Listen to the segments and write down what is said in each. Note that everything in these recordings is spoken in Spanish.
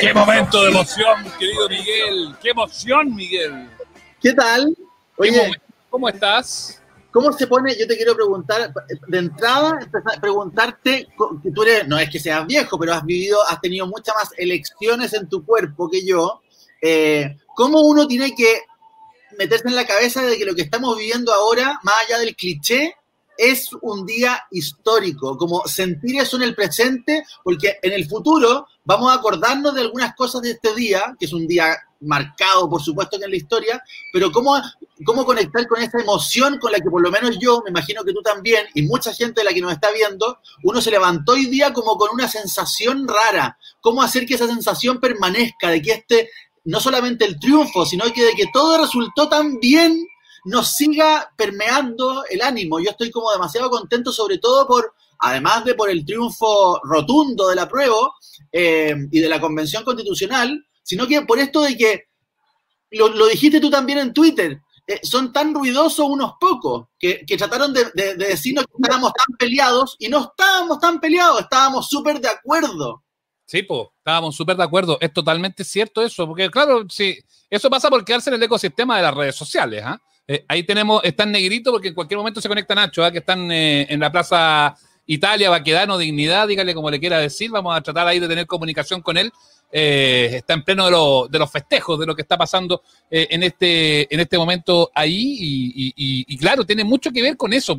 Qué momento de emoción, querido Miguel. Qué emoción, Miguel. ¿Qué tal? Oye, ¿cómo estás? ¿Cómo se pone? Yo te quiero preguntar, de entrada, preguntarte, que tú eres, no es que seas viejo, pero has vivido, has tenido muchas más elecciones en tu cuerpo que yo. Eh, ¿Cómo uno tiene que meterse en la cabeza de que lo que estamos viviendo ahora, más allá del cliché, es un día histórico, como sentir eso en el presente, porque en el futuro vamos a acordarnos de algunas cosas de este día, que es un día marcado, por supuesto, que en la historia, pero cómo, cómo conectar con esa emoción con la que por lo menos yo, me imagino que tú también, y mucha gente de la que nos está viendo, uno se levantó hoy día como con una sensación rara, cómo hacer que esa sensación permanezca, de que este, no solamente el triunfo, sino de que todo resultó tan bien nos siga permeando el ánimo. Yo estoy como demasiado contento, sobre todo por, además de por el triunfo rotundo de la prueba eh, y de la Convención Constitucional, sino que por esto de que, lo, dijiste tú también en Twitter, eh, son tan ruidosos unos pocos que, trataron de, decirnos que estábamos tan peleados y no estábamos tan peleados, estábamos súper de acuerdo. Sí, pues, estábamos súper de acuerdo. Es totalmente cierto eso, porque claro, sí, eso pasa por quedarse en el ecosistema de las redes sociales. ¿ah? Eh, ahí tenemos, está en negrito porque en cualquier momento se conecta Nacho, ¿ah? que están eh, en la Plaza Italia, Baquedano, Dignidad, dígale como le quiera decir, vamos a tratar ahí de tener comunicación con él. Eh, está en pleno de, los festejos, de lo que está pasando en, este, en este momento ahí y, claro, tiene mucho que ver con eso,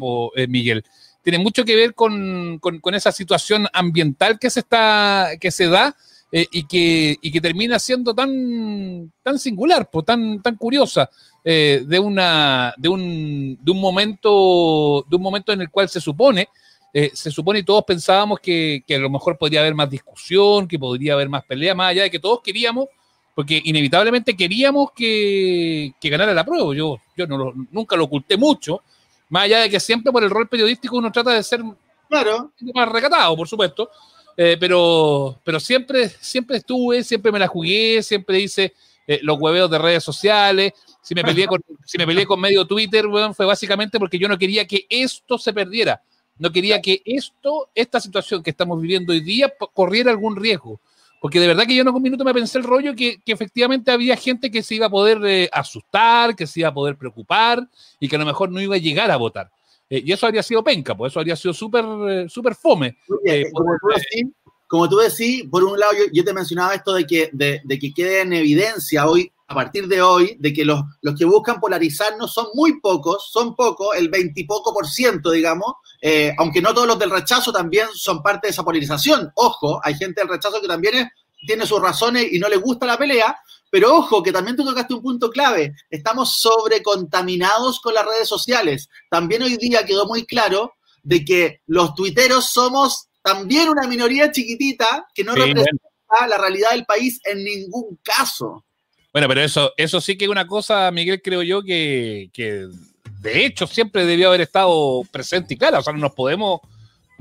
Miguel. Tiene mucho que ver con, con, esa situación ambiental que se, está, que se da y, que, y que termina siendo tan, tan singular, tan, tan curiosa. Eh, de, una, de, un, de, un momento, de un momento en el cual se supone, eh, se supone y todos pensábamos que, que, a lo mejor podría haber más discusión, que podría haber más pelea, más allá de que todos queríamos, porque inevitablemente queríamos que, que ganara la prueba. Yo, yo no nunca lo oculté mucho, más allá de que siempre por el rol periodístico uno trata de ser claro. más recatado, por supuesto. Eh, pero, pero siempre, siempre estuve, siempre me la jugué, siempre hice los hueveos de redes sociales, si me peleé con, si me peleé con medio Twitter, fue básicamente porque yo no quería que esto se perdiera. No quería que esto, esta situación que estamos viviendo hoy día, corriera algún riesgo. Porque de verdad que yo en algún minuto me pensé el rollo que, efectivamente había gente que se iba a poder eh, asustar, que se iba a poder preocupar y que a lo mejor no iba a llegar a votar. Eh, y eso habría sido penca, pues eso habría sido súper eh, súper fome. como, tú decís, por un lado yo, te mencionaba esto de que, de, de que quede en evidencia hoy a partir de hoy de que los, los que buscan polarizarnos son muy pocos, son pocos, el veintipoco por ciento, digamos, eh, aunque no todos los del rechazo también son parte de esa polarización. Ojo, hay gente del rechazo que también tiene sus razones y no le gusta la pelea, pero ojo, que también tú tocaste un punto clave, estamos sobrecontaminados con las redes sociales. También hoy día quedó muy claro de que los tuiteros somos también una minoría chiquitita que no representa la realidad del país en ningún caso. Bueno, pero eso, eso sí que es una cosa, Miguel, creo yo, que, de hecho siempre debió haber estado presente y claro, o sea, no nos podemos,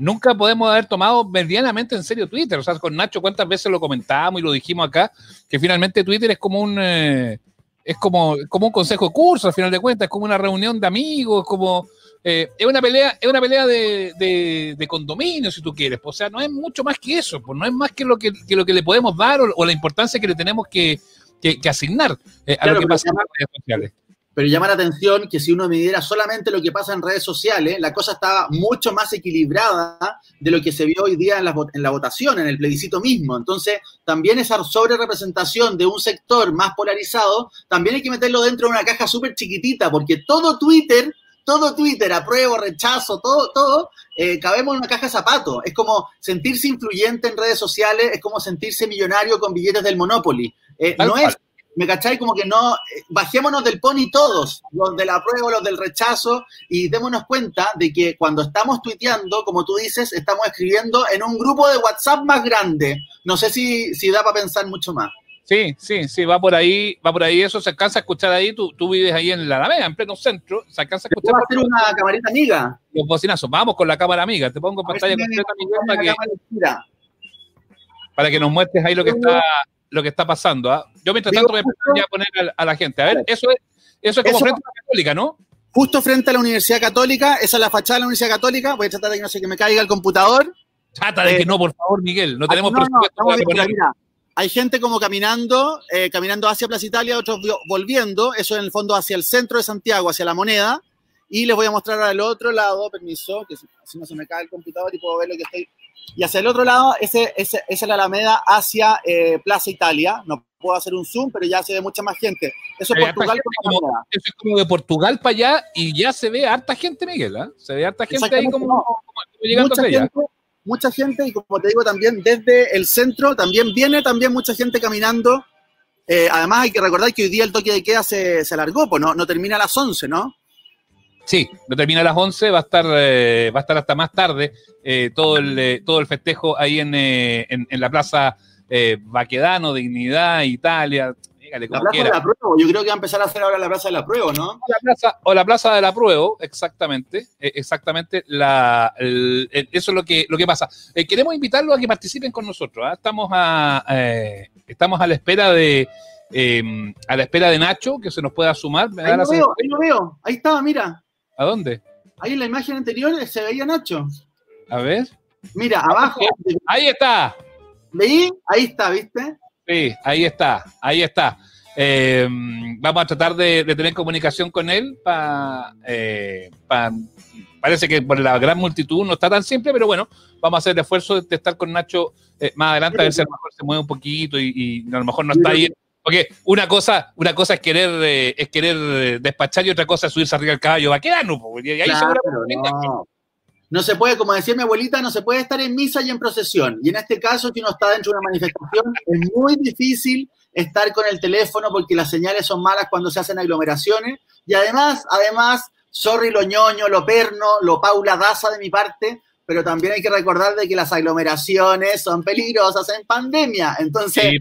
nunca podemos haber tomado medianamente en serio Twitter. O sea, con Nacho, ¿cuántas veces lo comentábamos y lo dijimos acá? Que finalmente Twitter es como un, eh, es como, como un consejo de curso, al final de cuentas, es como una reunión de amigos, como... Eh, es una pelea, es una pelea de, de, condominio, si tú quieres. Pues, o sea, no es mucho más que eso, pues no es más que lo que, lo que le podemos dar o, la importancia que le tenemos que, que, asignar eh, a lo que pasa en redes sociales. Pero llama la atención que si uno midiera solamente lo que pasa en redes sociales, la cosa está mucho más equilibrada de lo que se vio hoy día en la, en la votación, en el plebiscito mismo. Entonces, también esa sobre representación de un sector más polarizado, también hay que meterlo dentro de una caja súper chiquitita, porque todo Twitter todo Twitter, apruebo, rechazo, todo, todo, eh, cabemos en una caja de zapatos. Es como sentirse influyente en redes sociales, es como sentirse millonario con billetes del Monopoly. Eh, no es, ¿me cacháis? Como que no, eh, bajémonos del pony todos, los del apruebo, los del rechazo, y démonos cuenta de que cuando estamos tuiteando, como tú dices, estamos escribiendo en un grupo de WhatsApp más grande. No sé si, si da para pensar mucho más. Sí, sí, sí, va por ahí, va por ahí, eso se alcanza a escuchar ahí, tú, tú vives ahí en la Alameda, en pleno centro, se alcanza a escuchar. ¿Puedo hacer una camarita amiga? Los bocinazos, vamos con la cámara amiga, te pongo en pantalla completa, Miguel, para que, para que nos muestres ahí lo que está, lo que está pasando. ¿ah? Yo mientras tanto me voy a poner a, la gente. A ver, eso es, eso es como frente a la Católica, ¿no? Justo frente a la Universidad Católica, esa es la fachada de la Universidad Católica, voy a tratar de que no sé que me caiga el computador. Trata de que eh, no, por favor, Miguel, no tenemos presupuesto para hay gente como caminando, eh, caminando hacia Plaza Italia, otros volviendo, eso en el fondo hacia el centro de Santiago, hacia la moneda, y les voy a mostrar al otro lado, permiso, que si no se me cae el computador y puedo ver lo que estoy. Y hacia el otro lado, ese, ese, esa es la Alameda hacia eh, Plaza Italia. No puedo hacer un zoom, pero ya se ve mucha más gente. Eso es Portugal. Como, eso es como de Portugal para allá y ya se ve harta gente, Miguel. ¿eh? Se ve harta gente ahí como, como, llegando hacia allá mucha gente y como te digo también desde el centro también viene también mucha gente caminando. Eh, además hay que recordar que hoy día el toque de queda se, se alargó, pues no, no termina a las 11, ¿no? Sí, no termina a las 11, va a estar, eh, va a estar hasta más tarde eh, todo, el, todo el festejo ahí en, en, en la Plaza Baquedano, Dignidad, Italia, la Plaza de la Prueba, yo creo que va a empezar a hacer ahora la Plaza de la Prueba, ¿no? La plaza, o la Plaza de la Prueba, exactamente, e, exactamente, la, eso es lo que, lo que pasa. Eh, queremos invitarlos a que participen con nosotros, ¿ah? estamos, a, eh, estamos a la espera de... Em, a la espera de Nacho, que se nos pueda sumar. ahí, lo veo, ahí lo veo, ahí estaba, mira. ¿A dónde? Ahí en la imagen anterior se veía Nacho. A ver. Mira, abajo. Ahí está. ¿Veí? Ahí está, ¿viste? Sí, ahí está, ahí está. Eh, vamos a tratar de, tener comunicación con él. Eh, parece que por la gran multitud no está tan simple, pero bueno, vamos a hacer el esfuerzo de estar con Nacho eh, más adelante a ver si a lo mejor se mueve un poquito y, a lo mejor no está ahí. Porque una cosa, una cosa es querer, es querer despachar y otra cosa es subirse arriba del caballo vaquedano. Y ahí no. no se puede, como decía mi abuelita, no se puede estar en misa y en procesión. Y en este caso, si uno está dentro de una manifestación, es muy difícil estar con el teléfono porque las señales son malas cuando se hacen aglomeraciones. Y además, además, sorry lo ñoño, lo perno, lo Paula Daza de mi parte, pero también hay que recordar de que las aglomeraciones son peligrosas en pandemia. Entonces,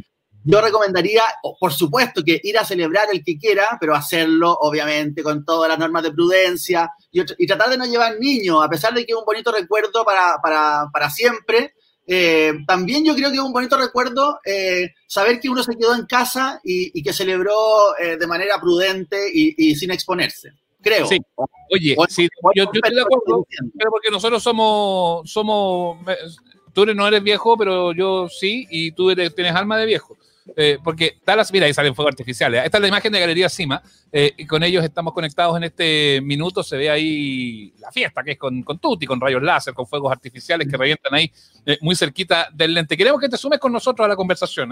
yo recomendaría, por supuesto, que ir a celebrar el que quiera, pero hacerlo, obviamente, con todas las normas de prudencia y, tratar de no llevar niños, a pesar de que es un bonito recuerdo para, para, para siempre eh, también yo creo que es un bonito recuerdo eh, saber que uno se quedó en casa y, que celebró eh, de manera prudente y, sin exponerse. Creo. Sí. Oye, yo, estoy de acuerdo, porque nosotros somos, somos, tú no eres viejo, pero yo sí, y tú tienes alma de viejo. Eh, porque Dallas, mira, ahí salen fuegos artificiales. Esta es la imagen de Galería Cima, eh, y con ellos estamos conectados en este minuto. Se ve ahí la fiesta, que es con, con Tutti, con rayos láser, con fuegos artificiales que revientan ahí eh, muy cerquita del lente. Queremos que te sumes con nosotros a la conversación.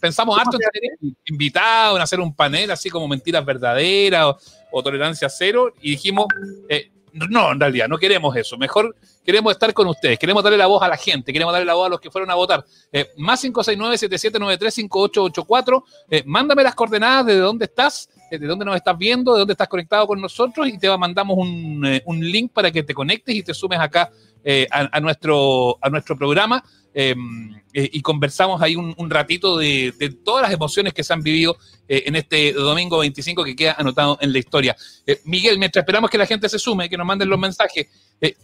pensamos harto en tener invitados, en hacer un panel así como mentiras verdaderas o tolerancia cero, y dijimos, no, en realidad, no queremos eso. Mejor queremos estar con ustedes, queremos darle la voz a la gente, queremos darle la voz a los que fueron a votar. Eh, más 569-7793-5884. Eh, mándame las coordenadas de dónde estás, eh, de dónde nos estás viendo, de dónde estás conectado con nosotros y te mandamos un, un link para que te conectes y te sumes acá a, nuestro, a nuestro programa. Em, eh, y conversamos ahí un, ratito de, todas las emociones que se han vivido eh, en este domingo 25 que queda anotado en la historia. Eh, Miguel, mientras esperamos que la gente se sume, que nos manden los mensajes,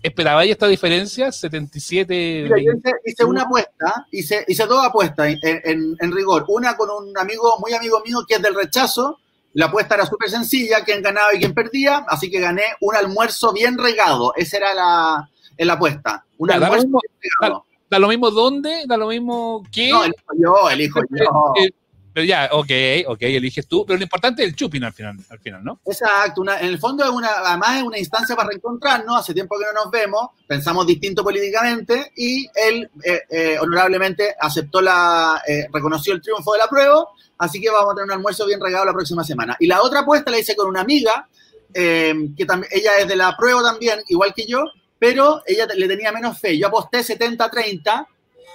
¿esperabais esta diferencia? 77... Mira, yo hice, una apuesta, hice, hice dos apuestas en, en, rigor. Una con un amigo, muy amigo mío, que es del rechazo. La apuesta era súper sencilla, quién ganaba y quién perdía, así que gané un almuerzo bien regado. Esa era la, la apuesta. Un almuerzo bien regado da lo mismo dónde, da lo mismo qué. No, elijo yo, elijo yo. Eh, pero ya, ok, ok, eliges tú, pero lo importante es el chupin al final, al final ¿no? Exacto, en el fondo es una, además es una instancia para reencontrarnos, hace tiempo que no nos vemos, pensamos distinto políticamente y él eh, eh, honorablemente aceptó la, reconoció el triunfo de la prueba, así que vamos a tener un almuerzo bien regado la próxima semana. Y la otra apuesta la hice con una amiga, que también, ella es de la prueba también, igual que yo, pero ella le tenía menos fe. Yo aposté 70-30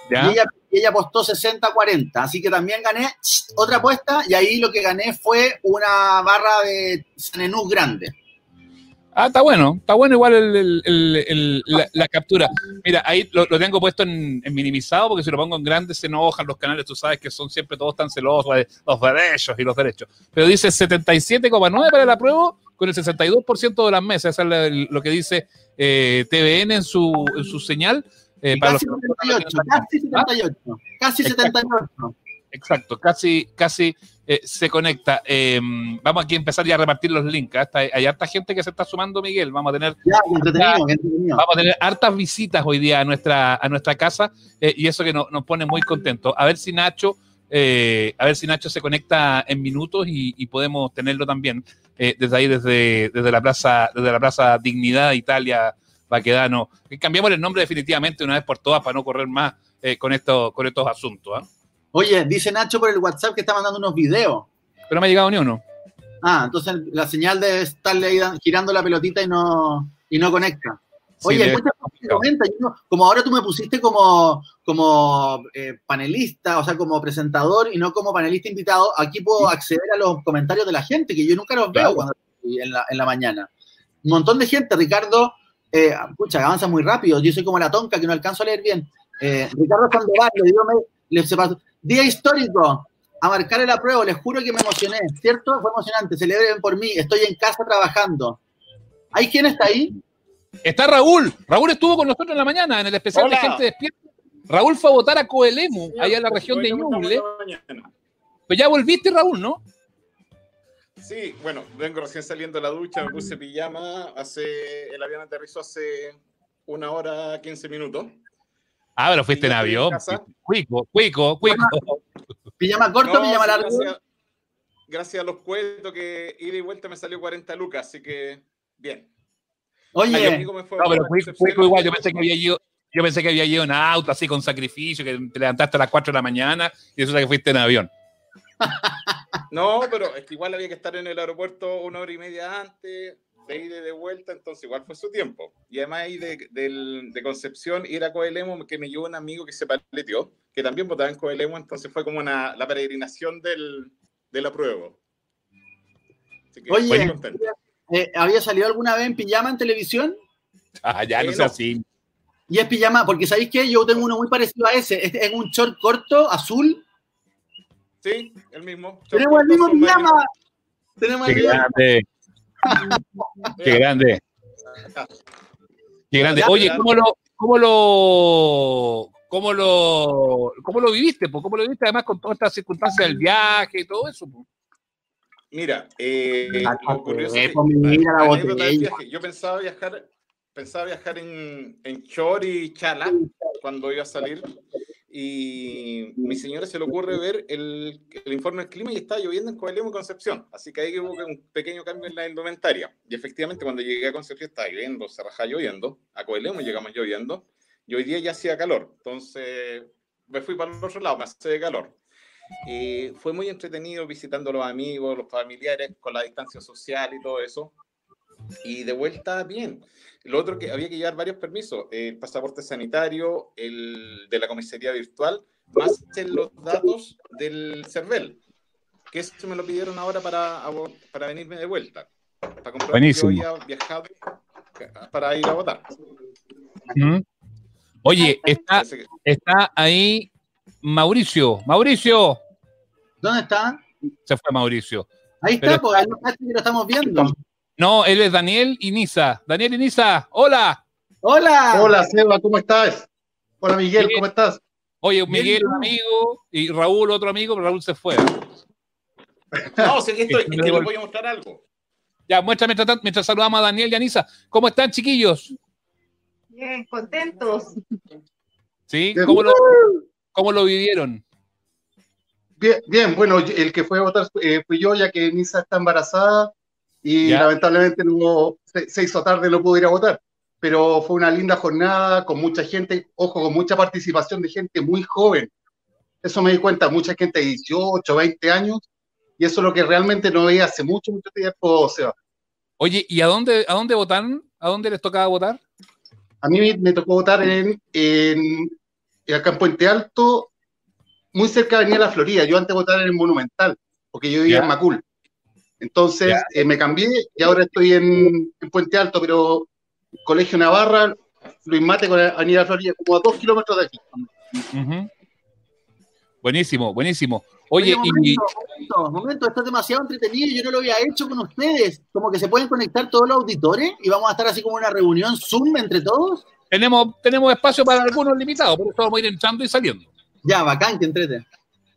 y ella, ella, apostó 60-40. Así que también gané otra apuesta y ahí lo que gané fue una barra de Sanenú grande. Ah, está bueno, está bueno igual el, el, el, la, captura. Mira, ahí lo, lo tengo puesto en, en, minimizado porque si lo pongo en grande se enojan los canales, tú sabes que son siempre todos tan celosos de los derechos y los derechos. Pero dice 77,9 para el apruebo con el 62% de las mesas, eso es lo que dice eh, TVN en su, en su señal. Eh, para casi, los 78, casi 78, casi 78. Exacto, casi, casi eh, se conecta. Eh, vamos aquí a empezar ya a repartir los links. ¿ah? hay harta gente que se está sumando, Miguel. Vamos a tener, Vamos a tener hartas visitas hoy día a nuestra, a nuestra casa eh, y eso que nos pone muy contentos. A ver si Nacho, a ver si Nacho se conecta en minutos y, podemos tenerlo también desde ahí, desde, desde la plaza, desde la plaza Dignidad Italia Baquedano. Cambiamos el nombre definitivamente una vez por todas para no correr más con, esto, con estos asuntos. ¿ah? Oye, dice Nacho por el WhatsApp que está mandando unos videos. Pero no me ha llegado ni uno. Ah, entonces la señal de estarle ahí girando la pelotita y no, y no conecta. Oye, muchas cosas como ahora tú me pusiste como, como eh, panelista, o sea, como presentador y no como panelista invitado, aquí puedo acceder a los comentarios de la gente, que yo nunca los veo cuando en la, en la mañana. Un montón de gente, Ricardo, eh, pucha, avanza muy rápido, yo soy como la tonca que no alcanzo a leer bien. Eh, Ricardo Sandoval, le digo, le, Día histórico. A marcar el apruebo, les juro que me emocioné, ¿cierto? Fue emocionante. Celebren por mí. Estoy en casa trabajando. ¿Hay quién está ahí? Está Raúl. Raúl estuvo con nosotros en la mañana en el especial de Gente Despierta. Raúl fue a votar a Coelemu, allá en la región de Ñuble. Pues ya volviste, Raúl, ¿no? Sí, bueno, vengo recién saliendo de la ducha, me puse pijama, hace, el avión aterrizó hace una hora, 15 minutos. Ah, pero fuiste en avión. Cuico, cuico, cuico. Pijama corto, no, pijama largo. Gracias, a los cuentos que ida y vuelta me salió 40 lucas, así que bien. Oye, no, pero cuico, igual, yo pensé que había ido. Yo pensé que había ido en auto, así con sacrificio, que te levantaste a las 4 de la mañana y eso es que fuiste en avión. No, pero es que igual había que estar en el aeropuerto una hora y media antes de ir de vuelta, entonces igual fue su tiempo. Y además ahí de, de, Concepción ir a Coelemo, que me llevó un amigo que se paleteó, que también votaba en Coelemo, entonces fue como una, la peregrinación del, del apruebo. Oye, eh, ¿había salido alguna vez en pijama en televisión? Ah, ya no es así. Y es pijama, porque ¿sabéis qué? Yo tengo uno muy parecido a ese. Es en un short corto, azul. Sí, el mismo. Tenemos el mismo pijama. Tenemos el mismo. Qué grande. Qué grande. Oye, ¿cómo lo, cómo lo, cómo lo, cómo lo viviste? ¿Cómo lo viviste además con todas estas circunstancias del viaje y todo eso? Mira, eh, yo pensaba viajar, pensaba viajar en, en Chor y Chala cuando iba a salir y mi señora se le ocurre ver el, el, informe del clima y está lloviendo en Coelemu y Concepción. Así que ahí hubo un pequeño cambio en la indumentaria. Y efectivamente, cuando llegué a Concepción estaba lloviendo, se rajaba lloviendo. A Coelemu llegamos lloviendo. Y hoy día ya hacía calor. Entonces me fui para el otro lado, me hace calor. Y fue muy entretenido visitando a los amigos, los familiares, con la distancia social y todo eso. Y de vuelta, bien. Lo otro que había que llevar varios permisos, el pasaporte sanitario, el de la comisaría virtual, más los datos del CERVEL, que eso me lo pidieron ahora para, para venirme de vuelta, para comprobar que yo había viajado para ir a votar. Oye, está, está ahí Mauricio. Mauricio. ¿Dónde está? Se fue Mauricio. Ahí está, porque lo estamos viendo. No, él es Daniel Iniza. Daniel Iniza, hola. Hola. Hola, Seba, ¿cómo estás? Hola, Miguel, ¿cómo estás? Oye, Miguel, un amigo, y Raúl, otro amigo, pero Raúl se fue. No, sé que estoy, es que les voy a mostrar algo. Ya, muéstrame mientras, mientras saludamos a Daniel y Anisa. ¿Cómo están, chiquillos? Bien, contentos. ¿Sí? ¿Cómo lo, cómo lo vivieron? Bien, bien, bueno, el que fue a votar eh, fui yo, ya que Anisa está embarazada y lamentablemente no, se, hizo tarde, no pudo ir a votar. Pero fue una linda jornada con mucha gente, ojo, con mucha participación de gente muy joven. Eso me di cuenta, mucha gente de 18, 20 años, y eso es lo que realmente no veía hace mucho, mucho tiempo, Seba. Oye, ¿y a dónde, a dónde votaron? ¿A dónde les tocaba votar? A mí me tocó votar en, en, acá en Puente Alto, muy cerca de Avenida La Florida. Yo antes votaba en el Monumental, porque yo vivía en Macul. Entonces eh, me cambié y ahora estoy en, Puente Alto, pero Colegio Navarra, Luis Mate con Avenida Florida, como a dos kilómetros de aquí. Buenísimo, buenísimo. Oye, momento, y... momento, momento, esto es demasiado entretenido, yo no lo había hecho con ustedes. Como que se pueden conectar todos los auditores y vamos a estar así como en una reunión Zoom entre todos. Tenemos, tenemos espacio para algunos limitados, pero eso vamos a ir entrando y saliendo. Ya, bacán, que entrete.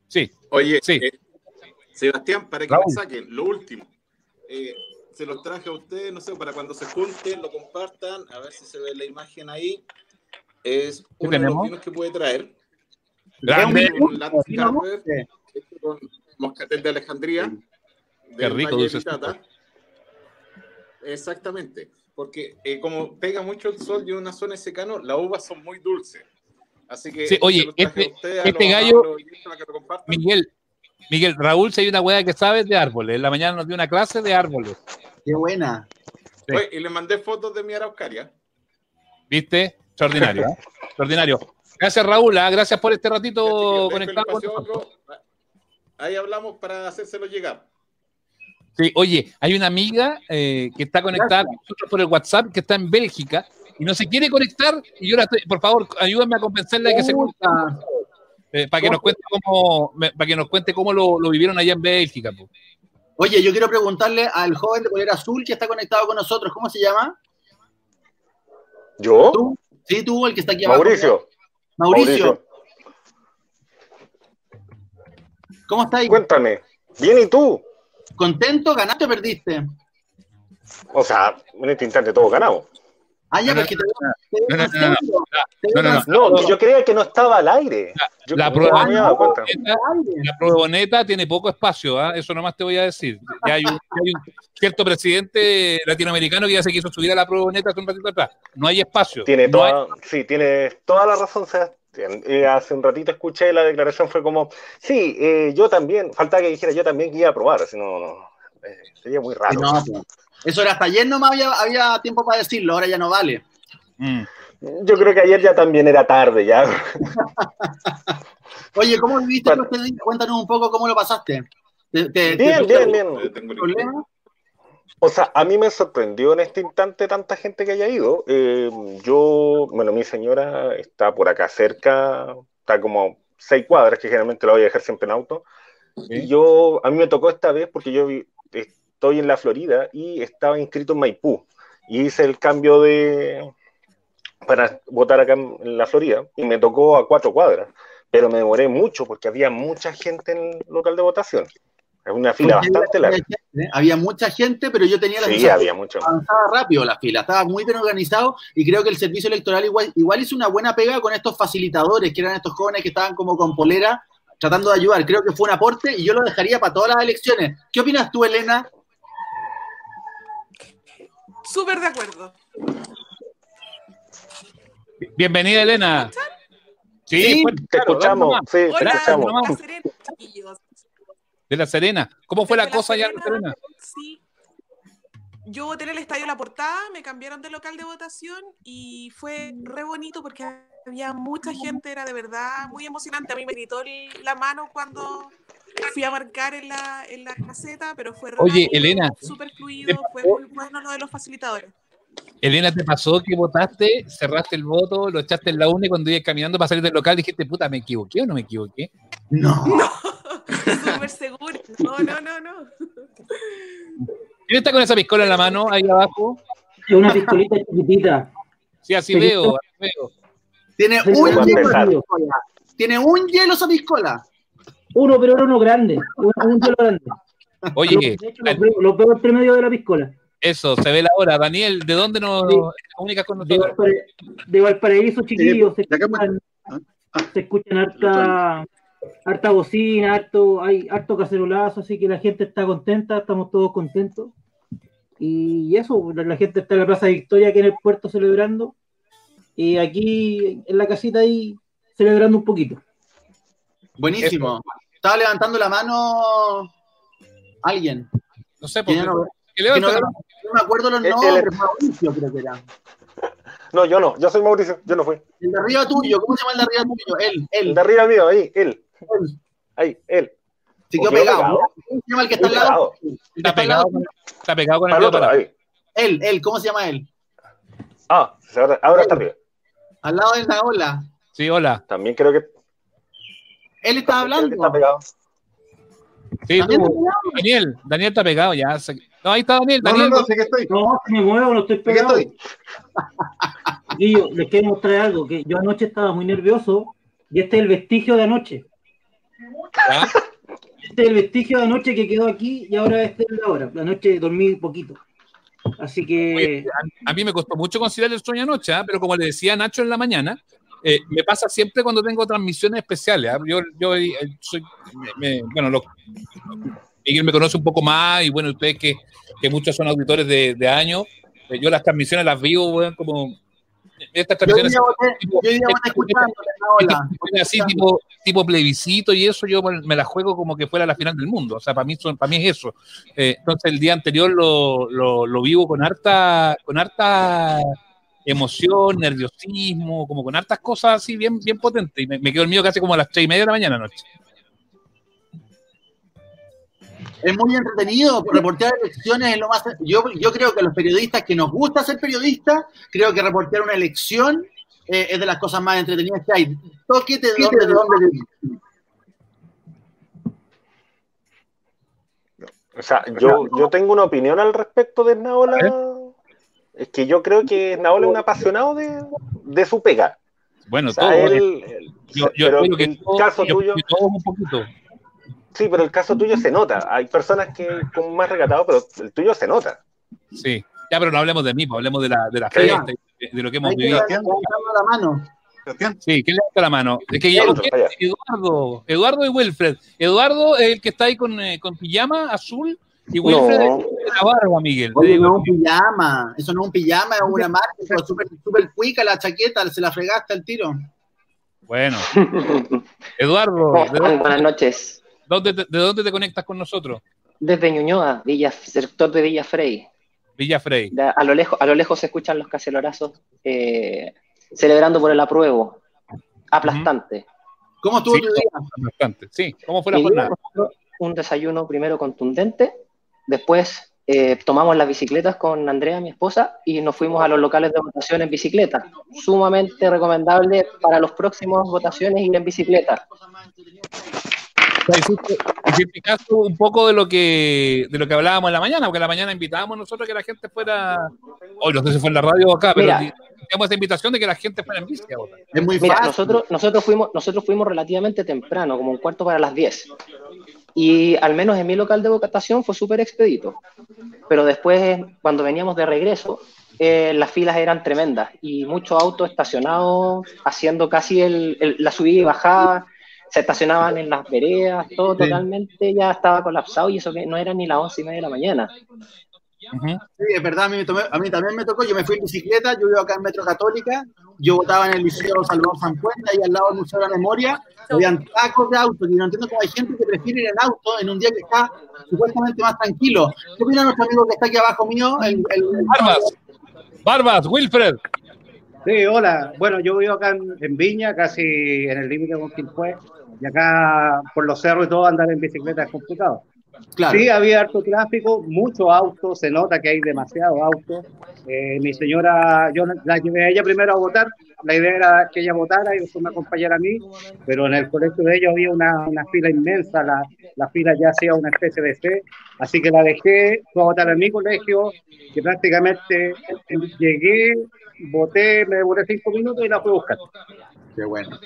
Sí. Oye, sí. Eh, Sebastián, para que me saquen, lo último. Eh, se los traje a ustedes, no sé, para cuando se junten, lo compartan, a ver si se ve la imagen ahí. Es uno de los vinos que puede traer. Grande. con moscatel de Alejandría. Qué rico, dulce. Exactamente, porque eh, como pega mucho el sol y una zona de secano, las uvas son muy dulces. Así que, sí, oye, este, este gallo, Miguel, Miguel, Raúl, si hay una hueá que sabes de árboles. En la mañana nos dio una clase de árboles. Qué buena. Oye, y le mandé fotos de mi araucaria. ¿Viste? Extraordinario. ¿eh? Extraordinario. Gracias, Raúl. ¿eh? Gracias por este ratito conectado. Ahí hablamos para hacérselo llegar. Sí, oye, hay una amiga eh, que está conectada con nosotros por el WhatsApp que está en Bélgica y no se quiere conectar y yo la estoy, por favor, ayúdenme a convencerla de que se conecte. Eh, para que nos cuente cómo, para que nos cuente cómo lo, vivieron allá en Bélgica. Oye, yo quiero preguntarle al joven de polera azul que está conectado con nosotros, ¿cómo se llama? ¿Yo? Sí, tú, el que está aquí abajo. Mauricio. Mauricio. ¿Cómo estás? Cuéntame. Bien, ¿y tú? ¿Contento? ¿Ganaste o perdiste? O sea, en este instante todo ganado. Ah, ya, porque no, no, no, no, yo creía que no estaba al aire. la, prueba boneta, la prueba boneta tiene poco espacio, ¿ah? eso nomás te voy a decir. Ya hay, un, cierto presidente latinoamericano que ya se quiso subir a la prueba boneta hace un ratito atrás. No hay espacio. Tiene toda, Sí, tiene toda la razón, Sebastián. Eh, hace un ratito escuché la declaración, fue como, sí, eh, yo también, falta que dijera yo también que iba a probar, si no, no eh, sería muy raro. Pues. Eso era hasta ayer nomás había, había tiempo para decirlo, ahora ya no vale. Mm. Yo creo que ayer ya también era tarde, ya. Oye, ¿cómo viviste este día? Cuéntanos un poco cómo lo pasaste. bien, bien, bien. O sea, a mí me sorprendió en este instante tanta gente que haya ido. Eh, yo, bueno, mi señora está por acá cerca, está como seis cuadras, que generalmente la voy a dejar siempre en auto. Y yo, a mí me tocó esta vez porque yo estoy en la Florida y estaba inscrito en Maipú. Y hice el cambio de, para votar acá en la Florida y me tocó a cuatro cuadras, pero me demoré mucho porque había mucha gente en el local de votación. Es una fila bastante larga. ¿eh? Había mucha gente, pero yo tenía la sí, había mucho. avanzaba rápido la fila, estaba muy bien organizado y creo que el servicio electoral igual, igual hizo una buena pega con estos facilitadores, que eran estos jóvenes que estaban como con polera tratando de ayudar. Creo que fue un aporte y yo lo dejaría para todas las elecciones. ¿Qué opinas tú, Elena? Súper de acuerdo. Bienvenida, Elena. Sí, te escuchamos. Sí, te escuchamos. De la Serena. ¿Cómo fue la cosa allá en la Serena? Sí. Yo voté en el estadio La Portada, me cambiaron de local de votación y fue re bonito porque había mucha gente, era de verdad muy emocionante. A mí me gritó la mano cuando fui a marcar en la, en la caseta, pero fue Oye, Elena, súper fluido, fue muy bueno lo de los facilitadores. Elena, ¿te pasó que votaste, cerraste el voto, lo echaste en la una y cuando ibas caminando para salir del local dijiste, puta, ¿me equivoqué o no me equivoqué? No. No, súper seguro. No, no, no, no. ¿Quién está con esa piscola en la mano ahí abajo? Una piscolita chiquitita. Sí, así veo, así veo. Tiene un hielo esa piscola. Tiene un hielo esa piscola. Uno, pero uno grande. Un, hielo grande. Oye, lo, veo entre medio de la piscola. Eso, se ve la hora. Daniel, ¿de dónde nos comunicas con nosotros? De Valparaíso, chiquillos. Se escuchan, se escuchan harta, harta bocina, harto, hay harto cacerolazo, así que la gente está contenta, estamos todos contentos. Y eso, la gente está en la Plaza Victoria, aquí en el puerto, celebrando. Y aquí en la casita ahí, celebrando un poquito. Buenísimo. Estaba levantando la mano alguien. No sé por qué. No, no, me acuerdo los nombres, Mauricio creo que era. No, yo no, yo soy Mauricio, yo no fui. El de arriba tuyo, ¿cómo se llama el de arriba tuyo? Él, él. El de arriba mío, ahí, él. Ahí, él. Se quedó pegado. ¿Cómo se llama el que está al lado? Está pegado, está pegado con el dedo para Él, él, ¿cómo se llama él? Ah, ahora está bien. Al lado de la ola. Sí, hola. También creo que. Él está hablando. Está pegado. Sí, tú, Daniel, Daniel está pegado ya. No, ahí está Daniel. Daniel. No, no, no, sé que estoy. No, me muevo, no estoy pegado. Estoy. Y yo les quiero mostrar algo, que yo anoche estaba muy nervioso y este es el vestigio de anoche. Este es el vestigio de anoche que quedó aquí y ahora este es la hora. La noche dormí poquito. Así que. a, mí me costó mucho conciliar el sueño anoche, ¿eh? pero como le decía Nacho en la mañana, eh, me pasa siempre cuando tengo transmisiones especiales. ¿eh? Yo, yo eh, soy. Me, bueno, lo, Miguel me conoce un poco más y bueno, ustedes que, que muchos son auditores de, de años, eh, yo las transmisiones las vivo como estas transmisiones así tipo, tipo plebiscito y eso yo me la juego como que fuera la final del mundo. O sea para mí son, para mí es eso. Eh, entonces el día anterior lo, lo, lo, vivo con harta con harta emoción nerviosismo como con hartas cosas así bien bien potentes. Y me, me quedo el mío casi como a las tres y media de la mañana noche es muy entretenido, reportear elecciones es lo más... Yo, yo creo que los periodistas que nos gusta ser periodistas, creo que reportear una elección eh, es de las cosas más entretenidas que hay. Tóquete de dónde, de dónde... O sea, yo, yo tengo una opinión al respecto de Naola. Es que yo creo que Naola es un apasionado de, de su pega. Bueno, todo. Él, yo, yo pero creo que el caso tuyo. un poquito. Sí, pero el caso tuyo se nota. Hay personas que son más recatados, pero el tuyo se nota. Sí, ya, pero no hablemos de mí, pues, hablemos de la, de la fe, de, lo que hemos vivido. la mano. Sí, ¿quién le da la mano? Es que Eduardo, Eduardo y Wilfred. Eduardo es el que está ahí con, eh, con pijama azul y Wilfred no. es la barba, Miguel. Oye, no es un pijama, eso no es un pijama, es una marca, súper super cuica la chaqueta, se la fregaste al tiro. Bueno, Eduardo. Buenas noches. ¿De dónde te conectas con nosotros? Desde Ñuñoa, Villa, sector de Villa Frey. Villa Frey. a, lo lejos, a lo lejos se escuchan los cacelorazos eh, celebrando por el apruebo. Aplastante. ¿Cómo estuvo tu día? Aplastante, sí. ¿Cómo fue la jornada? Un desayuno primero contundente, después eh, tomamos las bicicletas con Andrea, mi esposa, y nos fuimos a los locales de votación en bicicleta. Sumamente recomendable para los próximos votaciones ir en bicicleta hiciste caso un poco de lo que de lo que hablábamos en la mañana, porque en la mañana invitábamos nosotros que la gente fuera, hoy no sé si fue en la radio o acá, pero teníamos esa invitación de que la gente fuera en bici Es muy Mira, nosotros, nosotros, fuimos, nosotros fuimos relativamente temprano, como un cuarto para las 10. Y al menos en mi local de votación fue súper expedito. Pero después, cuando veníamos de regreso, eh, las filas eran tremendas y muchos autos estacionados haciendo casi el, la subida y bajada se estacionaban en las veredas, todo totalmente ya estaba colapsado y eso que no era ni las once y media de la mañana. Sí, es verdad, a mí, a mí, también me tocó, yo me fui en bicicleta, yo vivo acá en Metro Católica, yo votaba en el Liceo Salvador San Puente, ahí al lado del Museo de la Memoria, habían tacos de autos, y no entiendo cómo hay gente que prefiere ir en auto en un día que está supuestamente más tranquilo. ¿Qué opina nuestro amigo que está aquí abajo mío? El, Barbas, Barbas, Wilfred. Sí, hola. Bueno, yo vivo acá en, Viña, casi en el límite con Quilpué, y acá por los cerros y todo andar en bicicleta es complicado. Sí, había harto tráfico, muchos autos, se nota que hay demasiados autos. Eh, mi señora, yo la llevé a ella primero a votar, la idea era que ella votara y después me acompañara a mí, pero en el colegio de ellos había una, una fila inmensa, la, la, fila ya hacía una especie de fe, así que la dejé, fue a votar en mi colegio, que prácticamente llegué, voté, me demoré cinco minutos y la fui a buscar. Qué bueno.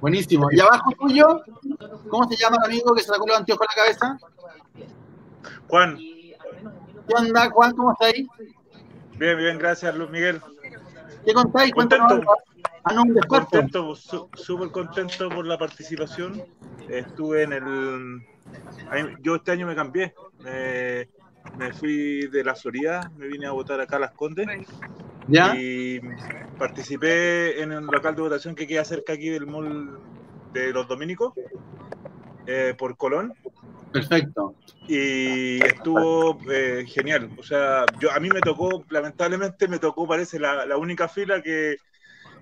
Buenísimo. ¿Y abajo tuyo? ¿Cómo se llama el amigo que se sacó los anteojos en la cabeza? Juan. ¿Qué onda, Juan? ¿Cómo está ahí? Bien, bien, gracias, Luis Miguel. ¿Qué contáis? Contento. Ah, no, un contento, súper contento por la participación. Estuve en el... Yo este año me cambié. me fui de la Soría, me vine a votar acá a Las Condes. Y participé en el local de votación que queda cerca aquí del mall de los Dominicos, eh, por Colón. Perfecto. Y estuvo eh, genial. O sea, yo a mí me tocó, lamentablemente me tocó, parece, la, la única fila que,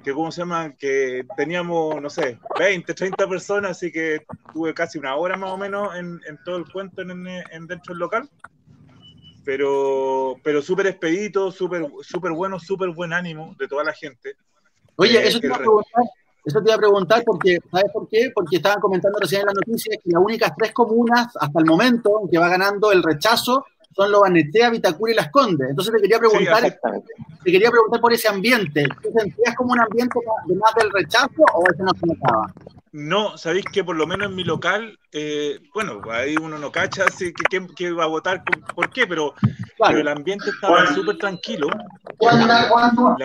que ¿cómo se llama? Que teníamos, no sé, 20, 30 personas, así que tuve casi una hora más o menos en, todo el cuento en, dentro del local. Pero, pero súper expedito, súper super bueno, súper buen ánimo de toda la gente. Oye, eh, eso te, iba a preguntar, eso te iba a preguntar porque, ¿sabes por qué? Porque estaban comentando recién en las noticias que las únicas tres comunas hasta el momento que va ganando el rechazo son los Anetea, Vitacura y Las Condes. Entonces te quería preguntar, te quería preguntar por ese ambiente. ¿Tú sentías como un ambiente de más del rechazo o ese no se notaba? No, sabéis que por lo menos en mi local, eh, bueno, ahí uno no cacha así que, que, va a votar por, qué, pero, el ambiente estaba súper tranquilo. ¿Cuándo, ¿cuándo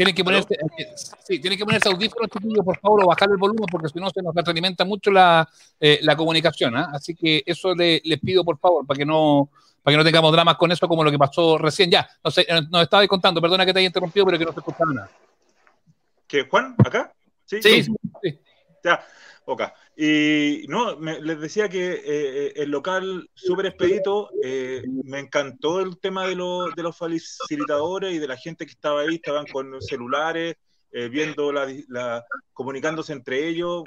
tienen que ponerse, eh, sí, tienen que ponerse audífonos, chiquillos, por favor, o bajar el volumen, porque si no se nos retroalimenta mucho la, eh, la comunicación. ¿ah? Así que eso les pido, por favor, para que no para que no tengamos dramas con eso como lo que pasó recién. Ya, no sé, eh, nos estaba contando, perdona que te haya interrumpido, pero que no se escuchaba nada. ¿Qué, Juan? ¿Acá? Sí, sí. sí. Ya, ok. Y no, les decía que eh, eh, el local súper expedito, eh, me encantó el tema de, de, los facilitadores y de la gente que estaba ahí, estaban con celulares, viendo la, comunicándose entre ellos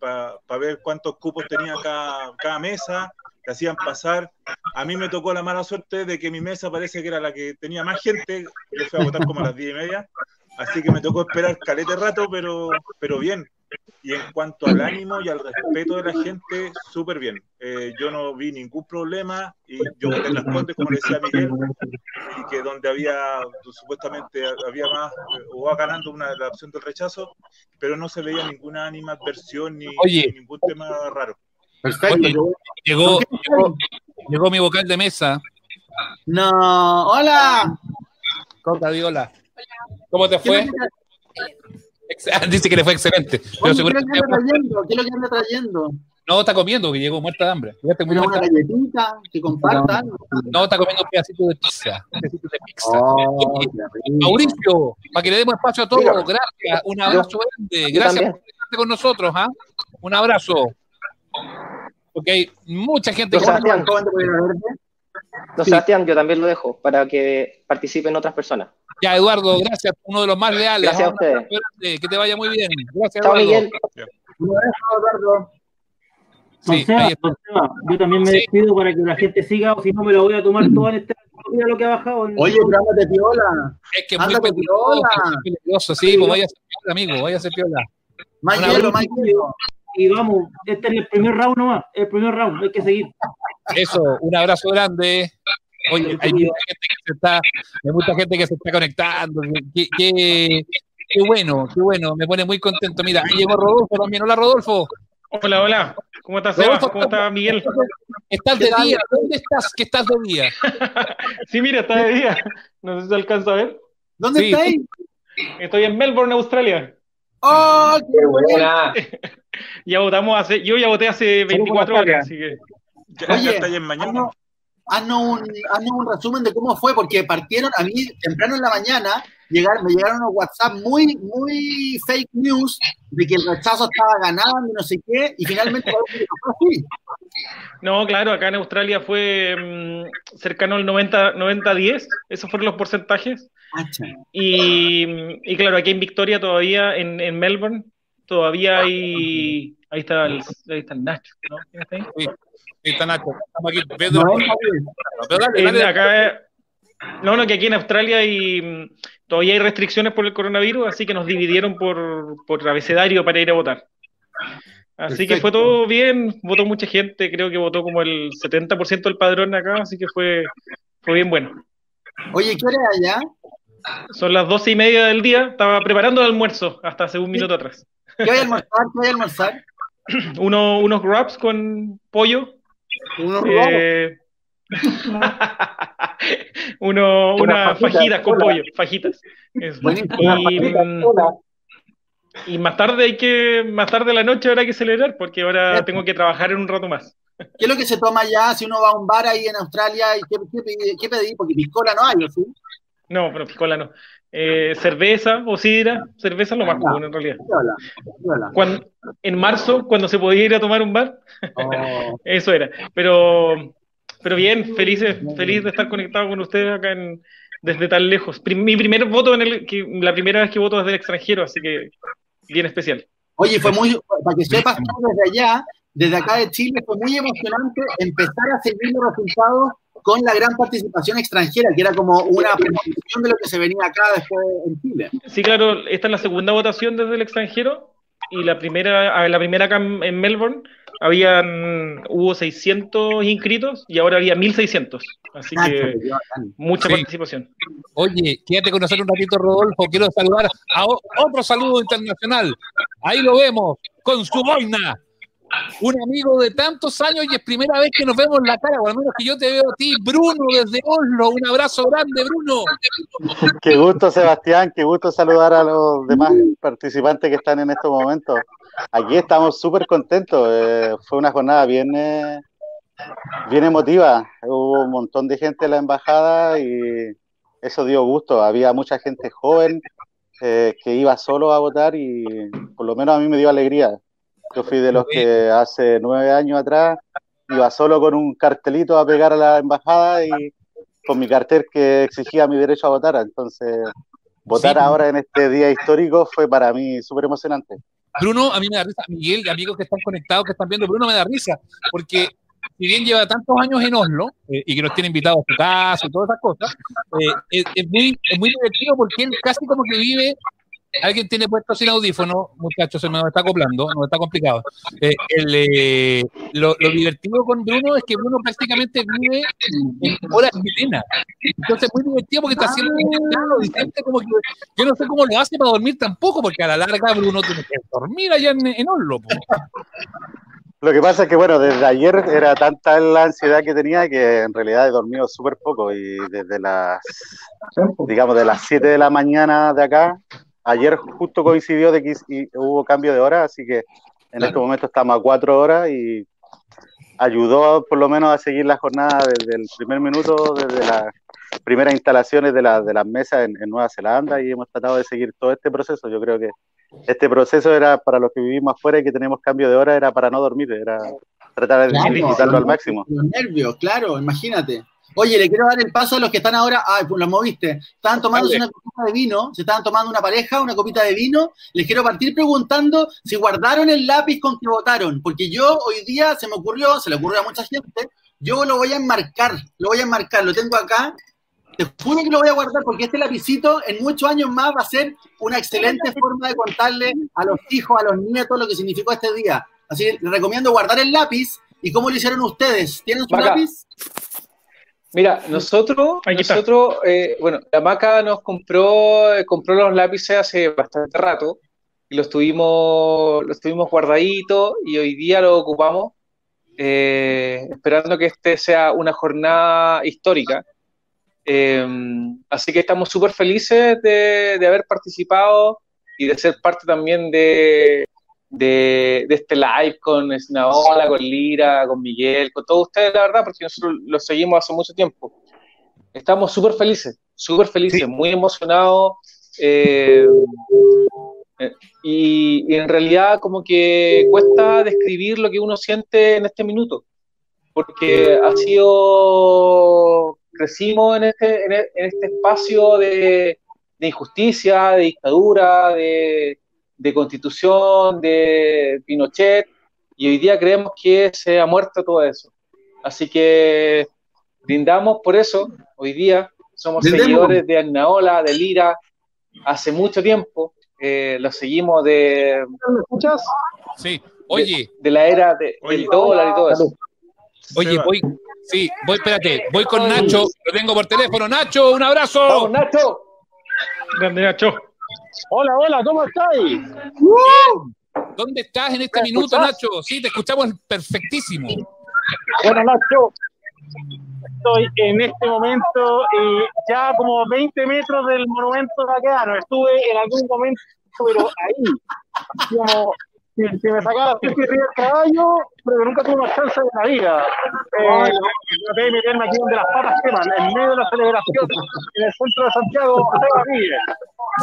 para ver cuántos cupos tenía cada, cada mesa, que hacían pasar. A mí me tocó la mala suerte de que mi mesa parece que era la que tenía más gente, yo fui a votar como a las diez y media, así que me tocó esperar calete rato, pero, pero bien y en cuanto al ánimo y al respeto de la gente, súper bien. Eh, yo no vi ningún problema y yo voté en las Condes, como decía Miguel, y que donde había, supuestamente había más, eh, o va ganando una, la opción del rechazo, pero no se veía ninguna animadversión ni, ningún tema raro. Perfecto. llegó, llegó, mi vocal de mesa. No, hola. ¿Cómo te fue? Dice que le fue excelente. ¿Qué, es lo que anda trayendo? No, está comiendo, que llegó muerta de hambre. una galletita, que compartan. No, está comiendo un pedacito de pizza. De pizza. Oh, Mauricio, para que le demos espacio a todos, gracias. Un abrazo grande. Gracias por estar con nosotros. ¿ah? Un abrazo. Porque hay mucha gente. Sebastián, Don Sebastián, yo también lo dejo para que participen otras personas. Ya, Eduardo, gracias, uno de los más leales. Gracias a ustedes. Que te vaya muy bien. Gracias, Chao, Eduardo. Miguel. Eduardo. Sí, yo también me despido para que la gente siga, o si no me lo voy a tomar todo en este mira lo que ha bajado. Oye, ándate piola. Es que es muy peligroso, peligroso, sí, pues vaya a ser piola, amigo, vaya a ser piola. Más hielo, más hielo. Y vamos, este es el primer round nomás, el primer round, hay que seguir. Eso, un abrazo grande. Oye, hay mucha gente que se está, hay mucha gente que se está conectando. Qué, qué, qué bueno, qué bueno, me pone muy contento. Mira, ahí llegó Rodolfo también. Hola, Rodolfo. Hola, hola. ¿Cómo estás, Rodolfo, ¿Cómo estás, Miguel? Estás de día. ¿Dónde estás que estás de día? sí, mira, está de día. No sé si se alcanza a ver. ¿Dónde sí. estáis? Estoy en Melbourne, Australia. ¡Oh, qué buena! ya votamos hace, yo ya voté hace 24 horas, así que. Ya, Oye, en mañana haznos un, un resumen de cómo fue, porque partieron a mí temprano en la mañana, llegaron, me llegaron unos WhatsApp muy, muy fake news de que el rechazo estaba ganando y no sé qué, y finalmente fue así. No, claro, acá en Australia fue mm, cercano al 90-10, esos fueron los porcentajes. Y, y, claro, aquí en Victoria todavía, en, en Melbourne, todavía hay... Ahí está el, ahí está el Nacho, ¿no? está ahí? Sí. Está Nacho. Estamos aquí. Pedro. No, acá, no, no, que aquí en Australia hay, mm, todavía hay restricciones por el coronavirus, así que nos dividieron por, por abecedario para ir a votar. Así que fue todo bien, votó mucha gente, creo que votó como el 70% del padrón acá, así que fue, fue bien bueno. Oye, ¿qué hora es allá? Son las doce y media del día, estaba preparando el almuerzo hasta hace un minuto atrás. ¿Qué voy a almorzar? ¿Qué voy a almorzar? Uno, unos wraps con pollo eh, uno, una fajitas con pollo, fajitas. Mm, y, más tarde hay que, más tarde de la noche habrá que celebrar porque ahora tengo que trabajar en un rato más. ¿Qué es lo que se toma ya si uno va a un bar ahí en Australia? ¿Y qué, qué, pedí? Porque piscola no hay, ¿sí? No, pero piscola no. Eh, cerveza o sidra, cerveza es lo más común en realidad. Cuando, en marzo, cuando se podía ir a tomar un bar, oh. eso era. Pero, pero bien, feliz, feliz de estar conectado con ustedes acá en, desde tan lejos. mi primer voto, en el, que, la primera vez que voto desde el extranjero, así que bien especial. Oye, fue muy, para que sepas desde allá, desde acá de Chile, fue muy emocionante empezar a seguir los resultados con la gran participación extranjera, que era como una premonición de lo que se venía acá después en Chile. Sí, claro, esta es la segunda votación desde el extranjero y la primera, la primera acá en Melbourne habían, hubo 600 inscritos y ahora había 1600. Así que mucha participación. Oye, quédate con nosotros un ratito, Rodolfo. Quiero saludar a otro saludo internacional. Ahí lo vemos, con su boina un amigo de tantos años y es primera vez que nos vemos en la cara, o al menos que yo te veo a ti, Bruno, desde Oslo. Un abrazo grande, Bruno. Qué gusto, Sebastián, qué gusto saludar a los demás participantes que están en estos momentos. Aquí estamos súper contentos. Eh, fue una jornada bien, eh, bien emotiva. Hubo un montón de gente en la embajada y eso dio gusto. Había mucha gente joven eh, que iba solo a votar y por lo menos a mí me dio alegría yo fui de los que hace nueve años atrás iba solo con un cartelito a pegar a la embajada y con mi cartel que exigía mi derecho a votar. Entonces, votar ahora en este día histórico fue para mí súper emocionante. Bruno, a mí me da risa, Miguel, amigos que están conectados, que están viendo, Bruno me da risa, porque si bien lleva tantos años en Oslo eh, y que nos tiene invitados a su casa y todas esas cosas, eh, es, muy, es muy divertido porque él casi como que vive alguien tiene puesto sin audífono, muchachos, se me está acoplando, no está complicado. Eh, eh, lo, divertido con Bruno es que Bruno prácticamente vive en horas chilenas. Entonces es muy divertido porque está haciendo como que yo no sé cómo lo hace para dormir tampoco, porque a la larga Bruno tiene que dormir allá en, en Oslo. Lo que pasa es que, bueno, desde ayer era tanta la ansiedad que tenía que en realidad he dormido súper poco y desde las, digamos, de las 7 de la mañana de acá ayer justo coincidió de que hubo cambio de hora, así que en este momento estamos a cuatro horas y ayudó por lo menos a seguir la jornada desde el primer minuto, desde las primeras instalaciones de, la, de las mesas en, Nueva Zelanda y hemos tratado de seguir todo este proceso. Yo creo que este proceso era para los que vivimos afuera y que tenemos cambio de hora, era para no dormir, era tratar de claro, al máximo. Los nervios, claro, imagínate. Oye, le quiero dar el paso a los que están ahora. Ay, pues los moviste. Estaban tomando una copita de vino, se estaban tomando una pareja, una copita de vino. Les quiero partir preguntando si guardaron el lápiz con que votaron. Porque yo hoy día se me ocurrió, se le ocurrió a mucha gente, yo lo voy a enmarcar, lo voy a enmarcar, lo tengo acá. Te juro que lo voy a guardar porque este lapicito en muchos años más va a ser una excelente forma de contarle a los hijos, a los nietos lo que significó este día. Así que les recomiendo guardar el lápiz. ¿Y cómo lo hicieron ustedes? ¿Tienen su lápiz? Mira, nosotros, nosotros eh, bueno, la Maca nos compró, eh, compró los lápices hace bastante rato y los tuvimos, los tuvimos guardaditos y hoy día los ocupamos eh, esperando que este sea una jornada histórica. así que estamos súper felices de, de haber participado y de ser parte también de, de, este live con Snaola, con Lira, con Miguel, con todos ustedes, la verdad, porque nosotros los seguimos hace mucho tiempo. Estamos súper felices, súper felices, muy emocionados. Eh, y, en realidad como que cuesta describir lo que uno siente en este minuto, porque ha sido, crecimos en este, en este espacio de, de injusticia, de dictadura, de, de constitución, de Pinochet, y hoy día creemos que se ha muerto todo eso. Así que brindamos por eso, hoy día somos seguidores de Arnaola, de Lira, hace mucho tiempo, eh, lo seguimos de... ¿Me escuchas? Sí, oye. De, la era de, del dólar y todo eso. Oye, voy, sí, voy, espérate, voy con Nacho, lo tengo por teléfono. Nacho, un abrazo. Vamos, Nacho. Grande, Nacho. Hola, hola, ¿cómo estáis? ¿Dónde estás en este minuto, Nacho? Sí, te escuchamos perfectísimo. Bueno, Nacho, estoy en este momento eh, ya como 20 metros del monumento vaqueano. Estuve en algún momento, pero ahí, como si, me sacaba el caballo, pero que nunca tuve más chance de la vida. Eh, traté de meterme aquí donde las patas queman, en medio de la celebración, en el centro de Santiago,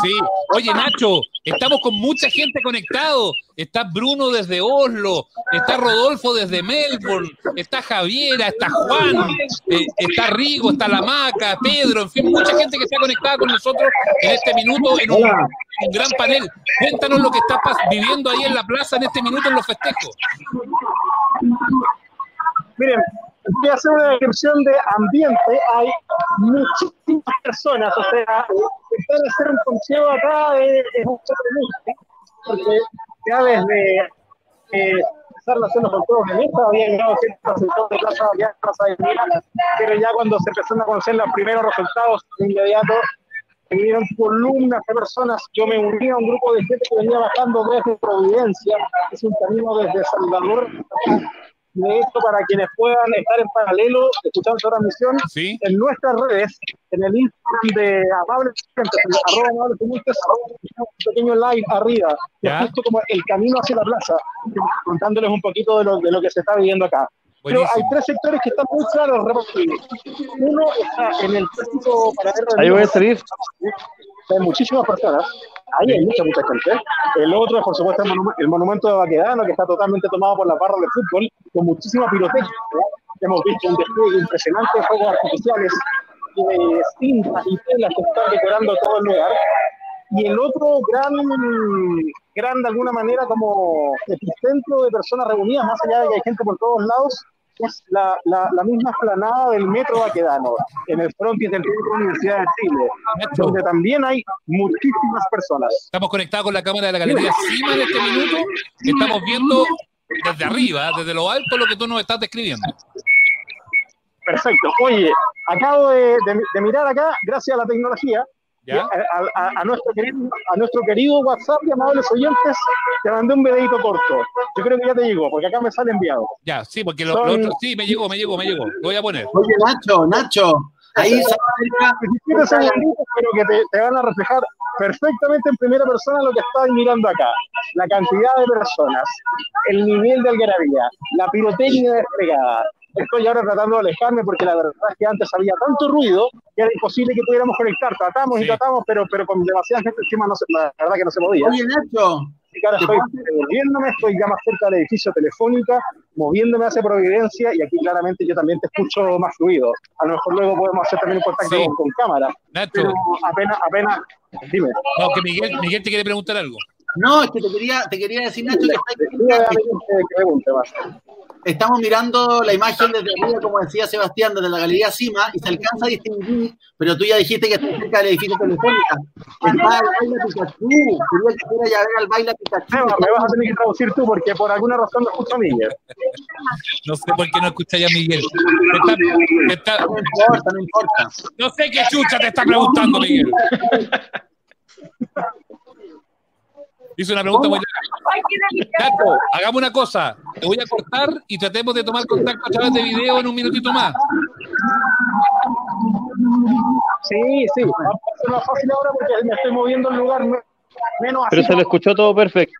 Sí, oye Nacho, estamos con mucha gente conectado. Está Bruno desde Oslo, está Rodolfo desde Melbourne, está Javiera, está Juan, eh, está Rigo, está La Maca, Pedro, en fin, mucha gente que está conectada con nosotros en este minuto en un, un gran panel. Cuéntanos lo que está viviendo ahí en la plaza en este minuto en los festejos. Miren, voy a hacer una descripción de ambiente. Hay muchísimas personas, o sea, a hacer un consejo acá es, es un poco porque ya desde eh, empezar hacerlo con todos en esta, había llegado ciertos sectores de plaza, plaza de Milán, pero ya cuando se empezaron a conocer los primeros resultados de inmediato, vinieron columnas de personas. Yo me uní a un grupo de gente que venía bajando desde Providencia, es un camino desde Salvador de esto para quienes puedan estar en paralelo escuchando su transmisión en nuestras redes, en el Instagram de Amables arroba Amables un pequeño live arriba, justo como el camino hacia la plaza, contándoles un poquito de lo, de lo que se está viviendo acá. Pero hay tres sectores que están muy claros Uno está en el tráfico para ver... Ahí voy a salir. Hay muchísimas personas Ahí hay mucha, mucha gente. El otro es, por supuesto, el, monumento de Baquedano, que está totalmente tomado por las barras de fútbol, con muchísima pirotecnia. Hemos visto un despliegue impresionante de fuegos artificiales de cintas y telas que están decorando todo el lugar. Y el otro gran, gran de alguna manera como epicentro de personas reunidas, más allá de que hay gente por todos lados, es la, la, la, misma explanada del Metro Baquedano, en el frontis del Centro de la Universidad de Chile, donde también hay muchísimas personas. Estamos conectados con la cámara de la Galería Cima en este minuto, estamos viendo desde arriba, desde lo alto, lo que tú nos estás describiendo. Perfecto. Oye, acabo de, de mirar acá, gracias a la tecnología, a, nuestro querido, a nuestro querido WhatsApp y amables oyentes, te mandé un videito corto. Yo creo que ya te llegó, porque acá me sale enviado. Ya, sí, porque lo, otro, sí, me llegó, me llegó, me llegó. Lo voy a poner. Oye, Nacho, Nacho, ahí se pero que te, te, van a reflejar perfectamente en primera persona lo que estás mirando acá. La cantidad de personas, el nivel de algarabía, la pirotecnia desplegada, estoy ahora tratando de alejarme porque la verdad es que antes había tanto ruido que era imposible que pudiéramos conectar. Tratamos y tratamos, pero, pero con demasiada gente encima no se, la verdad que no se podía. Oye, Nacho. Y ahora estoy devolviéndome, estoy ya más cerca del edificio telefónica, moviéndome hacia Providencia y aquí claramente yo también te escucho más fluido. A lo mejor luego podemos hacer también un contacto con, cámara. Nacho. Pero apenas, apenas, dime. No, que Miguel, Miguel te quiere preguntar algo. No, es que te quería, te quería decir, Nacho, que estamos mirando la imagen desde arriba, como decía Sebastián, desde la Galería Cima, y se alcanza a distinguir, pero tú ya dijiste que está cerca del edificio telefónica. Está el baile Pikachu, quería que fuera ya ver al baile Pikachu. me vas a tener que traducir tú, porque por alguna razón no escucho a Miguel. No sé por qué no escucha a Miguel. Está, no importa, no importa. No sé qué chucha te está preguntando, Miguel. Hice una pregunta muy larga. hagamos una cosa. Te voy a cortar y tratemos de tomar contacto a través de video en un minutito más. Sí, sí. Va más fácil ahora porque me estoy moviendo el lugar menos Pero se lo escuchó todo perfecto.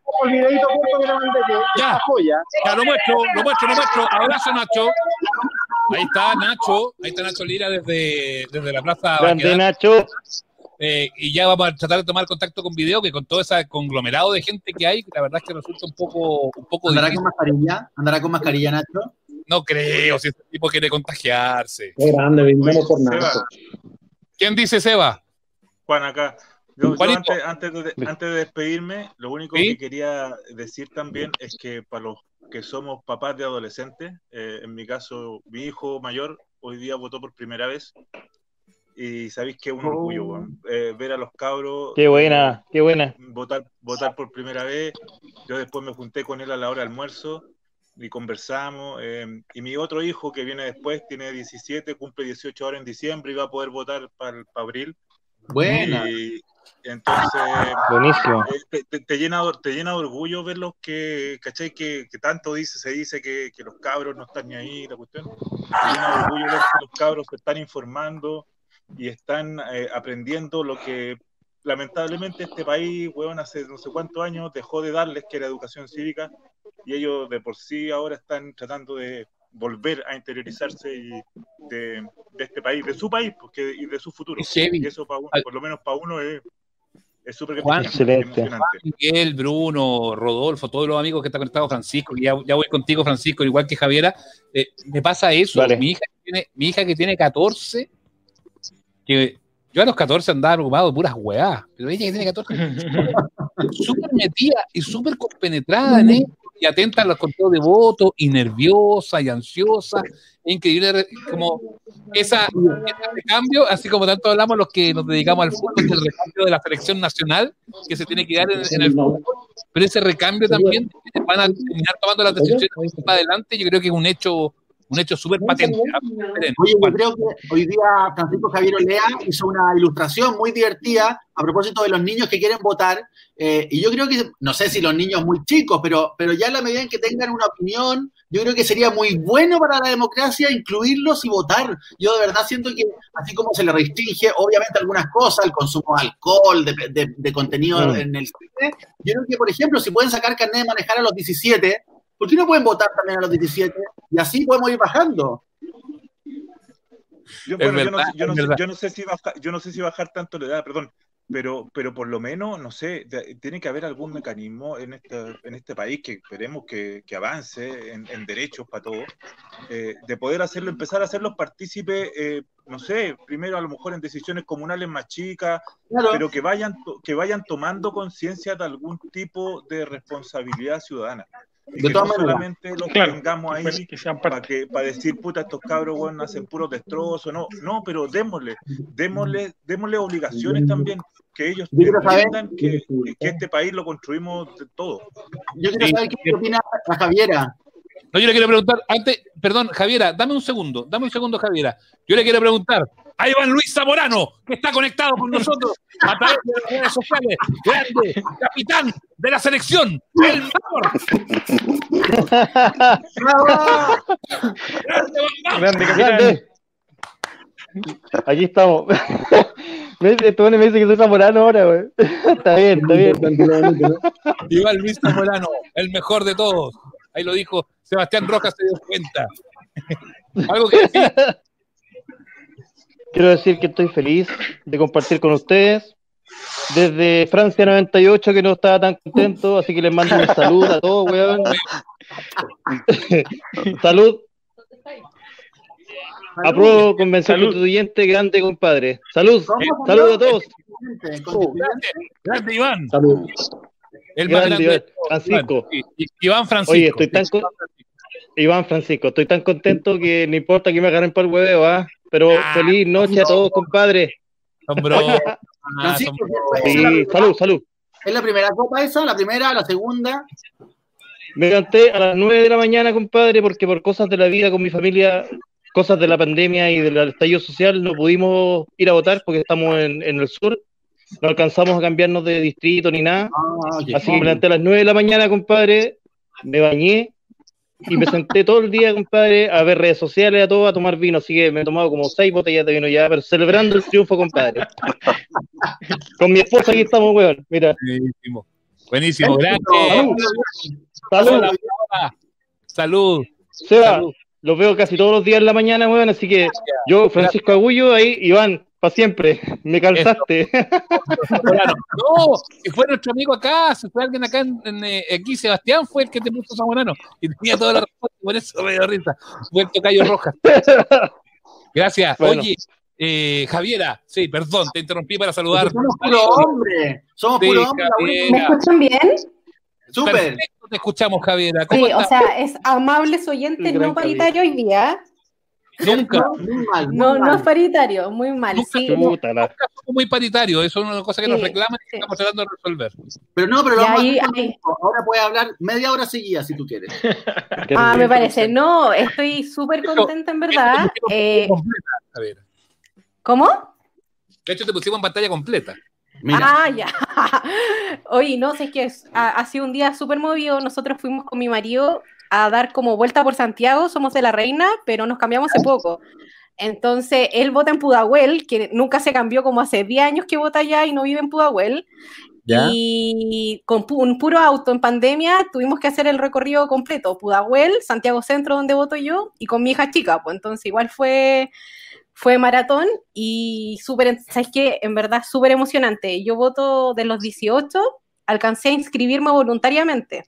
ya, ya lo muestro, lo muestro, lo muestro. Abrazo, Nacho. Ahí está Nacho, ahí está Nacho Lira desde, desde la plaza. Grande Nacho. Eh, y ya vamos a tratar de tomar contacto con video, que con todo ese conglomerado de gente que hay, la verdad es que resulta un poco, un poco ¿Andará con mascarilla? ¿Andará con mascarilla, Nacho? No creo, si este tipo quiere contagiarse. Qué grande, por nada. ¿Quién dice Seba? Juan, acá. antes, de, antes, de, despedirme, lo único que quería decir también es que para los que somos papás de adolescentes, eh, en mi caso, mi hijo mayor hoy día votó por primera vez y sabéis que es un orgullo, oh. eh, ver a los cabros. Qué buena, qué buena. Votar, votar por primera vez. Yo después me junté con él a la hora de almuerzo y conversamos. Em, y mi otro hijo que viene después tiene 17, cumple 18 horas en diciembre y va a poder votar para, abril. Buena. Y, entonces, Buenísimo. Eh, te, llena, te llena de orgullo ver los que, ¿cachai? Que, que tanto dice, se dice que, que, los cabros no están ni ahí, la cuestión. Te llena de orgullo ver que los cabros se están informando, y están eh, aprendiendo lo que lamentablemente este país, weón, hace no sé cuántos años dejó de darles que era educación cívica y ellos de por sí ahora están tratando de volver a interiorizarse y de, este país, de su país porque, y de su futuro. Y eso por lo menos para uno es es súper excelente. Miguel, Bruno, Rodolfo, todos los amigos que están conectados, Francisco, ya, ya voy contigo, Francisco, igual que Javiera. Eh, me pasa eso. Mi, hija que tiene, mi hija que tiene 14, que yo a los 14 andaba preocupado de puras weá, pero ella que tiene 14, súper metida y súper compenetrada en esto y atenta a los conteos de voto y nerviosa y ansiosa. increíble como esa, ese recambio, así como tanto hablamos los que nos dedicamos al fútbol, del recambio de la selección nacional que se tiene que dar en, el fútbol, pero ese recambio también van a terminar tomando las decisiones para adelante, yo creo que es un hecho un hecho súper patente. Oye, yo creo que hoy día Francisco Javier Olea hizo una ilustración muy divertida a propósito de los niños que quieren votar. Eh, y yo creo que, no sé si los niños muy chicos, pero, pero ya en la medida en que tengan una opinión, yo creo que sería muy bueno para la democracia incluirlos y votar. Yo de verdad siento que, así como se le restringe, obviamente, algunas cosas, el consumo de alcohol, de, de, contenido mm. en el cine, yo creo que, por ejemplo, si pueden sacar carnet de manejar a los 17, ¿Por qué no pueden votar también a los 17? Y así podemos ir bajando. Yo, no, sé si yo no sé si bajar tanto la edad, perdón, pero, pero por lo menos, no sé, tiene que haber algún mecanismo en este, en este país que esperemos que, avance en, derechos para todos, eh, de poder hacerlo, empezar a hacerlos partícipes, eh, no sé, primero a lo mejor en decisiones comunales más chicas, pero que vayan, que vayan tomando conciencia de algún tipo de responsabilidad ciudadana. Y que no solamente los tengamos ahí para, que, para decir, puta, estos cabros, bueno, hacen puros destrozos, no, no, pero démosle, démosle, démosle obligaciones también, que ellos entiendan que, que, este país lo construimos de todo. Yo quiero saber qué opina la Javiera. No, yo le quiero preguntar, antes, perdón, Javiera, dame un segundo, dame un segundo, Javiera. Yo le quiero preguntar, ahí va Luis Zamorano, que está conectado con nosotros a través de las redes sociales. Grande, capitán de la selección, el mejor. Grande, capitán. Aquí estamos. Este me dice que soy Zamorano ahora, güey. Está bien, está bien. Igual Luis Zamorano, el mejor de todos. Ahí lo dijo Sebastián Rojas, se dio cuenta. Algo que decir. Quiero decir que estoy feliz de compartir con ustedes. Desde Francia 98 que no estaba tan contento, así que les mando un saludo a todos, weón. Salud. Apruebo convención constituyente grande, compadre. Salud. Salud a todos. Grande, Iván. Salud. El grande, Iván. Francisco. Iván Francisco. Oye, estoy tan Iván Francisco, estoy tan contento que no importa que me agarren para el huevo, ¿ah? Pero ah, feliz noche a todos, compadre. Ah, sí, salud, salud. ¿Es la primera copa esa? ¿La primera? ¿La segunda? Me levanté a las 9 de la mañana, compadre, porque por cosas de la vida con mi familia, cosas de la pandemia y del estallido social, no pudimos ir a votar porque estamos en, el sur. No alcanzamos a cambiarnos de distrito ni nada. Ah, Así que me levanté a las 9 de la mañana, compadre, me bañé, y me senté todo el día, compadre, a ver redes sociales, a todo, a tomar vino. Así que me he tomado como seis botellas de vino ya, pero celebrando el triunfo, compadre. Con mi esposa aquí estamos, weón. Mira. Buenísimo. Buenísimo, gracias. Salud. Salud. Salud. los veo casi todos los días en la mañana, weón. Así que yo, Francisco Agullo, ahí, Iván, para siempre. Me calzaste. no, si fue nuestro amigo acá, si fue alguien acá en, eh, aquí, Sebastián fue el que te puso Zamorano y tenía toda la respuesta, por eso me dio risa. Fue el tocayo roja. Gracias. Oye, eh, Javiera, sí, perdón, te interrumpí para saludar. Somos puro hombre. Somos puro hombre. ¿Me escuchan bien? Súper. Perfecto, te escuchamos, Javiera. sí, o sea, es amables oyentes no paritarios hoy día. Nunca. no, no es paritario, muy mal. Nunca, sí. muy paritario, eso es una cosa que nos reclaman y estamos tratando de resolver. Pero no, pero lo vamos a ahora puede hablar media hora seguida si tú quieres. ah, me parece. No, estoy súper contenta en verdad. Eh, ¿Cómo? De hecho, te pusimos en pantalla completa. Ah, ya. Oye, no sé, es que ha sido un día súper movido. Nosotros fuimos con mi marido a dar como vuelta por Santiago, somos de la Reina, pero nos cambiamos hace poco. Entonces, él vota en Pudahuel, que nunca se cambió como hace 10 años que vota allá y no vive en Pudahuel. Y con un puro auto en pandemia tuvimos que hacer el recorrido completo, Pudahuel, Santiago Centro, donde voto yo, y con mi hija chica, pues entonces igual fue, fue maratón y súper, ¿sabes qué? En verdad súper emocionante. Yo voto de los 18, alcancé a inscribirme voluntariamente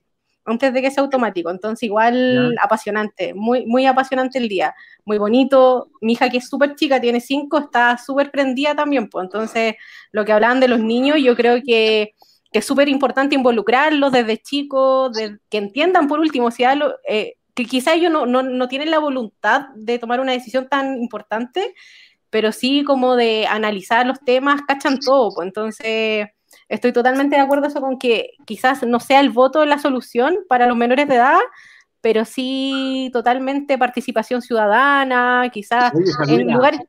antes de que sea automático. Entonces, igual apasionante, muy, muy apasionante el día, muy bonito. Mi hija, que es súper chica, tiene cinco, está súper prendida también. Pues. Entonces, lo que hablaban de los niños, yo creo que, es súper importante involucrarlos desde chicos, que entiendan por último, si eh, que quizá ellos no, no, no tienen la voluntad de tomar una decisión tan importante, pero sí como de analizar los temas, cachan todo. Pues. Entonces Estoy totalmente de acuerdo con que quizás no sea el voto la solución para los menores de edad, pero sí totalmente participación ciudadana, quizás en lugares...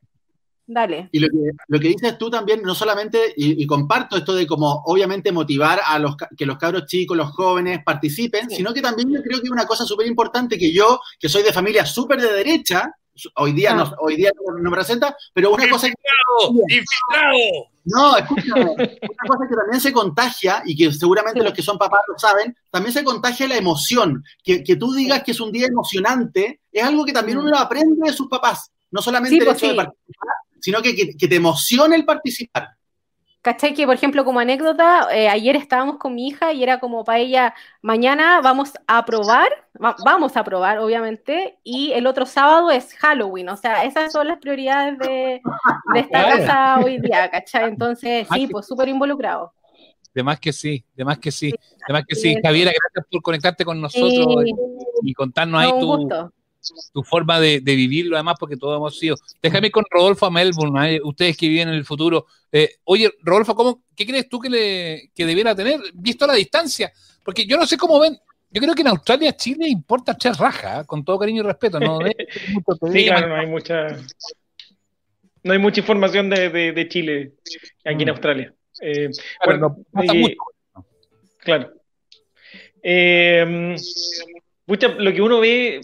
Dale. Y lo que, dices tú también, no solamente, y, comparto esto de como obviamente motivar a los que los cabros chicos, los jóvenes participen, sino que también yo creo que una cosa súper importante que yo, que soy de familia súper de derecha, hoy día, no, hoy día no, me presenta, pero una cosa que... ¡Infiltrado! No, escúchame, una cosa que también se contagia, y que seguramente los que son papás lo saben, también se contagia la emoción. Que, que, tú digas que es un día emocionante, es algo que también uno lo aprende de sus papás. No solamente el pues hecho de participar, sino que, que, te emociona el participar. ¿Cachai? Que, por ejemplo, como anécdota, eh, ayer estábamos con mi hija y era como para ella, mañana vamos a probar, vamos a probar, obviamente, y el otro sábado es Halloween, o sea, esas son las prioridades de, esta casa hoy día, ¿cachai? Entonces, sí, pues súper involucrado. De más que sí, de más que sí, de más que sí. Javiera, gracias por conectarte con nosotros y, contarnos ahí tu, tu forma de, vivirlo, además, porque todos hemos sido. Déjame con Rodolfo a Melbourne, ¿eh? ustedes que viven en el futuro. Eh, oye, Rodolfo, ¿cómo, ¿qué crees tú que, le, que debiera tener, visto la distancia? Porque yo no sé cómo ven. Yo creo que en Australia, Chile importa echar raja, ¿eh? con todo cariño y respeto. ¿no? sí, claro, no hay mucha. No hay mucha información de, Chile aquí en mm. Australia. claro, Claro. lo que uno ve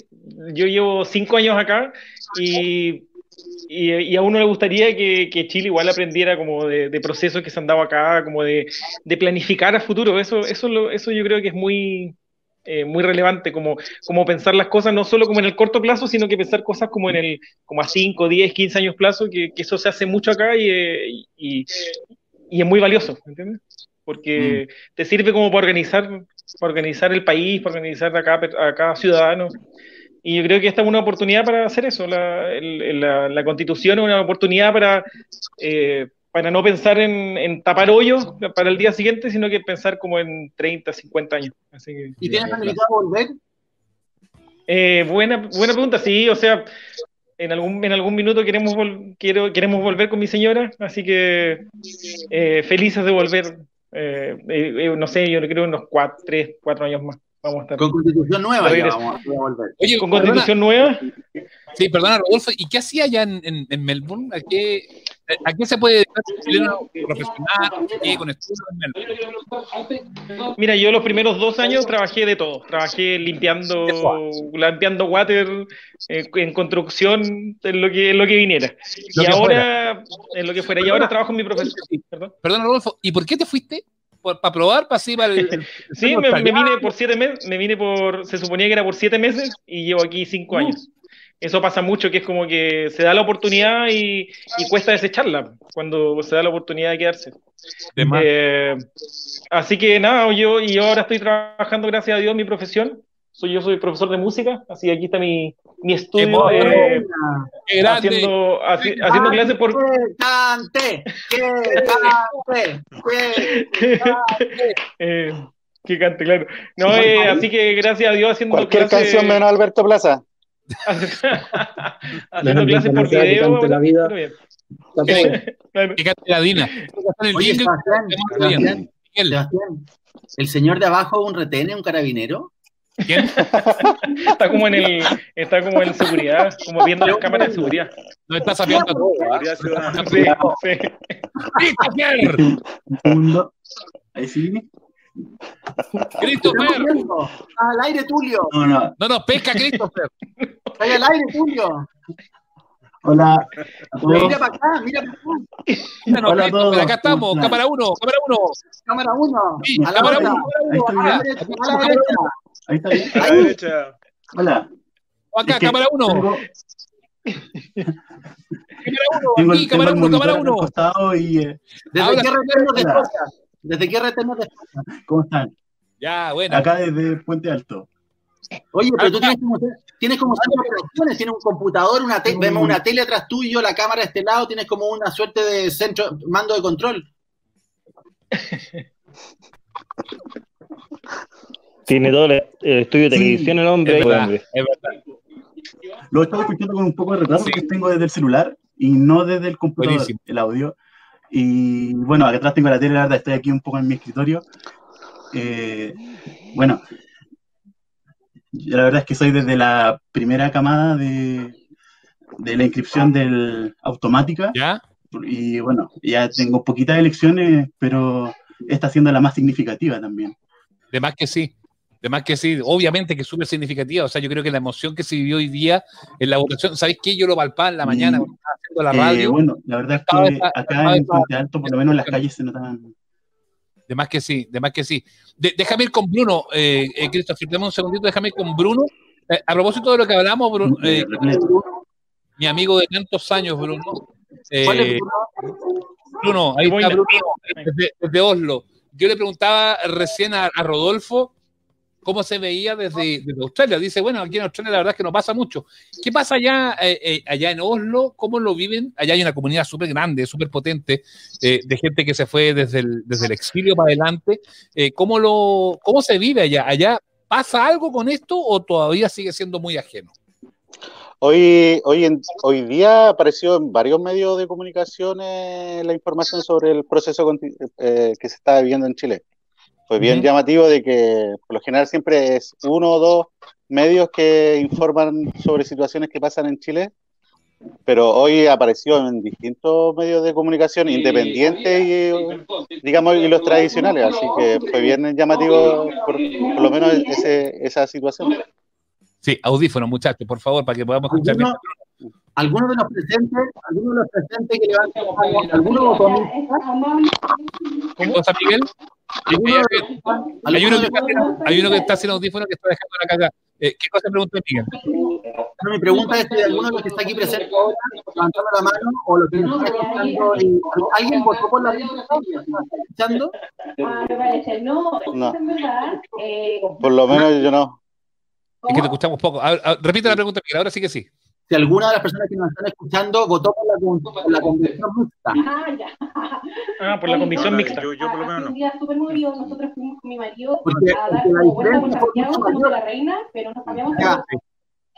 yo llevo cinco años acá y, y, a uno le gustaría que, Chile igual aprendiera como de, procesos que se han dado acá, como de, planificar a futuro. Eso, eso, eso yo creo que es muy, eh, muy relevante, como, como pensar las cosas no solo como en el corto plazo, sino que pensar cosas como en el como a 5, 10, 15 años plazo, que, eso se hace mucho acá y, y, es muy valioso, ¿entiendes? Porque mm. te sirve como para organizar, para organizar el país, para organizar a cada, a cada ciudadano. Y yo creo que esta es una oportunidad para hacer eso. La, constitución es una oportunidad para, eh, para no pensar en, tapar hoyos para el día siguiente, sino que pensar como en 30, 50 años. ¿Y tienes planificado volver? Eh, buena, buena pregunta, sí, o sea, en algún, en algún minuto queremos, quiero, queremos volver con mi señora, así que eh, felices de volver, no sé, yo creo unos 4, 3, 4 años más. Con constitución nueva ya vamos a volver. Oye, ¿con constitución nueva? Sí, perdona, Rodolfo. ¿Y qué hacía allá en, en, Melbourne? ¿A qué, ¿A qué se puede dedicar un chileno profesional? ¿Qué con estudios en Melbourne? Mira, yo los primeros dos años trabajé de todo. Trabajé limpiando, limpiando water, eh, en construcción, en lo que, en lo que viniera. y ahora, en lo que fuera. Y ahora trabajo en mi profesión. Perdón. Perdona, Rodolfo. ¿Y por qué te fuiste? Para probar, para así, para el, Sí, me, vine por siete meses, me vine por, se suponía que era por siete meses y llevo aquí cinco uh. años. Eso pasa mucho, que es como que se da la oportunidad y, cuesta desecharla cuando se da la oportunidad de quedarse. Eh, así que nada, yo, y yo ahora estoy trabajando, gracias a Dios, mi profesión soy, yo soy profesor de música, así que aquí está mi, mi estudio eh, haciendo, haciendo clases por... ¡Que cante! ¡Que cante! ¡Que cante! eh, que cante, claro. No, eh, así que gracias a Dios haciendo Cualquier canción menos Alberto Plaza. haciendo clases por video. La vida. Que cante la Dina. Oye, Sebastián, ¿el señor de abajo un retene, un carabinero? ¿Quién? está como en el, está como en seguridad, como viendo las cámaras de seguridad. No está sabiendo todo. Sí, sí. Ahí sí. Christopher. Al aire, Tulio. No, no. No pesca, Christopher. Ahí al aire, Tulio. Hola. Mira para acá, mira para acá. Hola a todos. Acá estamos, cámara 1, cámara 1. Cámara 1. Sí, a la cámara 1. Ahí está bien. A la derecha. Hola. Acá, Es que cámara 1. tengo- Cámara 1, Tengo el, aquí, cámara el 1, cámara monitor acá 1. al costado y eh, ¿Desde Ahora qué retorno escuchas? ¿Desde qué retorno escuchas? ¿cómo están? Ya, bueno. Acá desde Puente Alto. Oye, pero tú tienes como, tienes como cinco operaciones, tienes un computador, una te- vemos una tele atrás tuyo, la cámara de este lado, tienes como una suerte de centro, mando de control. Tiene todo el, el estudio de Sí, televisión el hombre. Es verdad, hombre. es verdad. Lo he estado escuchando con un poco de retraso porque tengo desde el celular y no desde el computador Buenísimo. el audio. Y bueno, acá atrás tengo la tele, la verdad, estoy aquí un poco en mi escritorio. Eh, bueno, yo la verdad es que soy desde la primera camada de, de la inscripción del automática. ¿Ya? Y bueno, ya tengo poquitas elecciones, pero esta siendo la más significativa también. De más que sí. De más que sí, obviamente que es súper significativa. O sea, yo creo que la emoción que se vivió hoy día en la votación, ¿sabéis qué? Yo lo palpaba en la mañana Y, cuando estaba haciendo la Eh, radio. bueno, la verdad es que acá en Puente Alto, por lo menos en las calles se notaban. De más que sí, de más que sí. De- déjame ir con Bruno, eh, eh, Christopher, dame un segundito, déjame ir con Bruno. Eh, a propósito de lo que hablamos, Bruno, eh, mi amigo de tantos años, Bruno. eh, ¿Cuál es Bruno, ahí está. Bruno, desde, desde Oslo. Yo le preguntaba recién a, a Rodolfo cómo se veía desde, desde Australia. Dice, bueno, aquí en Australia la verdad es que no pasa mucho. ¿Qué pasa allá, eh, eh, allá en Oslo? ¿Cómo lo viven? Allá hay una comunidad súper grande, súper potente, eh, de gente que se fue desde el, desde el exilio para adelante. Eh, ¿cómo, lo, ¿Cómo se vive allá? ¿Allá pasa algo con esto o todavía sigue siendo muy ajeno? Hoy, hoy, en- hoy día apareció en varios medios de comunicación eh, la información sobre el proceso eh, que se está viviendo en Chile. Fue bien Ujú. llamativo de que por lo general siempre es uno o dos medios que informan sobre situaciones que pasan en Chile, pero hoy apareció en distintos medios de comunicación independientes y, digamos, y los tradicionales, así que fue bien llamativo por, por lo menos ese- esa situación. Sí, audífonos, muchachos, por favor, para que podamos escuchar bien. ¿Alguno, de los presentes, alguno de los presentes que levanten la mano, alguno votó ¿Cómo cosa, Miguel? ¿Alguno Hay, de- hay uno que está, hay uno que está sin audífono que está dejando la caga. Eh, ¿Qué cosa preguntó Miguel? No, mi pregunta es si alguno de los que está aquí presente ahora, levantando la mano, o los que nos están escuchando, y- ¿alguien votó por la está escuchando? No, por lo menos yo no. Es que te escuchamos poco. A ver, a- repite la pregunta, Miguel. Ahora sí que sí. Si alguna de las personas que nos están escuchando votó por la, por la convención mixta. Ah, por la comisión mixta. Yo, yo por lo menos no. Un día súper movido, nosotros fuimos con mi marido Porque- a dar como vuelta por Santiago, mayor. la reina, pero nos cambiamos de Ya.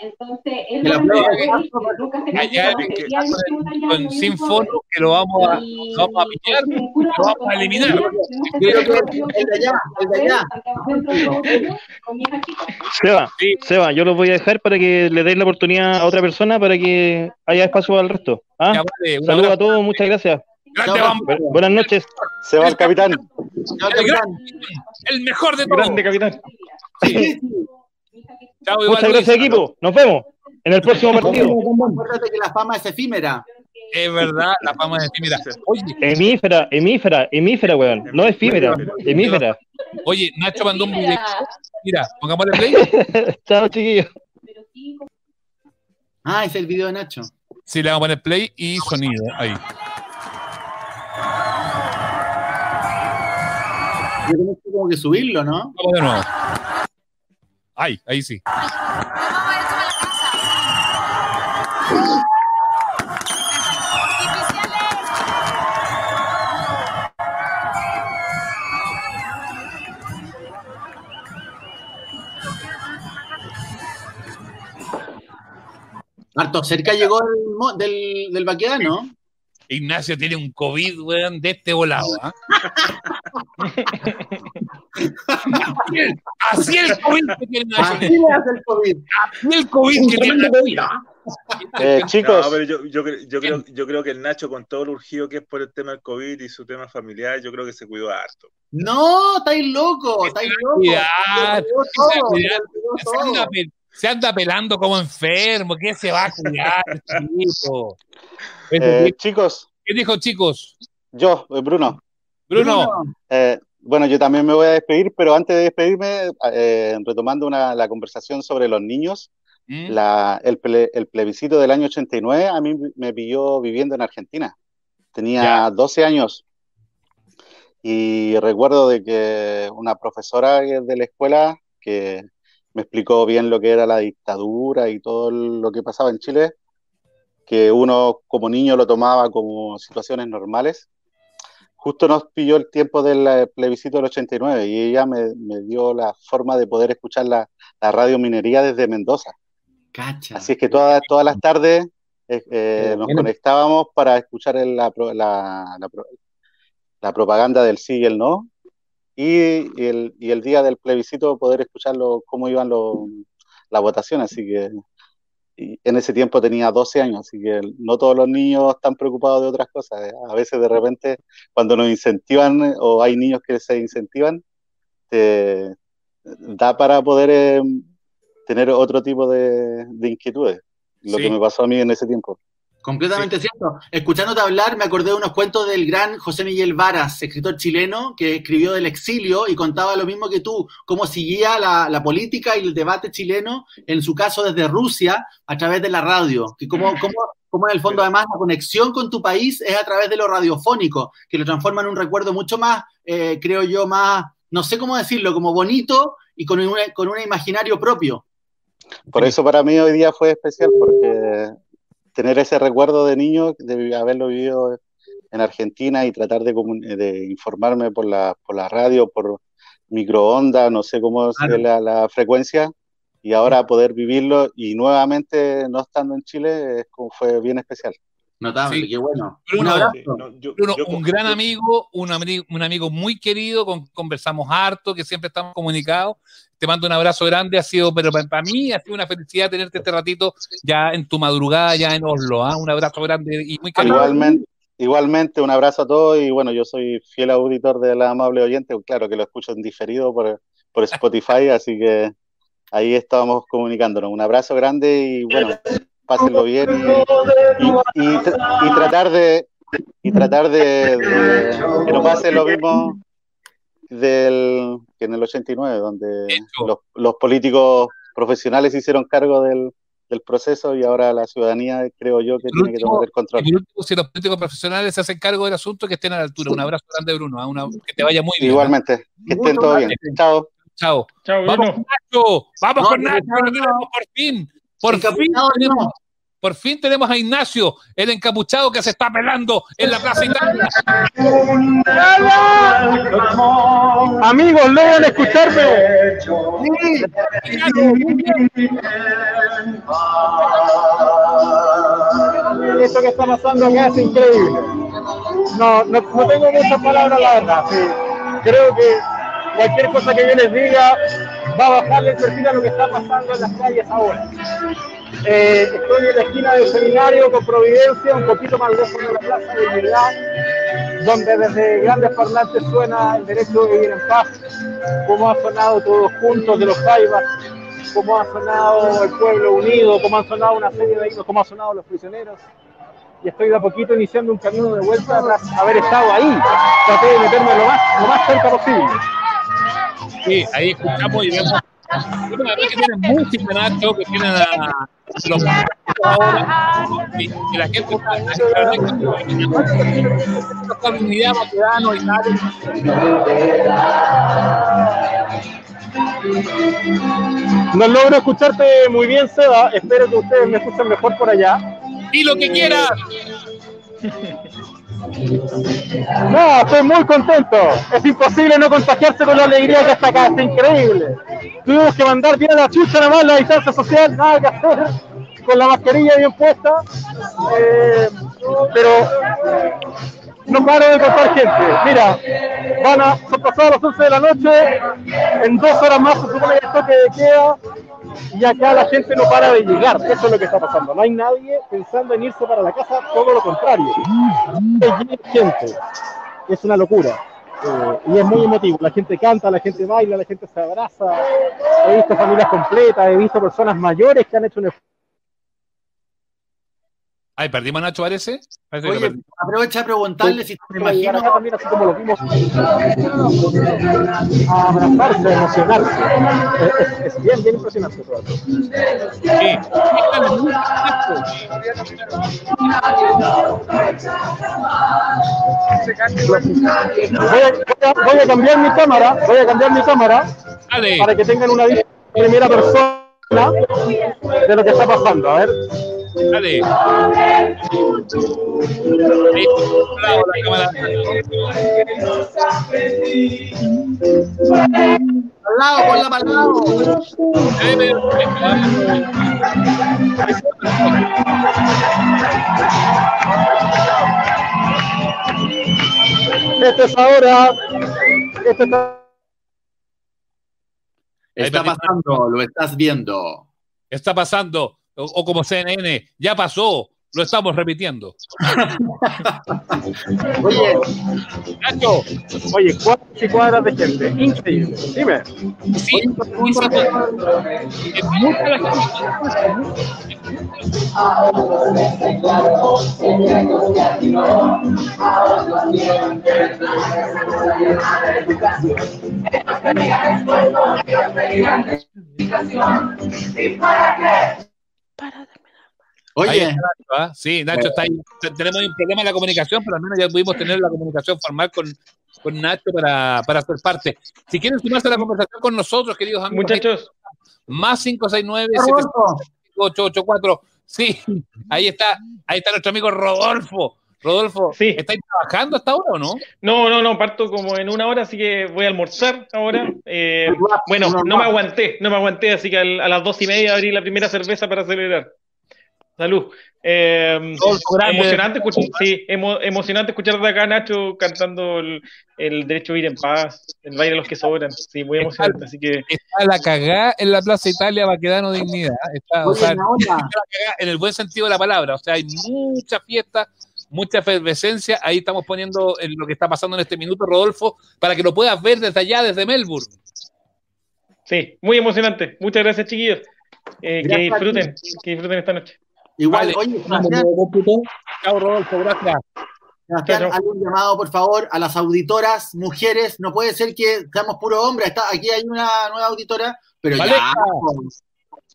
Entonces, él Que la no prueba me de dijo, caso, "Oye, nunca se Allá cambió, en hace que- diez años que votan ya, con- sin fondo, que lo vamos a, lo vamos a pillar, y lo vamos a eliminar. El de allá, el de allá. Seba, Seba, yo los voy a dejar para que le deis la oportunidad a otra persona para que haya espacio al resto. ¿ah? Saludos a todos, muchas gracias. Bu- Buenas noches. Se va el capitán. El, gran- el mejor de todos. Grande capitán. Chao, igual, Muchas Luis. gracias, equipo. Nos vemos en el próximo partido. Acuérdate que la fama es efímera. Es verdad, la fama es efímera. Oye, Hemífera, hemífera, hemífera, weón. No efímera, hemífera. oye, Nacho mandó un video. Mira, pongámosle play. Chao, chiquillos. Ah, es el video de Nacho. Sí, le vamos a poner play y sonido. Ahí. Yo tengo que subirlo, ¿no? Vamos de nuevo. Ahí, ahí sí. Harto cerca llegó el mo- del, del Baquedano. Ignacio tiene un COVID, weón, de este volado. ¿ah? Así el COVID que tiene Nacho. Así le hace el COVID. Así el COVID que tiene Eh, chicos, No, pero yo, yo, cre- yo creo, yo creo que el Nacho, con todo lo urgido que es por el tema del COVID y su tema familiar, yo creo que se cuidó harto. No, estáis loco, estáis loco. Se anda pelando como enfermo. ¿Qué se va a cuidar, chico? Eh, chicos. ¿Qué dijo, chicos? Yo, eh, Bruno. Bruno. Eh, bueno, yo también me voy a despedir, pero antes de despedirme, eh, retomando una, la conversación sobre los niños, ¿Mm? la, el, ple- el plebiscito del año 89 a mí me pilló viviendo en Argentina. Tenía 12 años y recuerdo de que una profesora de la escuela que me explicó bien lo que era la dictadura y todo lo que pasaba en Chile, que uno como niño lo tomaba como situaciones normales. Justo nos pilló el tiempo del eh, plebiscito del 89 y ella me, me dio la forma de poder escuchar la, la radio minería desde Mendoza. Cacha. Así es que todas, todas las tardes eh, eh, nos conectábamos para escuchar el- la, la propaganda del sí y el no, y, y el, y el día del plebiscito poder escucharlo, cómo iban los, la votación. Así que y en ese tiempo tenía 12 años, así que no todos los niños están preocupados de otras cosas. ¿eh? A veces de repente cuando nos incentivan eh, o hay niños que se incentivan, te da para poder eh, tener otro tipo de, de inquietudes. Lo Sí. que me pasó a mí en ese tiempo. Completamente cierto. Escuchándote hablar, me acordé de unos cuentos del gran José Miguel Varas, escritor chileno, que escribió del exilio y contaba lo mismo que tú, cómo seguía la, la política y el debate chileno, en su caso desde Rusia, a través de la radio. Que cómo, cómo, cómo en el fondo además la conexión con tu país es a través de lo radiofónico, que lo transforma en un recuerdo mucho más, eh, creo yo, más, no sé cómo decirlo, como bonito y con un, con un imaginario propio. Por eso para mí hoy día fue especial, porque tener ese recuerdo de niño, de haberlo vivido en Argentina y tratar de, de informarme por la, por la radio, por microondas, no sé cómo Claro. es la, la frecuencia, y ahora poder vivirlo y nuevamente no estando en Chile es como fue bien especial. Notable, Sí. qué bueno. Bruno, un abrazo. Bruno, un gran amigo, un, ami- un amigo muy querido, con, conversamos harto, que siempre estamos comunicados. Te mando un abrazo grande, ha sido, pero para, para mí ha sido una felicidad tenerte este ratito ya en tu madrugada, ya en Oslo. ¿ah? Un abrazo grande y muy cariñoso. Igualmente, igualmente, un abrazo a todos y bueno, yo soy fiel auditor de la amable oyente, claro que lo escucho en diferido por, por Spotify, así que ahí estábamos comunicándonos. Un abrazo grande y bueno, pásenlo bien y, y- y tra- y tratar de y tratar de, de que no pase lo mismo del que en el 89, donde los, los políticos profesionales se hicieron cargo del, del proceso y ahora la ciudadanía creo yo que tiene que tomar el control. Último, si los políticos profesionales se hacen cargo del asunto, que estén a la altura. Un abrazo grande, Bruno. ¿ah? Una- que te vaya muy bien. ¿ah? Igualmente, que estén todos bien. Chao. Chao. Chao, Vamos Bruno. con Nacho. Vamos No, con Nacho. no, por fin. Por fin, tenemos, por fin tenemos a Ignacio, el encapuchado que se está pelando en la Plaza Italia. Amigos, logran escucharme. Esto que está pasando acá es increíble. No, no, no tengo muchas palabras, la verdad. sí. Creo que cualquier cosa que yo les diga va a bajarle el perfil a lo que está pasando en las calles ahora. Eh, estoy en la esquina del seminario con Providencia, un poquito más lejos de la Plaza de Unidad, donde desde grandes parlantes suena el derecho de vivir en paz, como ha sonado todos juntos de los Jaivas, como ha sonado el pueblo unido, como han sonado una serie de himnos, como han sonado los prisioneros. Y estoy de a poquito iniciando un camino de vuelta tras haber estado ahí. Traté de meterme lo más, lo más cerca posible. Sí, ahí escuchamos y vemos. Bueno, además que tienen música, Nacho, que tienen a los ahora. Y, y la gente está. La verdad que esta unidad Maquedano y No logro escucharte muy bien, Seba. Espero que ustedes me escuchen mejor por allá. Y lo que quieras. No, estoy muy contento. Es imposible no contagiarse con la alegría que está acá. Es increíble. Tuvimos que mandar bien a la chucha nada más la distancia social, nada que hacer. Con la mascarilla bien puesta. Eh, pero no paro de contar gente. Mira, van a, son pasadas las 11 de la noche. En dos horas más se supone que el toque de queda. Y acá la gente no para de llegar. Eso es lo que está pasando. No hay nadie pensando en irse para la casa, todo lo contrario. Es gente. Es una locura. Eh, y es muy emotivo, la gente canta, la gente baila, la gente se abraza. He visto familias completas, he visto personas mayores que han hecho un esfuerzo Ay, perdimos a Nacho, parece. parece Oye, aprovecha a preguntarle si me imagino. También así como lo vimos a abrazarse, a emocionarse. Es, es, bien, bien impresionante. Sí. Voy a, voy a cambiar mi cámara, voy a cambiar mi cámara Dale. para que tengan una vista en primera persona de lo que está pasando. A ver. Dale. Al lado, ponla para el lado. Esto es ahora. Esto está Está pasando, lo estás viendo. Está pasando, o, o, como CNN, ya pasó, lo estamos repitiendo. Oye, Nacho, oye, cuadras y cuadras de gente, increíble. Dime. Sí, es mucha la Oye, Nacho, ¿eh? sí, Nacho está ahí. Tenemos un problema en la comunicación, pero al menos ya pudimos tener la comunicación formal con, con Nacho para, para ser parte. Si quieren sumarse a la conversación con nosotros, queridos amigos, muchachos, más 569 884 Sí, ahí está, ahí está nuestro amigo Rodolfo. Rodolfo, sí. ¿estáis trabajando hasta ahora o no? No, no, no, parto como en una hora, así que voy a almorzar ahora. Eh, bueno, no me aguanté, no me aguanté, así que a las dos y media abrí la primera cerveza para celebrar. Salud. Eh, emocionante, escuchar, sí, emo, emocionante escuchar de acá Nacho cantando el, el, derecho a vivir en paz, el baile de los que sobran. Sí, muy emocionante. Así que... Está la cagada en la Plaza Italia Baquedano Dignidad. Está, o sea, está en el buen sentido de la palabra. O sea, hay mucha fiesta, mucha efervescencia. Ahí estamos poniendo lo que está pasando en este minuto, Rodolfo, para que lo puedas ver desde allá, desde Melbourne. Sí, muy emocionante. Muchas gracias, chiquillos. Eh, que disfruten, que disfruten esta noche. Igual, vale. oye, Chao, Rodolfo, gracias. Sebastián, algún llamado, por favor, a las auditoras, mujeres. No puede ser que seamos puro hombres. Está, aquí hay una nueva auditora, pero Valesca. ya.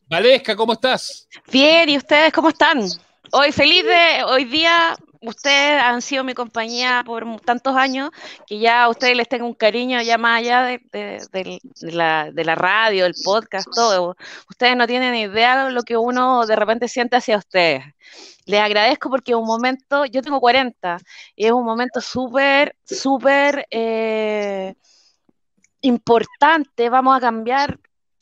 Valesca, ¿cómo estás? Bien, ¿y ustedes cómo están? Hoy feliz de, hoy día ustedes han sido mi compañía por tantos años que ya a ustedes les tengo un cariño ya más allá de, la radio, el podcast, todo. Ustedes no tienen idea de lo que uno de repente siente hacia ustedes. Les agradezco porque es un momento, yo tengo 40, y es un momento súper, súper eh, importante. Vamos a cambiar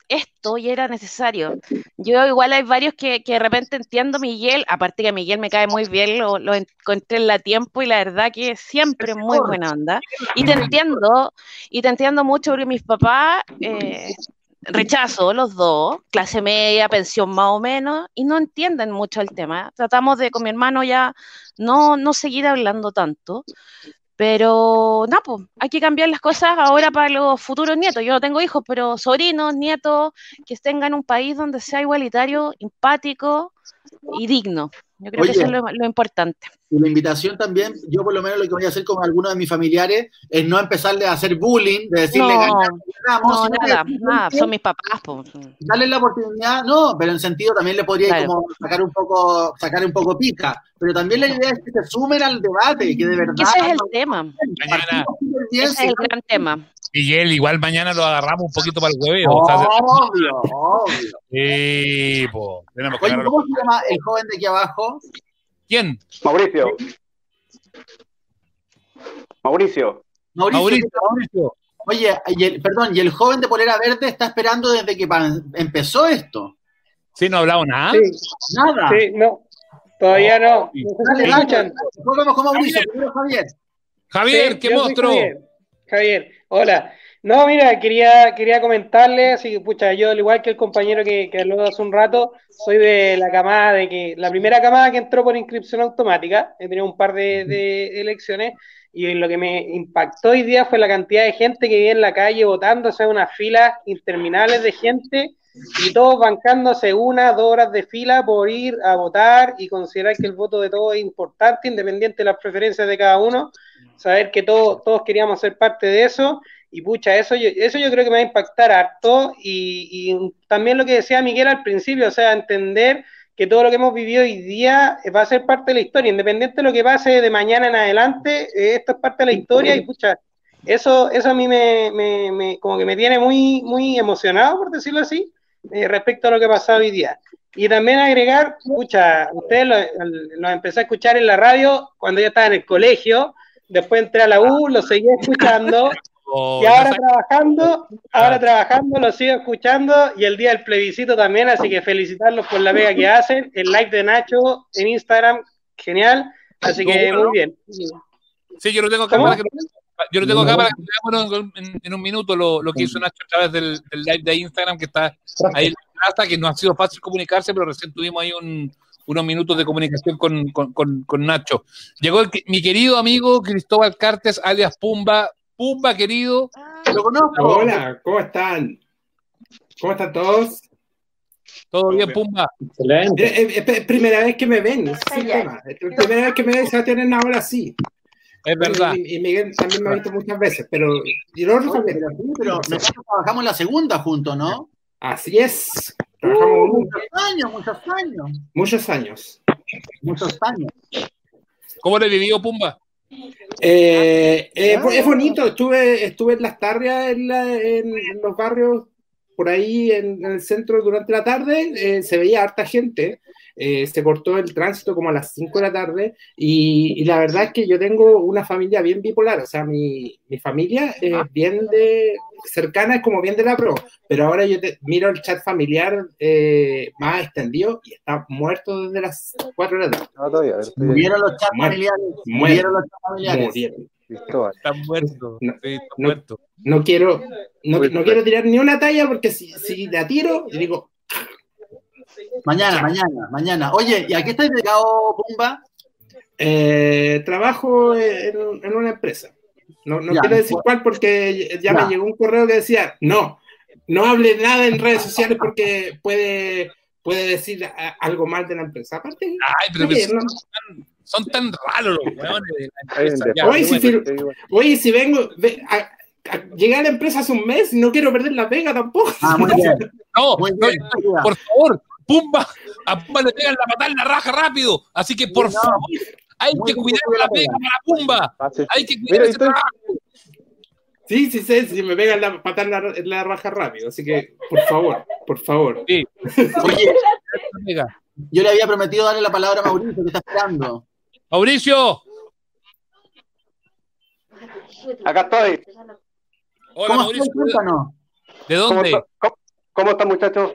esto y era necesario. Yo igual hay varios que, que, de repente entiendo Miguel, aparte que Miguel me cae muy bien, lo, lo encontré en la tiempo y la verdad que siempre muy buena onda. Y te entiendo, y te entiendo mucho porque mis papás eh, rechazo los dos, clase media, pensión más o menos, y no entienden mucho el tema. Tratamos de con mi hermano ya no, no seguir hablando tanto, pero nada, pues, hay que cambiar las cosas ahora para los futuros nietos. Yo no tengo hijos, pero sobrinos, nietos, que estén en un país donde sea igualitario, empático y digno. Yo creo Oye, que eso es lo, lo, importante. Y la invitación también, yo por lo menos lo que voy a hacer con algunos de mis familiares es no empezarle a hacer bullying, de decirle no, ganamos, no, nada, nada, son mis papás. Pues. Darle la oportunidad, no, pero en sentido también le podría claro. como sacar un poco, sacar un poco pica, pero también la idea es que se sumen al debate, que de verdad. Ese es el tema. Mañana, ese es el gran tema. Miguel, igual mañana lo agarramos un poquito para el hueveo. Obvio, o sea, obvio. Sí, po. Oye, ¿cómo se llama el joven de aquí abajo? ¿Quién? Mauricio. Mauricio. Mauricio. Mauricio. Mauricio. Oye, y el, perdón, ¿y el joven de polera verde está esperando desde que empezó esto? Sí, no ha hablado nada. Sí. Nada. Sí, no. Todavía no. no. Vamos con Mauricio. Primero Javier. Javier, sí, qué monstruo. Javier. Javier, hola. No, mira, quería, quería comentarle, así que, pucha, yo, al igual que el compañero que, que habló hace un rato, soy de la camada de que, la primera camada que entró por inscripción automática, he tenido un par de, de elecciones, y lo que me impactó hoy día fue la cantidad de gente que vive en la calle votando, o sea, unas filas interminables de gente y todos bancándose una, dos horas de fila por ir a votar y considerar que el voto de todos es importante, independiente de las preferencias de cada uno, saber que todos, todos queríamos ser parte de eso y pucha, eso yo, eso yo creo que me va a impactar harto y, y también lo que decía Miguel al principio, o sea, entender que todo lo que hemos vivido hoy día va a ser parte de la historia, independiente de lo que pase de mañana en adelante, eh, esto es parte de la historia y pucha, eso, eso a mí me, me, me como que me tiene muy, muy emocionado, por decirlo así, eh, respecto a lo que ha pasado hoy día. Y también agregar, pucha, ustedes lo, lo empecé a escuchar en la radio cuando yo estaba en el colegio, después entré a la U, lo seguí escuchando, y ahora trabajando, ahora trabajando, lo sigo escuchando y el día del plebiscito también, así que felicitarlos por la vega que hacen, el like de Nacho en Instagram, genial, así que muy bien. Sí, yo lo tengo acá para que yo lo tengo acá para que veamos en, en, un minuto lo, lo, que hizo Nacho a través del, del, live de Instagram, que está ahí en la que no ha sido fácil comunicarse, pero recién tuvimos ahí un, unos minutos de comunicación con, con, con, con Nacho. Llegó el, mi querido amigo Cristóbal Cartes, alias Pumba, Pumba, querido. Lo conozco. Hola, ¿cómo están? ¿Cómo están todos? Todo bien, Pumba. Excelente. Es, primera vez que me ven, es tema. Es primera vez que me ven, se va a tener ahora sí. Es verdad. Y, Miguel también me ha visto muchas veces, pero. Y lo no, pero, pero nosotros trabajamos la segunda juntos, ¿no? Así es. Trabajamos uh, muchos años, muchos años. Muchos años. Muchos años. ¿Cómo le vivió Pumba? Eh, eh, es bonito, estuve, estuve en las tardes en, en, los barrios por ahí en, el centro durante la tarde, eh, se veía harta gente, eh, se cortó el tránsito como a las 5 de la tarde y, la verdad es que yo tengo una familia bien bipolar, o sea, mi, mi familia es bien de cercana, es como bien de la pro, pero ahora yo te, miro el chat familiar eh, más extendido y está muerto desde las 4 de la tarde. No, todavía, murieron los chats familiares. Murieron los chats familiares. Murieron. Está muerto. No, sí, está no, muerto. no quiero, no, no, quiero tirar ni una talla porque si, si la tiro, digo. Mañana, mañana, mañana. Oye, ¿y a qué estás dedicado, Pumba? Eh, trabajo en, en, una empresa. No, no ya, quiero decir cuál porque ya, ya, me llegó un correo que decía, no, no hable nada en redes sociales porque puede, puede decir algo mal de la empresa. Aparte, Ay, pero oye, no, son tan raros los weones de la empresa. Oye, si, oye, si vengo, ve, a, a, llegué a la empresa hace un mes y no quiero perder la pega tampoco. Ah, muy bien. no, muy bien. no, por favor, Pumba, a Pumba le pegan la patada en la raja rápido. Así que, por no, favor, hay que cuidar la pega para Pumba. Hay que cuidar ese trabajo. Sí, sí, sí, sí, me pegan la patada en la, en la raja rápido. Así que, por favor, por favor. Sí. Oye, yo le había prometido darle la palabra a Mauricio, que está esperando. Mauricio. Acá estoy. Hola, ¿Cómo Mauricio. Cuéntanos. ¿De dónde? ¿Cómo, cómo, cómo están, muchachos?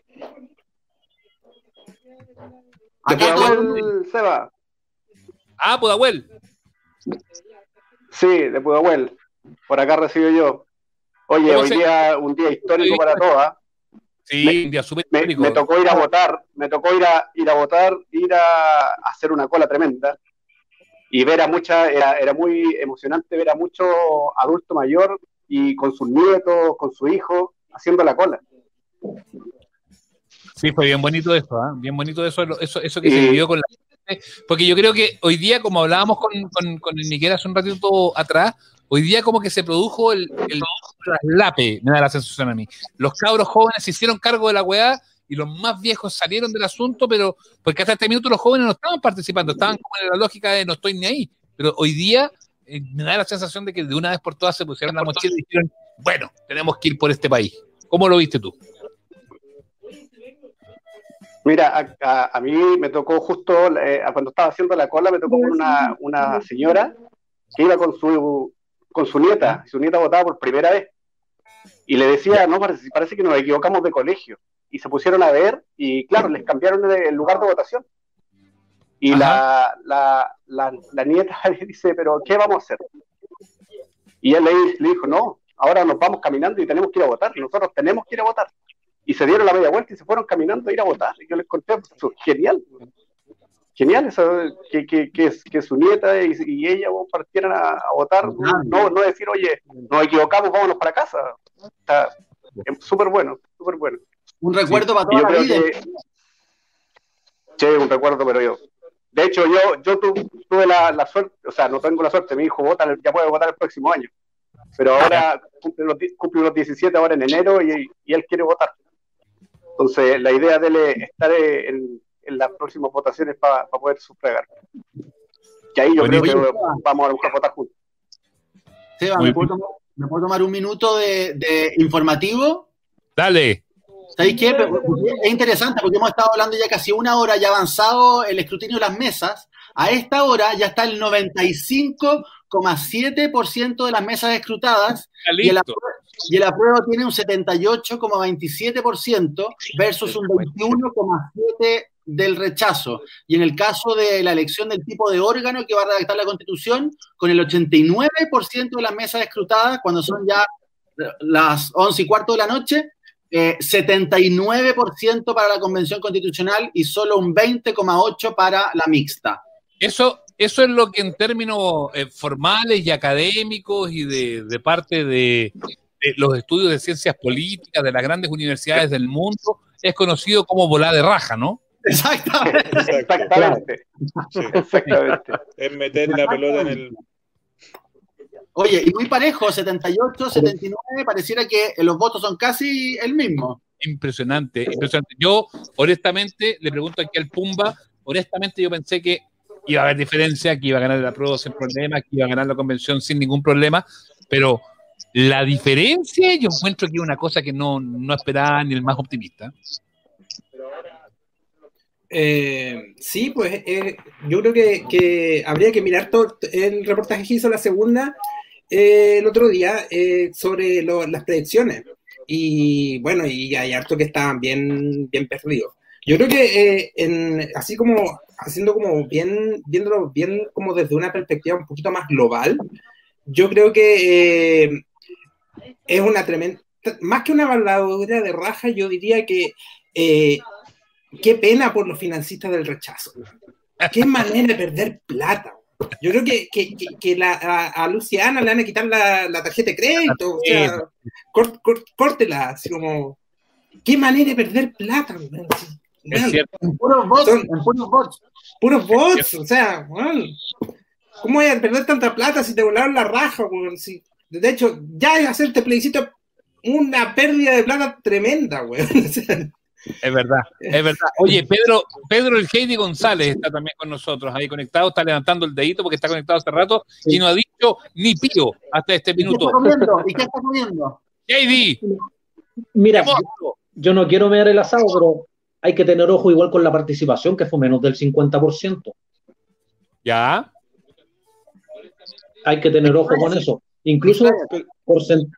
Acá Pudahuel, Seba. Ah, Pudahuel. Sí, de Pudahuel. Por acá recibo yo. Oye, hoy se... día un día histórico para todas. Sí, me, un día súper histórico. Me, me, tocó ir a votar, me tocó ir a, ir a votar, ir a, a hacer una cola tremenda y ver a mucha, era, era muy emocionante ver a mucho adulto mayor y con sus nietos, con su hijo, haciendo la cola. Sí, fue bien bonito eso, ¿eh? bien bonito eso, eso, eso que se vivió con la gente, porque yo creo que hoy día, como hablábamos con, con, con el Miguel hace un ratito atrás, hoy día como que se produjo el, el traslape, me da la sensación a mí. Los cabros jóvenes se hicieron cargo de la weá y los más viejos salieron del asunto, pero porque hasta este minuto los jóvenes no estaban participando, estaban como en la lógica de no estoy ni ahí. Pero hoy día eh, me da la sensación de que de una vez por todas se pusieron la mochila y dijeron, bueno, tenemos que ir por este país. ¿Cómo lo viste tú? Mira, a, a, a mí me tocó justo, eh, cuando estaba haciendo la cola, me tocó una, una señora que iba con su, con su nieta, su nieta votaba por primera vez. Y le decía, no, parece, parece que nos equivocamos de colegio y se pusieron a ver y claro, les cambiaron el lugar de votación. Y la, la, la, la, nieta le dice, pero ¿qué vamos a hacer? Y él le, le, dijo, no, ahora nos vamos caminando y tenemos que ir a votar, nosotros tenemos que ir a votar. Y se dieron la media vuelta y se fueron caminando a ir a votar. Y yo les conté, pues, genial. genial eso, que, que, que, que su nieta y, y ella vos, partieran a, a votar, no, no decir, oye, nos equivocamos, vámonos para casa. Está súper bueno, súper bueno. Un recuerdo para Y yo toda la vida. Sí, un recuerdo, pero yo. De hecho, yo, yo tu- tuve la, la suerte, o sea, no tengo la suerte, mi hijo vota, ya puede votar el próximo año. Pero ahora cumple los, cumple los 17 ahora en enero y, y él quiere votar. Entonces, la idea de él es estar en, en las próximas votaciones para poder sufragar. Que ahí yo creo que vamos a buscar votar juntos. Seba, ¿me puedo, tomar, me puedo tomar un minuto de, de informativo? Dale. ¿Sabéis qué? Es interesante porque hemos estado hablando ya casi una hora, ya avanzado el escrutinio de las mesas. A esta hora ya está el 95,7% de las mesas escrutadas y el, apruebo, y el apruebo tiene un 78,27% versus un 21,7% del rechazo. Y en el caso de la elección del tipo de órgano que va a redactar la Constitución, con el 89% de las mesas escrutadas, cuando son ya las 11 y cuarto de la noche, eh, 79% para la Convención Constitucional y solo un 20,8% para la mixta. Eso, eso es lo que en términos eh, formales y académicos y de, de parte de, de, los estudios de ciencias políticas de las grandes universidades del mundo es conocido como volar de raja, ¿no? Exactamente. Exactamente. Sí. Exactamente. Es meter la pelota en el. Oye, y muy parejo, 78, 79, pareciera que los votos son casi el mismo. Impresionante, impresionante. Yo, honestamente, le pregunto aquí al Pumba, honestamente yo pensé que iba a haber diferencia, que iba a ganar la prueba sin problema, que iba a ganar la convención sin ningún problema, pero la diferencia yo encuentro que es una cosa que no, no esperaba ni el más optimista. Eh, sí, pues eh, yo creo que, habría que mirar todo el reportaje que hizo la segunda eh, el otro día sobre las predicciones. Y bueno, y hay harto que estaban bien, bien perdidos. Yo creo que así como haciendo como bien, viéndolo bien como desde una perspectiva un poquito más global, yo creo que es una tremenda, más que una baladuría de raja, yo diría que eh, qué pena por los financistas del rechazo. Qué manera de perder plata. Yo creo que, que, que, que la, a, a, Luciana le van a quitar la, la tarjeta de crédito. O sea, cort, cort, córtela. Así como, qué manera de perder plata. Man. Es cierto. En puros bots. Son, en puros bots. Puros bots. O sea, man, ¿cómo voy a perder tanta plata si te volaron la raja? Man? Si, de hecho, ya es hacerte plebiscito una pérdida de plata tremenda, güey. Es verdad, es verdad. Oye, Pedro, Pedro el Heidi González está también con nosotros ahí conectado, está levantando el dedito porque está conectado hace rato sí. y no ha dicho ni pío hasta este minuto. ¿Y qué está comiendo? ¿Y qué está comiendo? Heidi. Mira, yo, yo, no quiero ver el asado, pero hay que tener ojo igual con la participación, que fue menos del 50%. ¿Ya? Hay que tener ojo con eso. Incluso porcent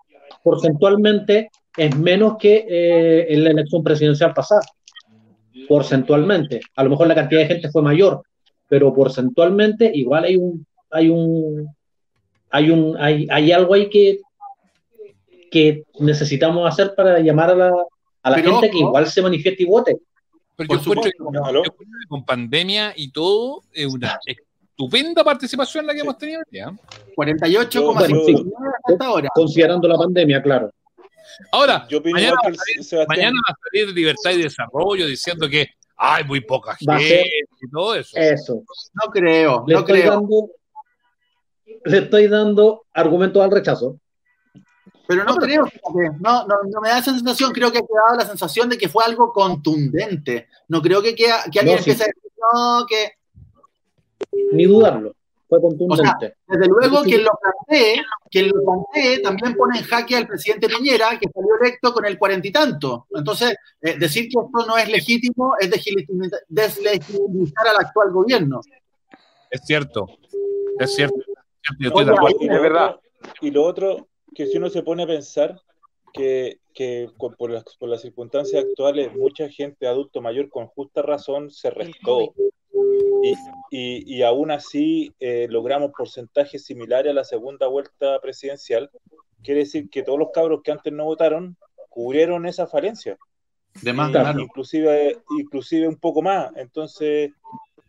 porcentualmente es menos que eh, en la elección presidencial pasada, porcentualmente. A lo mejor la cantidad de gente fue mayor, pero porcentualmente igual hay un hay un hay un hay, hay algo ahí que que necesitamos hacer para llamar a la, a la pero, gente que igual se manifieste y vote. Pero yo encuentro que con pandemia y todo es una estupenda participación la que hemos tenido ya. 48,5 bueno, sí, hasta ahora. Considerando la pandemia, claro. Ahora, mañana va, salir, mañana, va a salir, Libertad y Desarrollo diciendo que hay muy poca gente y todo eso. Eso. No creo, le no estoy creo. Dando, le estoy dando argumentos al rechazo. Pero no, no creo, no, no, no, me da esa sensación, creo que ha quedado la sensación de que fue algo contundente. No creo que, queda, que alguien no, empiece sí. a decir, no, que... Ni dudarlo fue contundente. O sea, desde luego que lo plantee, que lo plantee también pone en jaque al presidente Piñera, que salió electo con el cuarenta y tanto. Entonces, eh, decir que esto no es legítimo es deslegitimizar al actual gobierno. Es cierto, es cierto. Yo estoy de acuerdo. Y, de verdad. y lo otro, que si uno se pone a pensar que, que por, las, por las circunstancias actuales, mucha gente adulto mayor con justa razón se restó. Y, y, y, aún así eh, logramos porcentajes similares a la segunda vuelta presidencial, quiere decir que todos los cabros que antes no votaron cubrieron esa falencia. De más, claro. inclusive, inclusive un poco más. Entonces,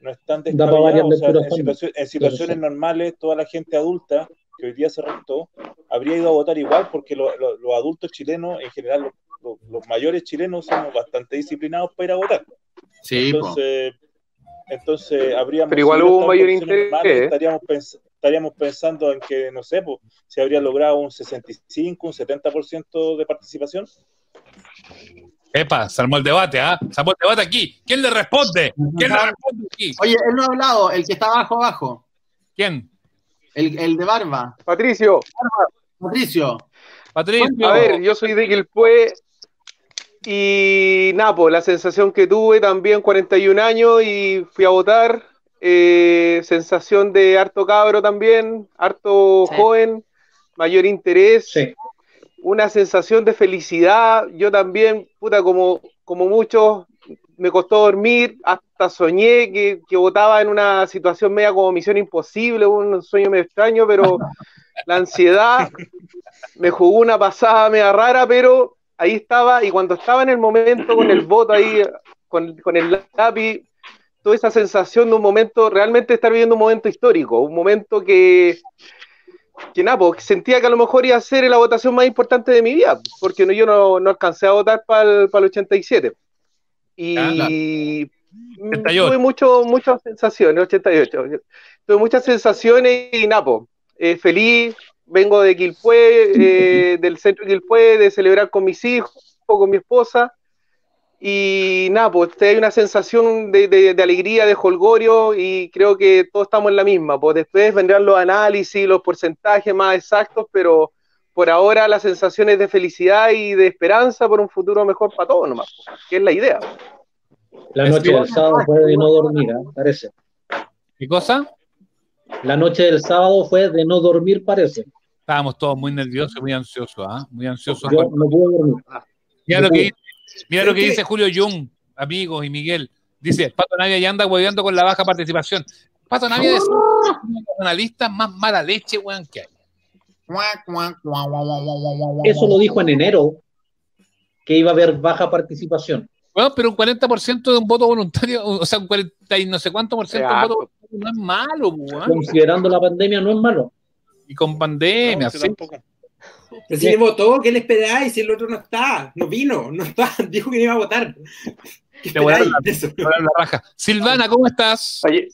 no es tan Da para varias descabellado. O sea, en, situación- en situaciones normales, toda la gente adulta que hoy día se restó habría ido a votar igual, porque lo- lo- los adultos chilenos, en general, los, los- los mayores chilenos, somos bastante disciplinados para ir a votar. Sí, po. Entonces, habríamos. Pero igual si hubo un mayor interés. estaríamos, pens- estaríamos pensando en que, no sé, pues, se habría logrado un 65, un 70% de participación. Epa, se armó el debate, ¿ah? Se armó el debate aquí. ¿Quién le responde? ¿Quién le responde aquí? Oye, él no ha hablado, el que está abajo, abajo. ¿Quién? El, el de barba. Patricio. Patricio. Patricio. A ver, yo soy de Quilpué y Napo, la sensación que tuve también 41 años y fui a votar. eh, sensación de harto cabro también, harto joven, mayor interés. Una sensación de felicidad. Yo también, puta, como, como muchos, me costó dormir, hasta soñé que, que votaba en una situación media como misión imposible, un sueño medio extraño, pero la ansiedad me jugó una pasada media rara, pero ahí estaba, y cuando estaba en el momento con el voto ahí, con, con el lápiz, toda esa sensación de un momento, realmente estar viviendo un momento histórico, un momento que, que nada, pues, sentía que a lo mejor iba a ser la votación más importante de mi vida, porque no, yo no, no alcancé a votar para el, 87. Y mm, 88. tuve mucho, muchas sensaciones, 88. Tuve muchas sensaciones y Napo, eh, feliz, vengo de Quilpué, eh, del centro de Quilpué, de celebrar con mis hijos, con mi esposa. Y nada, pues hay una sensación de, de- de alegría, de holgorio, y creo que todos estamos en la misma. Pues después vendrán los análisis, los porcentajes más exactos, pero por ahora la sensación es de felicidad y de esperanza por un futuro mejor para todos nomás, pues, que es la idea. La noche del sábado fue de no dormir, ¿ah? parece. ¿Qué cosa? La noche del sábado fue de no dormir, parece. Estábamos todos muy nerviosos y muy ansiosos, ¿ah? Muy ansiosos. Yo no. Mira lo que, dice- mira lo que Es que- dice Julio Jung, amigos y Miguel. Dice, Pato Navia ya anda hueveando con la baja participación. Pato Navia es uno de los analistas más mala leche, weón, que hay. Eso lo dijo en enero, que iba a haber baja participación. Bueno, pero un 40% de un voto voluntario, o sea, un 40 y no sé cuánto por ciento de un voto voluntario no es malo, weón. Considerando la pandemia, no es malo. Y con pandemia, sí. Pero si le votó, ¿qué le esperáis? Si el otro no está, no vino, no está, dijo que no iba a votar. ¿Qué Te voy a dar la- raja. Silvana, ¿cómo estás? Oye,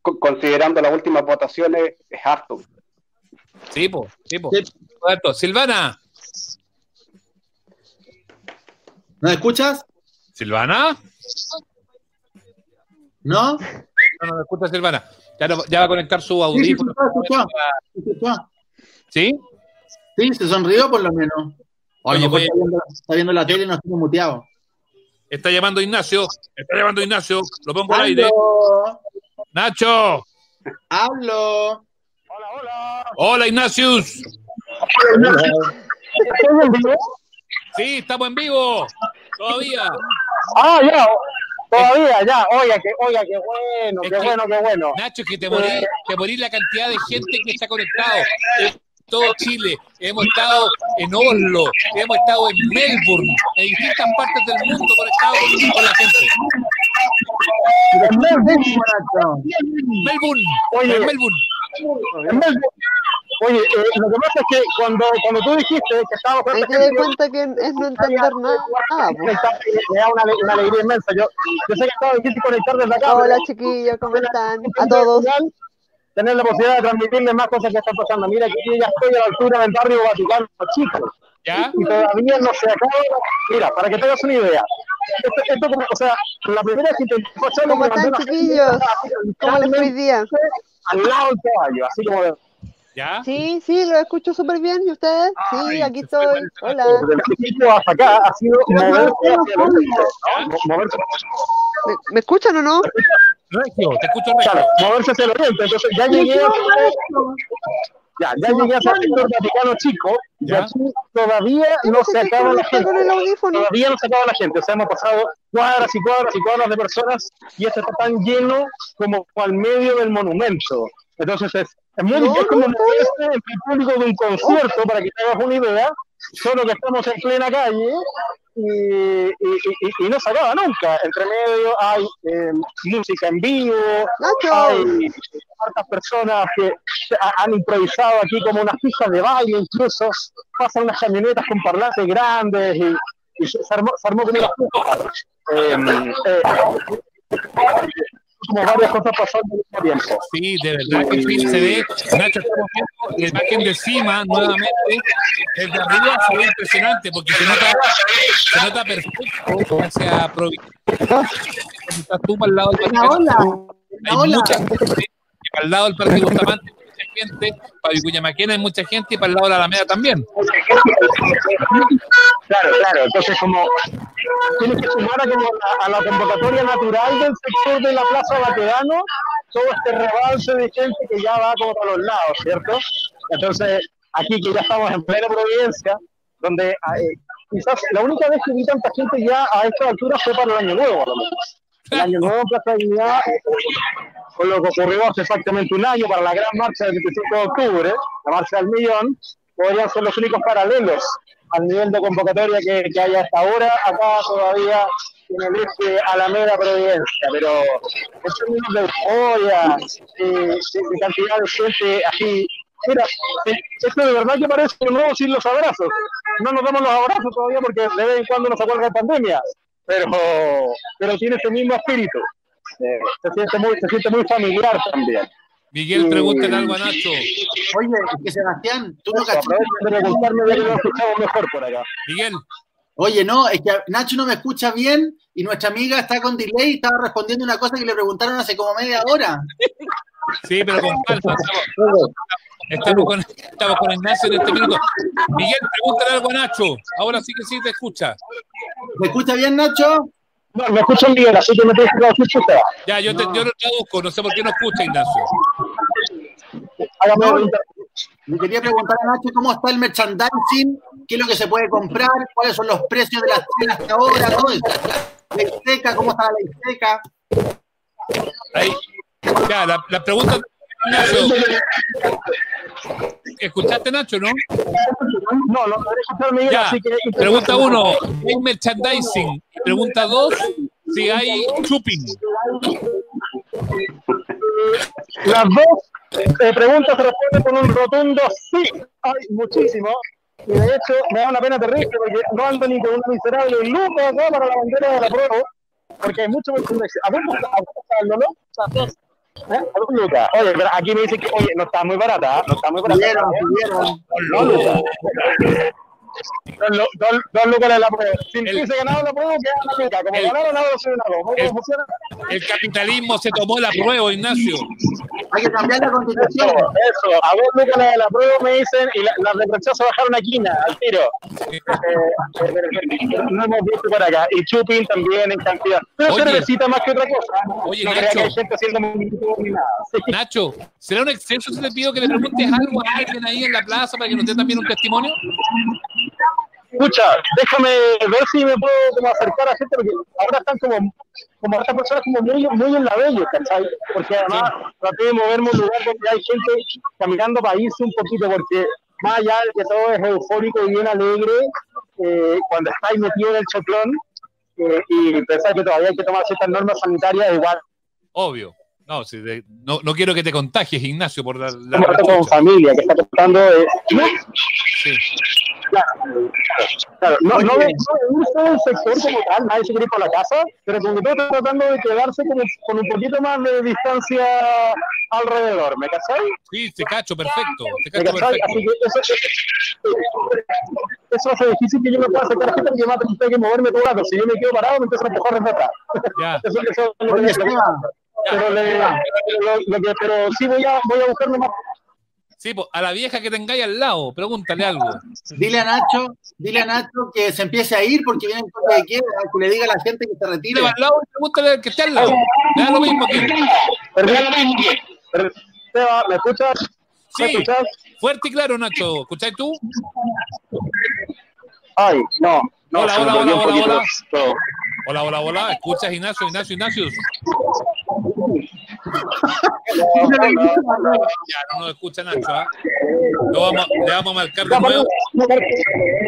co- considerando las últimas votaciones, es harto. Sí, po, sí, po. Roberto, Silvana. ¿No escuchas? ¿Silvana? ¿No? No, no me escucha Silvana. Ya, no- ya va a conectar su sí, audífono. ¿Sí? Sí, se sonrió por lo menos. O a lo Oye, mejor oye. está viendo, está viendo la tele y nos tiene muteado. Está llamando Ignacio. Está llamando Ignacio. Lo pongo al aire. Nacho. ¡Hablo! Hola, Ignacius. Sí, estamos en vivo. Todavía. Ah, ya, todavía, ya. Oiga, que, oiga, qué bueno, qué que- bueno, qué bueno. Nacho, que te morí, te morí la cantidad de gente que ha conectado. En todo Chile. Hemos estado en Oslo, hemos estado en Melbourne, en distintas partes del mundo conectados con, con la gente. Melbourne. Oye, Melbourne. En Melbourne. Oye, eh, lo que pasa es que cuando, cuando tú dijiste que estábamos Hay que dar cuenta que es no entender nada. me da una, una alegría inmensa. Yo, yo sé que estaba difícil conectar desde acá. Hola chiquillos, ¿cómo están? A todos. Tener la posibilidad de transmitirles más cosas que están pasando. Mira, aquí yo ya estoy a la altura del barrio Vaticano, chico. ¿Ya? Y todavía no se acaba. Mira, para que tengas una idea. Esto, esto como, o sea, la primera vez que intenté pasarlo, ¿Cómo están chiquillos? ¿Cómo les fue hoy día? Al lado del caballo, así como de, ¿Ya? Sí, sí, lo escucho súper bien. ¿Y ustedes? Sí, aquí estoy. Hola. del principio hasta acá ha sido moverse el ¿Me, escuchan o no? Regio, te escucho claro, moverse hacia el oriente. Entonces ya llegué a ya, ya llegué a el sector Vaticano Chico y Ya. aquí todavía no se acaba la gente. el. Todavía no se acaba la gente. O sea, hemos pasado cuadras y cuadras y cuadras de personas y esto está tan lleno como al medio del monumento. Entonces es, es muy No, es como no, el público de un concierto, para que te hagas una idea, solo que estamos en plena calle y, y- y- y no se acaba nunca. Entre medio hay eh, música en vivo, hay hartas personas que ha- han improvisado aquí como unas pistas de baile, incluso pasan unas camionetas con parlantes grandes y, y se, armó, se armó como una. Eh, eh, como varias cosas pasando al mismo tiempo. Sí, de verdad que sí, se ve. Nacho, la imagen de cima nuevamente. Desde arriba se ve impresionante porque se nota, se nota perfecto hacia provincia. Estás tú para el lado del parque. Hay mucha gente. Para el lado del Parque Bustamante gente. Para Vicuñamaquena hay mucha gente y para el lado de la Alameda también. Claro, claro. Entonces, como tienes que sumar a, como a, a la convocatoria natural del sector de la Plaza Baquedano todo este rebalse de gente que ya va como a los lados, ¿cierto? Entonces, aquí que ya estamos en plena Providencia, donde eh, quizás la única vez que vi tanta gente ya a esta altura fue para el Año Nuevo, a lo menos. El Año Nuevo Dignidad, con lo que ocurrió hace exactamente un año para la gran marcha del 25 de octubre, la marcha del millón, podrían ser los únicos paralelos al nivel de convocatoria que, que hay hasta ahora. Acá todavía en el eje Alameda Providencia, pero en términos de euforia, de, de- de cantidad de gente así. Mira, esto de verdad que parece un nuevo sin los abrazos. No nos damos los abrazos todavía porque de vez en cuando nos acuerda de pandemia, pero, pero tiene ese mismo espíritu. Eh, se, siente muy, se siente muy familiar también. Miguel, pregúntale algo a Nacho. Oye, es que Sebastián, tú no escuchamos mejor por acá. Miguel. Oye, no, es que Nacho no me escucha bien y nuestra amiga está con delay y estaba respondiendo una cosa que le preguntaron hace como media hora. Sí, pero con calma. Estamos, con, estamos con Ignacio en este minuto. Miguel, pregúntale algo a Nacho. Ahora sí que sí te escucha. ¿Me escucha bien, Nacho? No, me escuchan bien, así que me tienes que traducir usted. Ya, yo, te, yo lo traduzco. No sé por qué no escucha, Ignacio. No, le quería preguntar a Nacho cómo está el merchandising, qué es lo que se puede comprar, cuáles son los precios de las tiendas hasta ahora, todo eso. La Ixteca, cómo está la Ixteca. Ahí. Ya, la, la pregunta. Nacho. ¿Escuchaste, Nacho, no? No, no logré escuchar Miguel, Ya. así que... Pregunta uno, ¿hay merchandising? Pregunta dos, si hay shopping. Las dos eh, preguntas se responden con un rotundo sí. Hay muchísimo. Y de hecho, me da una pena terrible porque no ando ni con una miserable lupa acá para la bandera de la prueba. Porque hay mucho merchandising. ¿A dónde está? ¿A dónde está el Lolo? O sea, ¿Eh? A dos lucas. Oye, pero aquí me dicen que, oye, no está muy barata, ¿ah? no está muy barata. Subieron, ¿eh? subieron. Dos lucas. Lu- la prueba. Si hubiese ganado la prueba, queda luca. Como ganaron, se ganado. ¿Cómo el- funciona? El capitalismo se tomó la prueba, Ignacio. Hay que cambiar la constitución. Eso, eso. A dos lucas la de la prueba me dicen y la- las de rechazo bajaron a quina, al tiro. Eh, eh, no hemos visto por acá. Y Chupin también en cantidad. Pero Oye. cervecita más que otra cosa. Oye, no Nacho. que hay gente haciendo movimientos ni nada. Sí. Nacho, ¿será un exceso si te pido que le preguntes algo a alguien ahí en la plaza para que nos dé también un testimonio? Escucha, déjame ver si me puedo como acercar a gente, porque ahora están como, como estas personas como muy, muy en la bella, ¿cachai? Porque además traté de moverme a un lugar donde hay gente caminando para irse un poquito, porque más allá de que todo es eufórico y bien alegre, eh, cuando estáis metido en el choclón eh, y pensar que todavía hay que tomar ciertas normas sanitarias, igual Obvio. No, si de- no, no quiero que te contagies, Ignacio, por la, la con familia, que está tratando de... Sí. Claro, claro. No, no, de irse del sector como tal, nadie se quiere ir por la casa, pero como que todo está tratando de quedarse como con un poquito más de distancia alrededor, ¿me cachai? Sí, te cacho, perfecto. Te ¿Me cacho cachai? perfecto. Así que eso, eso hace difícil que yo me pueda a gente porque me va a tener que moverme todo el rato. Si yo me quedo parado, me empiezan a empujar desde atrás. Ya. Eso, eso es lo que me pero, le- lo- lo que- pero sí voy a, voy a buscarme más. Sí, pues, a la vieja que tengáis al lado, pregúntale algo. Dile a Nacho, dile a Nacho que se empiece a ir porque viene el toque de queda, que le diga a la gente que se retire. Al lado y pregúntale al que esté al lado. Me da lo mismo que. Seba, ¿me escuchas? ¿Me Sí, escuchas? fuerte y claro, Nacho. ¿Escucháis tú? Ay, no. no Hola, me hola, hola, hola, hola. Hola, hola, hola. ¿Escuchas, Ignacio, Ignacio, Ignacio? Ya, no nos escucha Nacho, ¿ah? Lo vamos- le vamos a marcar de nuevo.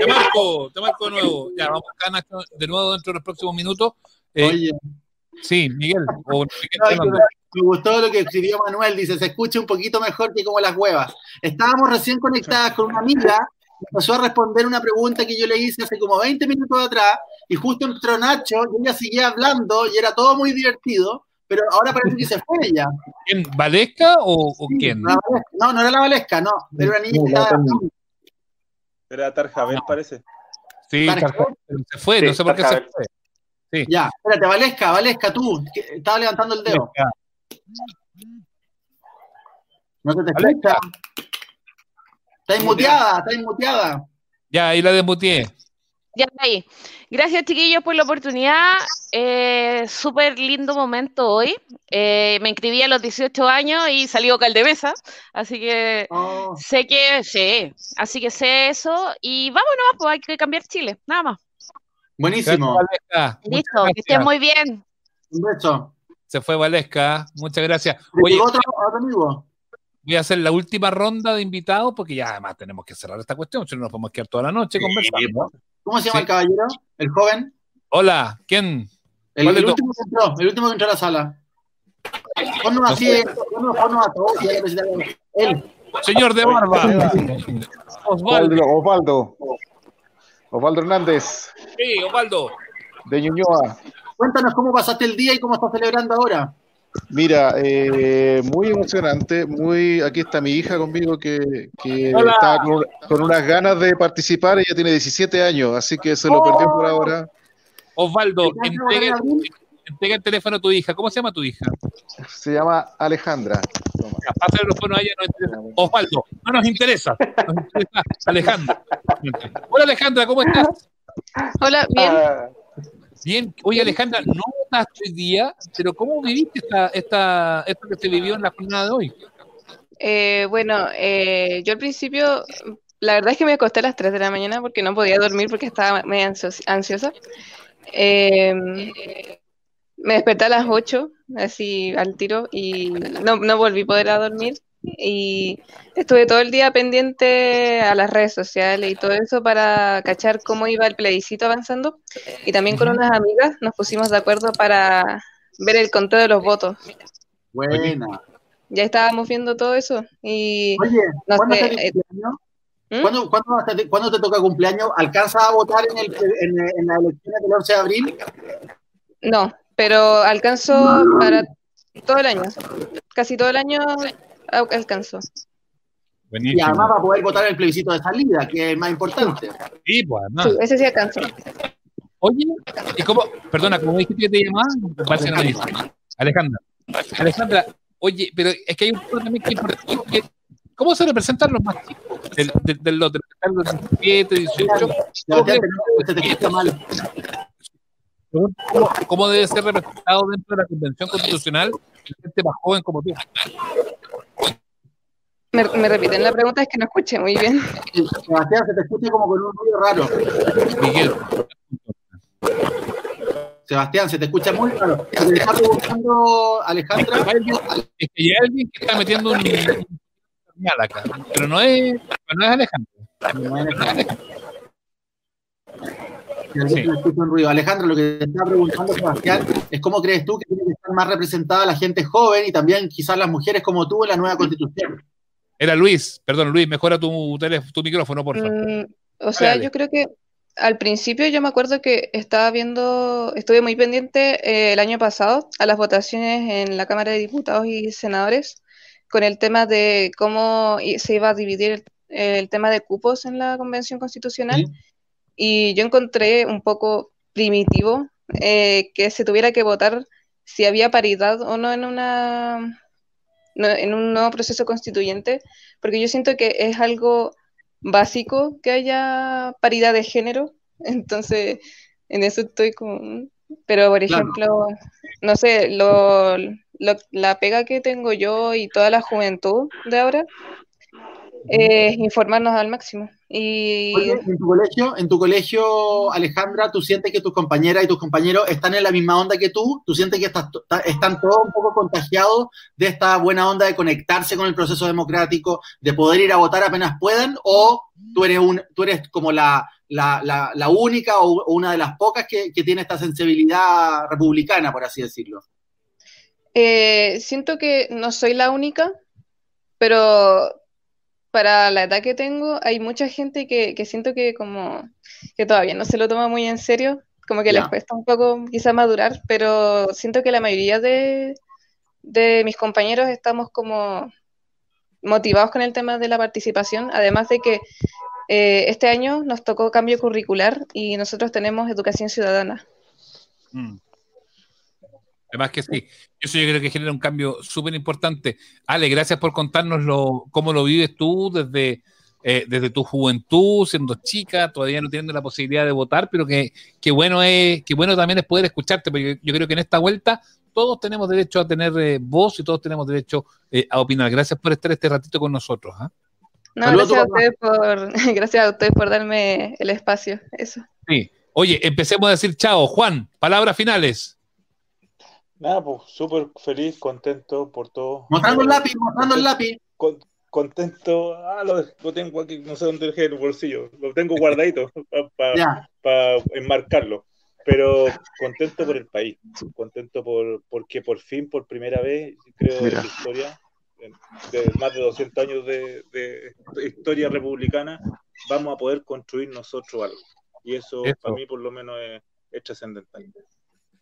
Te marco, te marco de nuevo. Ya, vamos a marcar Nacho de nuevo dentro de los próximos minutos. Eh, Oye. Sí, Miguel. o Miguel No, me, gustó lo que escribió Manuel, dice, se escucha un poquito mejor que como las huevas. Estábamos recién conectadas con una amiga, empezó a responder una pregunta que yo le hice hace como 20 minutos atrás, y justo entró Nacho, y ella seguía hablando, y era todo muy divertido, pero ahora parece que se fue ella. ¿Quién? ¿Valesca o, o quién? La. No, no era la Valesca, no, era una niña que estaba... Era Tarjabel, parece. Sí, Tarjabel. Se fue, no sé por qué se fue. Sí. Ya, espérate, Valesca, Valesca, tú, que estaba levantando el dedo. No se te escucha. Está muteada, está muteada. Ya, ahí la desmutié. Ya está ahí. Gracias, chiquillos, por la oportunidad. Eh, Súper lindo momento hoy. Eh, me inscribí a los 18 años y salí vocal de mesa. Así que Oh. sé que sé. Así que sé eso. Y vámonos, pues hay que cambiar Chile. Nada más. Buenísimo. Gracias, Listo, que estén muy bien. Un beso. Se fue Valesca. Muchas gracias. ¿Le Oye, otro amigo? Voy a hacer la última ronda de invitados porque ya además tenemos que cerrar esta cuestión. Si no nos podemos quedar toda la noche conversando. ¿Cómo se llama Sí. el caballero? ¿El joven? Hola, ¿quién? El, último que entró, el último que entró a la sala. Ponnos así, ponnos, ponnos a todos. le presentamos. Él. Señor de barba. Osvaldo. Osvaldo. Osvaldo Hernández, Sí, Osvaldo. de Ñuñoa. Cuéntanos cómo pasaste el día y cómo estás celebrando ahora. Mira, eh, muy emocionante, muy aquí está mi hija conmigo que, que está con, con unas ganas de participar, ella tiene 17 años, así que se lo perdió por ahora. Osvaldo, ¿Te encanta entrega, entrega el teléfono a tu hija. ¿Cómo se llama tu hija? Se llama Alejandra. Pásale los a ella, interesa. Osvaldo, no nos interesa. Nos interesa Alejandra. Hola Alejandra, ¿cómo estás? Hola, bien. Bien. Oye Alejandra, no votaste hoy día, pero ¿cómo viviste esta, esta, esto que se vivió en la jornada de hoy? Eh, bueno, eh, yo al principio, la verdad es que me acosté a las 3 de la mañana porque no podía dormir porque estaba medio ansios- ansiosa. Eh, me desperté a las 8, así al tiro, y no, no volví a poder a dormir. Y estuve todo el día pendiente a las redes sociales y todo eso para cachar cómo iba el plebiscito avanzando. Y también con unas amigas nos pusimos de acuerdo para ver el conteo de los votos. Buena. Ya estábamos viendo todo eso y Oye, no ¿cuándo sé, eh, cumpleaños? ¿Cuándo, cuándo te, cuándo te toca cumpleaños? ¿Alcanzas a votar en, el, en, en las elecciones del 11 de abril? no, pero alcanzó para todo el año, casi todo el año al- alcanzó. Y además va a poder votar el plebiscito de salida, que es el más importante. Sí, pues además. Sí, ese sí alcanzó. Oye, ¿y cómo? Perdona, ¿cómo dijiste que te llamabas? Dice. Alejandra. Alejandra, oye, pero es que hay un punto también que es importante. ¿Cómo se representan los más chicos? Del, del, del, los de los 17, 18. ¿Cómo, cómo- cómo debe ser representado dentro de la Convención Constitucional la gente más joven como tú? Me, me repiten la pregunta, es que no escuché muy bien. Sebastián, se te escucha como con un ruido raro. Miguel. Sebastián, se te escucha muy raro. Te está preguntando Alejandra. Es que hay alguien que está metiendo un, señal acá, pero no es, no es Alejandro. Alguien se le escucha un ruido. Alejandra, lo que te está preguntando Sebastián es cómo crees tú que tiene que estar más representada la gente joven y también quizás las mujeres como tú en la nueva constitución. Era Luis, perdón, Luis, mejora tu, tu micrófono, por favor. Mm, o sea, Dale. yo creo que al principio yo me acuerdo que estaba viendo, estuve muy pendiente eh, el año pasado a las votaciones en la Cámara de Diputados y Senadores con el tema de cómo se iba a dividir el, el tema de cupos en la Convención Constitucional. Y yo encontré un poco primitivo eh, que se tuviera que votar si había paridad o no en una en un nuevo proceso constituyente, porque yo siento que es algo básico que haya paridad de género, entonces en eso estoy como... Pero, por Claro. ejemplo, no sé, lo, lo- la pega que tengo yo y toda la juventud de ahora informarnos al máximo. Y Oye, en tu colegio, en tu colegio, Alejandra, ¿tú sientes que tus compañeras y tus compañeros están en la misma onda que tú? ¿Tú sientes que estás- están todos un poco contagiados de esta buena onda de conectarse con el proceso democrático, de poder ir a votar apenas puedan? ¿O tú eres, un, tú eres como la, la, la, la única o, o una de las pocas que, que tiene esta sensibilidad republicana, por así decirlo? Eh, siento que no soy la única, pero para la edad que tengo hay mucha gente que, que siento que como que todavía no se lo toma muy en serio, como que les cuesta un poco quizá madurar, pero siento que la mayoría de, de mis compañeros estamos como motivados con el tema de la participación, además de que eh, este año nos tocó cambio curricular y nosotros tenemos educación ciudadana. Mm. Además que sí, eso yo creo que genera un cambio súper importante. Ale, gracias por contarnos lo, cómo lo vives tú desde, eh, desde tu juventud, siendo chica, todavía no teniendo la posibilidad de votar, pero que, que bueno es, que bueno también es poder escucharte, porque yo, yo creo que en esta vuelta todos tenemos derecho a tener eh, voz y todos tenemos derecho eh, a opinar. Gracias por estar este ratito con nosotros. ¿ah? No, Saludos gracias a ustedes por, gracias a ustedes por darme el espacio. Eso. Sí. Oye, empecemos a decir chao. Juan, palabras finales. Nada, pues súper feliz, contento por todo. Mostrando el lápiz, mostrando el lápiz. Con- contento, ah, lo, lo tengo aquí, no sé dónde dejé en el bolsillo, lo tengo guardadito para Ya. enmarcarlo. Pero contento por el país, contento por porque por fin, por primera vez, creo, Mira. en la historia, en- de más de 200 años de, de historia republicana, vamos a poder construir nosotros algo. Y eso, Eso. para mí, por lo menos, es, es trascendental.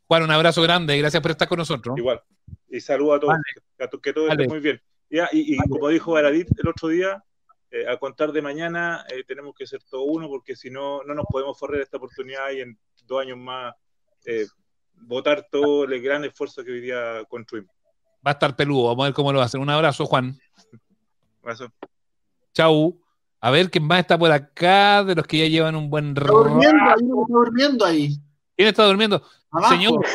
Juan, un abrazo grande y gracias por estar con nosotros. Igual. Y saludo a todos, Vale. que, a to- que todo Vale. esté muy bien. Ya, y, y como dijo Baradit el otro día, eh, a contar de mañana eh, tenemos que ser todo uno, porque si no, no nos podemos forrar esta oportunidad y en dos años más eh, votar todo el gran esfuerzo que hoy día construimos. Va a estar peludo, vamos a ver cómo lo hacen. Un abrazo, Juan. Eso. Chau. A ver quién más está por acá, de los que ya llevan un buen Está rato. durmiendo ahí, está durmiendo ahí. ¿Quién está durmiendo? Abajo. Señor.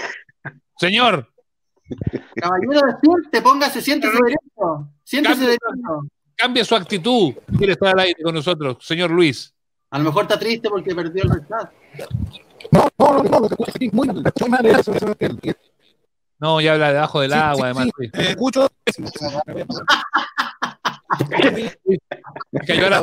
Señor. Caballero, despierte, póngase, siéntese derecho. Siéntese Cambie, derecho. cambie su actitud. Quiere estar al aire con nosotros, señor Luis. A lo mejor está triste porque perdió el rescate. No, ya habla debajo del agua, además. sí. escucho. Me cayó la-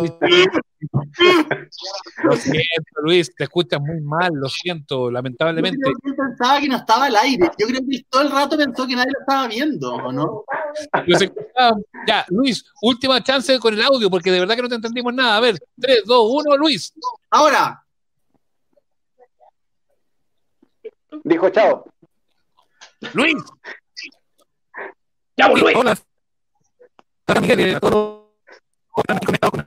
Lo siento, Luis, te escuchas muy mal, lo siento, lamentablemente. Yo creo que él pensaba que no estaba al aire. Yo creo que todo el rato pensó que nadie lo estaba viendo, ¿o no? Ya, Luis, última chance con el audio, porque de verdad que no te entendimos nada. A ver, 3, 2, 1, Luis. Ahora. Dijo chao. Luis. Ya, Luis.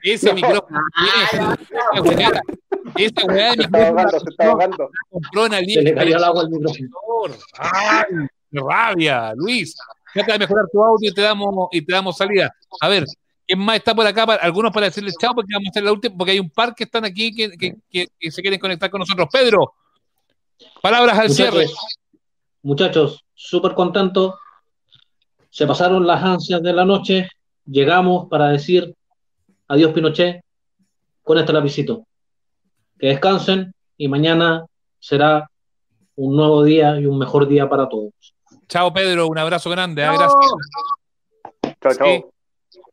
Ese micrófono. Esa weá, esa weá de Se está ahogando, se está micrófono ahogando. la compró en Se le cayó el agua al micrófono. ¡Ay! ¡Qué rabia! Luis, trata de mejorar tu audio y te damos, y te damos salida. A ver, ¿quién más está por acá? Para- algunos para decirles chao, porque vamos a hacer la última, porque hay un par que están aquí que, que- que- que se quieren conectar con nosotros. Pedro, palabras al cierre. Muchachos, muchachos, súper contentos. Se pasaron las ansias de la noche. Llegamos para decir adiós, Pinochet, con este lapicito. Que descansen y mañana será un nuevo día y un mejor día para todos. Chao, Pedro, un abrazo grande. No. Gracias. Chao, chao. Sí.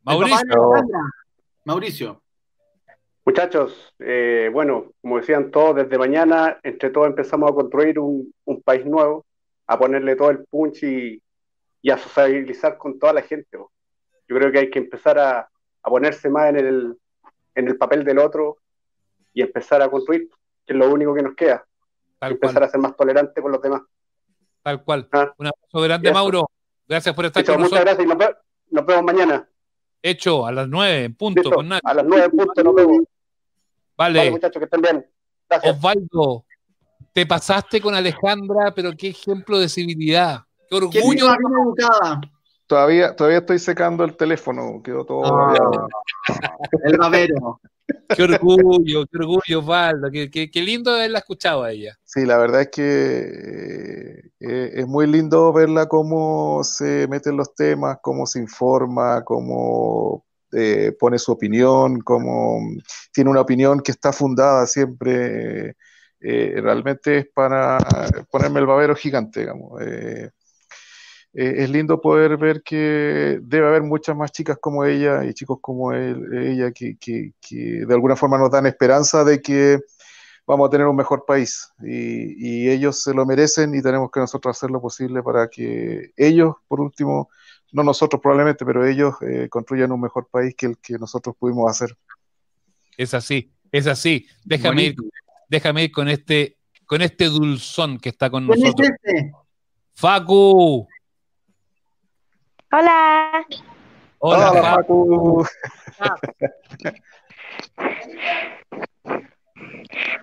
Mauricio. Mauricio. Muchachos, eh, bueno, como decían todos, desde mañana, entre todos empezamos a construir un, un país nuevo, a ponerle todo el punch y, y a sociabilizar con toda la gente. Yo creo que hay que empezar a, a ponerse más en el, en el papel del otro y empezar a construir, que es lo único que nos queda. Tal empezar cual. a ser más tolerante con los demás. Tal cual. Ah. Un abrazo grande. Mauro. Gracias por estar con muchas nosotros. gracias y nos, ve- nos vemos mañana. Hecho, a las 9, en punto, Listo, con a las nueve en punto nos vemos. Vale. Vale, muchachos, que estén bien. Gracias. Osvaldo, te pasaste con Alejandra, pero qué ejemplo de civilidad. Qué ¿Qué orgullo. bien educada? Todavía, todavía estoy secando el teléfono, quedó todo Ah. El babero. Qué orgullo, qué orgullo, Osvaldo. Qué, qué- qué lindo haberla escuchado a ella. Sí, la verdad es que eh, es muy lindo verla cómo se mete en los temas, cómo se informa, cómo eh, pone su opinión, cómo tiene una opinión que está fundada siempre. eh, realmente es para ponerme el babero gigante, digamos. Eh, eh, es lindo poder ver que debe haber muchas más chicas como ella y chicos como él, ella que, que- que de alguna forma nos dan esperanza de que vamos a tener un mejor país y, y ellos se lo merecen y tenemos que nosotros hacer lo posible para que ellos, por último, no nosotros probablemente, pero ellos eh, construyan un mejor país que el que nosotros pudimos hacer. Es así, es así. Déjame ir, déjame ir con este, con este dulzón que está con ¿Quién es nosotros. este? Facu. Hola. Hola, Hola, Facu.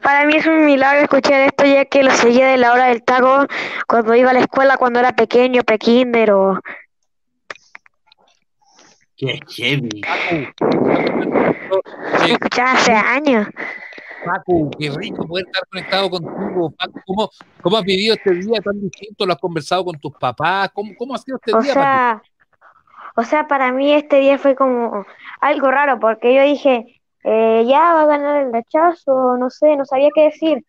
Para mí es un milagro escuchar esto ya que lo seguía de la hora del taco cuando iba a la escuela cuando era pequeño, pekinder o... Qué heavy. Lo escuchaba hace años. Facu, qué rico poder estar conectado contigo. Facu, ¿cómo, cómo has vivido este día tan distinto? ¿Lo has conversado con tus papás? ¿Cómo, cómo ha sido este O día para sea, o sea, para mí este día fue como algo raro porque yo dije, eh, ya va a ganar el rechazo, no sé, no sabía qué decir,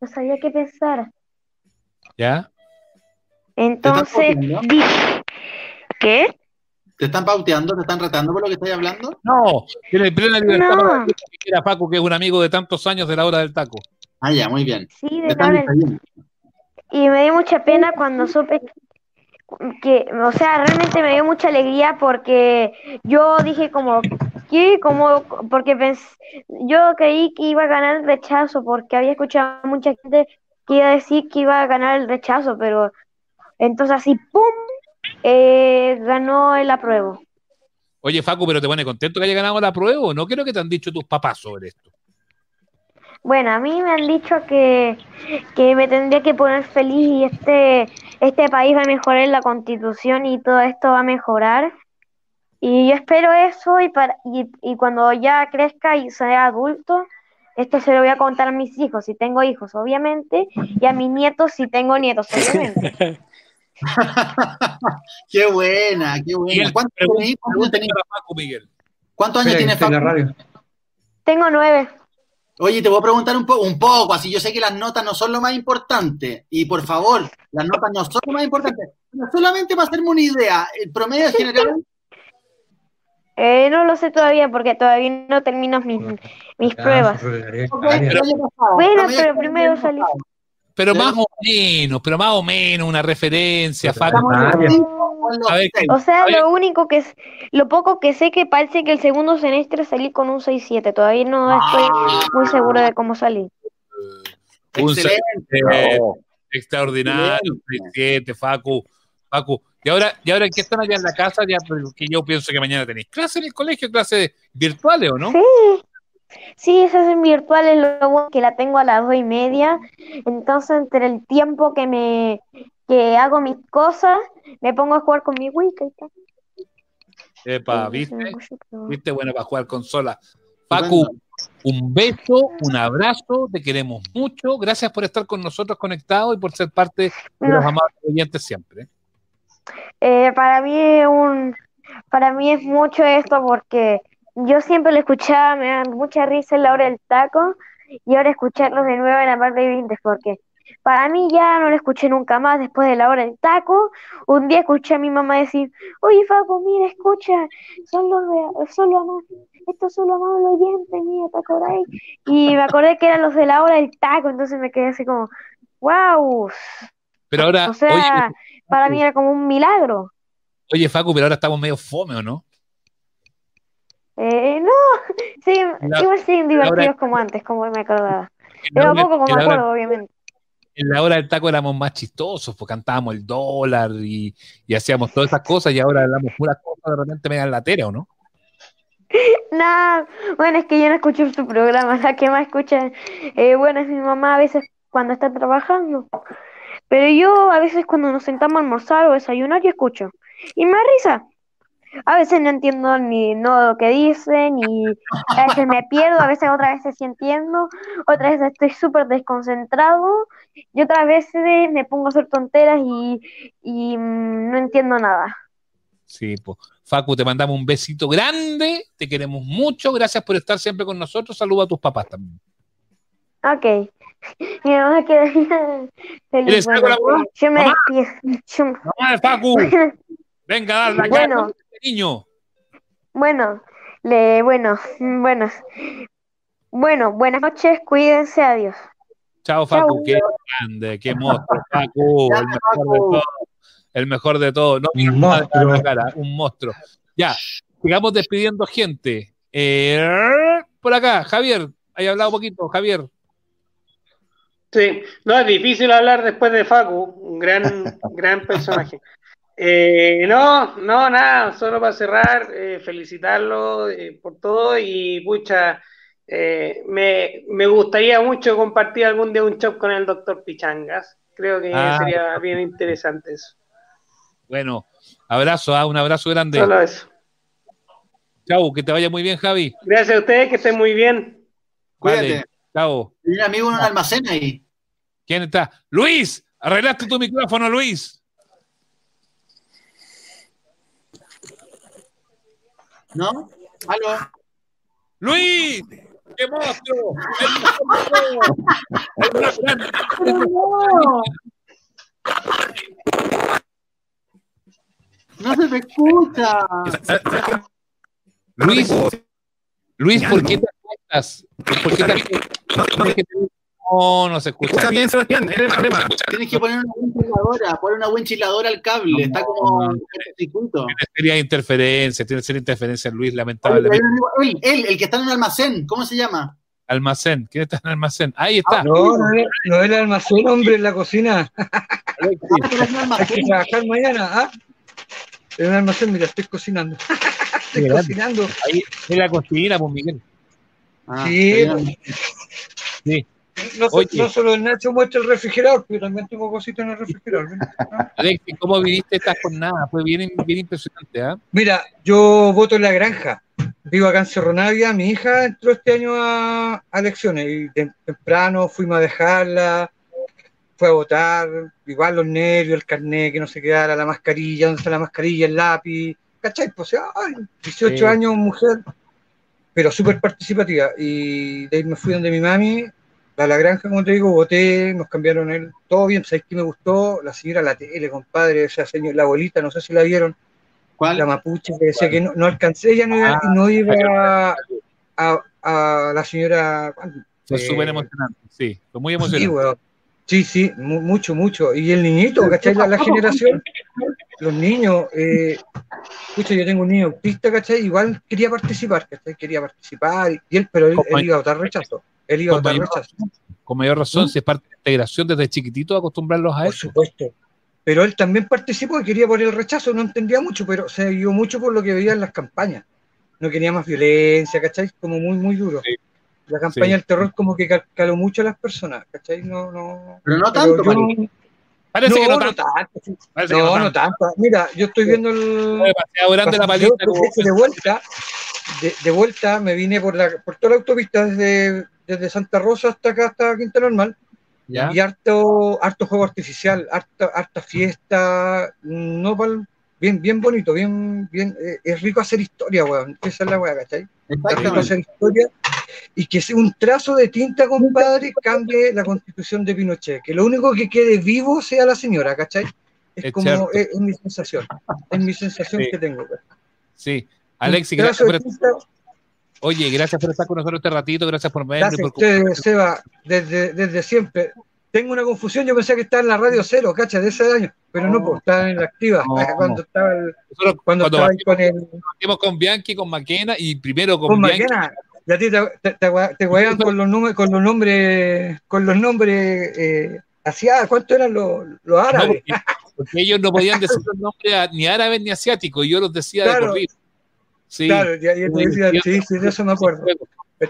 no sabía qué pensar. ¿Ya? Entonces dije, ¿qué? ¿Te están pauteando? ¿Te están retando por lo que estoy hablando? No, tiene plena libertad No. para decir lo que es un amigo de tantos años de la hora del taco. Ah, ya, muy bien. Sí, de la hora del-. Y me dio mucha pena cuando supe que, o sea, realmente me dio mucha alegría porque yo dije como, ¿qué? Como, porque pens- yo creí que iba a ganar el rechazo porque había escuchado a mucha gente que iba a decir que iba a ganar el rechazo, pero entonces así, ¡pum! Eh, ganó el apruebo. Oye, Facu, pero te pone contento que haya ganado la prueba o no? Creo que te han dicho tus papás sobre esto. Bueno, a mí me han dicho que, que me tendría que poner feliz y este, este país va a mejorar la constitución y todo esto va a mejorar. Y yo espero eso y, para, y, y cuando ya crezca y sea adulto, esto se lo voy a contar a mis hijos, si tengo hijos, obviamente, y a mis nietos, si tengo nietos, obviamente. Qué buena, qué buena. ¿Cuántos tenés? ¿Cuántos tenés? Facu, Miguel. ¿Cuántos años tiene Facu? Tengo nueve. Oye, te voy a preguntar un, po- un poco, así yo sé que las notas no son lo más importante. Y por favor, las notas no son lo más importante. Pero solamente para hacerme una idea, el promedio general, Eh, no lo sé todavía porque todavía no termino mis, mis pruebas. Bueno, pero primero salí. Pero más o menos, pero más o menos una referencia, Facu. A ver, O sea, a ver, lo único que es, lo poco que sé que parece que el segundo semestre salí con un 6-7. Todavía no estoy muy seguro de cómo salí. un Excelente. eh, extraordinario, 7, Facu. Facu. Y ahora, y ahora que están allá en la casa, ya porque yo pienso que mañana tenéis clases en el colegio, clases virtuales, ¿o no? Sí, sí, esas en virtuales, lo bueno que la tengo a las dos y media. Entonces, entre el tiempo que me que hago mis cosas, me pongo a jugar con mi Wii. Epa, ¿viste? ¿Viste? Bueno, para jugar consola. Facu, un beso, un abrazo, te queremos mucho. Gracias por estar con nosotros conectados y por ser parte de los No. amados oyentes siempre. Eh, para mí es un, para mí es mucho esto porque yo siempre lo escuchaba, me da mucha risa en la hora del taco y ahora escucharlos de nuevo en la parte de Vintes porque para mí ya no lo escuché nunca más después de la hora del taco. Un día escuché a mi mamá decir, oye Facu, mira, escucha, son los de, son los ama- estos son los amables oyentes, mira, ¿te acordás? Y me acordé que eran los de la hora del taco, entonces me quedé así como, wow, Pero ahora, o sea, oye, para mí era como un milagro. oye, Facu, pero ahora estamos medio fome, ¿o no? Eh, no, sí, La- igual siguen divertidos como antes, como me acordaba. La Pero poco como me la acuerdo, obviamente. En la hora del taco éramos más chistosos, porque cantábamos el dólar y, y hacíamos todas esas cosas y ahora hablamos puras cosas de repente me dan latera, ¿o no? Nada, bueno, es que yo no escucho su programa, la que más escucha, eh, bueno, es mi mamá a veces cuando está trabajando. Pero yo a veces cuando nos sentamos a almorzar o desayunar, yo escucho. Y me da risa. A veces no entiendo ni no lo que dicen, y a veces me pierdo, a veces otras veces sí entiendo, otras veces estoy súper desconcentrado, y otras veces me pongo a hacer tonteras y, y mm, no entiendo nada. Sí, pues. Facu, te mandamos un besito grande, te queremos mucho, gracias por estar siempre con nosotros, saluda a tus papás también. Ok. Mi mamá quedaría feliz. ¿Eres Bueno, yo me despido. Yo- Mamá de Facu, venga, dale la Bueno. cara, niño. Bueno, le, bueno, bueno. Bueno, buenas noches, cuídense, adiós. Chao, Facu, Chau. qué grande, qué monstruo, Facu, el mejor de todos. El mejor de todos, no mi madre en la cara, un monstruo. Ya, sigamos despidiendo gente. Eh, por acá, Javier, hay hablado un poquito, Javier. Sí, no, es difícil hablar después de Facu, un gran, gran personaje. Eh, no, no, nada, solo para cerrar, eh, felicitarlo eh, por todo y pucha, eh, me, me gustaría mucho compartir algún día un show con el doctor Pichangas. Creo que Ah. sería bien interesante eso. Bueno, abrazo, ah, un abrazo grande. Solo eso. Chau, que te vaya muy bien, Javi. Gracias a ustedes, que estén muy bien. Vale, chao. Tiene un amigo en un almacén ahí. ¿Quién está? Luis, arreglaste tu micrófono, Luis. ¿No? ¿Aló? Luis, qué monstruo. Grande. No se te escucha. Luis, Luis, ¿por qué te acuestas? ¿Por qué te acuestas? ¿Por qué te- No, no se escucha. bien, Sebastián, eres el problema. Tienes que poner una ventiladora, poner una ventiladora al cable, está como en circuito. Sería interferencia, tiene que ser interferencia, Luis, lamentablemente. Él, él, el que está en un almacén, ¿cómo se llama? Almacén, ¿quién está en almacén? Ahí está. No, no es, no es el almacén, hombre, en la cocina. Hay que trabajar mañana, ¿ah? En un almacén, mira, estoy cocinando. estoy Qué grande. cocinando. Ahí en la cocina, pues Miguel. sí, Sí. No, Oye. no solo el Nacho muestra el refrigerador, pero también tengo cositas en el refrigerador. ¿ven? Alexis, ¿cómo viviste esta jornada? Fue bien, bien impresionante, ¿ah? Mira, yo voto en la granja. Vivo acá en Cerro Navia. Mi hija entró este año a, a elecciones y tem- temprano fuimos a dejarla. Fue a votar. Igual los nervios, el carnet, que no se quedara, la mascarilla, donde está la mascarilla, el lápiz. ¿Cachai? Pues, ay, 18 Sí. años, mujer, pero súper participativa. Y de ahí me fui donde mi mami, la granja, como te digo, voté, nos cambiaron el. Todo bien, ¿sabes qué me gustó? La señora la tele, compadre, esa señora, la abuelita, no sé si la vieron. La mapuche que decía que no, no alcancé, ella no iba, Ah, no iba a, a la señora. Fue eh, súper emocionante, sí, fue muy Sí, emocionante. Sí, sí, mu- mucho, mucho. Y el niñito, ¿cachai? La, la generación, los niños, eh, escucha, yo tengo un niño autista, ¿cachai? Igual quería participar, ¿cachai? Quería participar, y él, pero él, él iba a votar rechazo. Él iba a votar mayor, rechazo. con mayor razón, si es parte de la integración desde chiquitito, acostumbrarlos a Por eso. supuesto. Pero él también participó y quería por el rechazo, no entendía mucho, pero se guió mucho por lo que veía en las campañas. No quería más violencia, ¿cachai? Como muy, muy duro. La campaña Sí. del terror como que cal- caló mucho a las personas, ¿cachai? No, no. Pero no tanto, yo Parece que no no tanto. No, no no tanto. Mira, yo estoy viendo el. la como- de, de vuelta, de, de vuelta me vine por la por toda la autopista desde, desde Santa Rosa hasta acá, hasta Quinta Normal. ¿Ya? Y harto, harto juego artificial, harta, harta fiesta, no pal- bien, bien bonito, bien, bien, eh, es rico hacer historia, weón. Esa es la weá, ¿cachai? Es rico hacer historia y que un trazo de tinta, compadre, cambie la constitución de Pinochet. Que lo único que quede vivo sea la señora, ¿cachai? Es, Es como, es, es mi sensación, es mi sensación Sí. que tengo. weón. Sí. Alexis, Un gracias por tinta, Oye, gracias por estar con nosotros este ratito, gracias por verme. Gracias a por ustedes, Seba, desde, desde siempre. Tengo una confusión, yo pensé que estaba en la radio cero, cacha, de ese año, pero no, pues estaba en la activa, cuando estaba, el- cuando cuando estaba ahí con el, con Bianchi, con Maquena y primero con, con Bianchi. Maquena, y a ti te, te, te, te huevan con los nombres, con los nombres, con los nombres, eh, hacia, ¿cuántos eran los, los No, árabes? porque, porque ellos no podían decir los nombres ni árabes ni asiáticos, y yo los decía de Claro. corrido. Sí. Claro, ya, ya te decía, Y- sí, sí, de eso me acuerdo.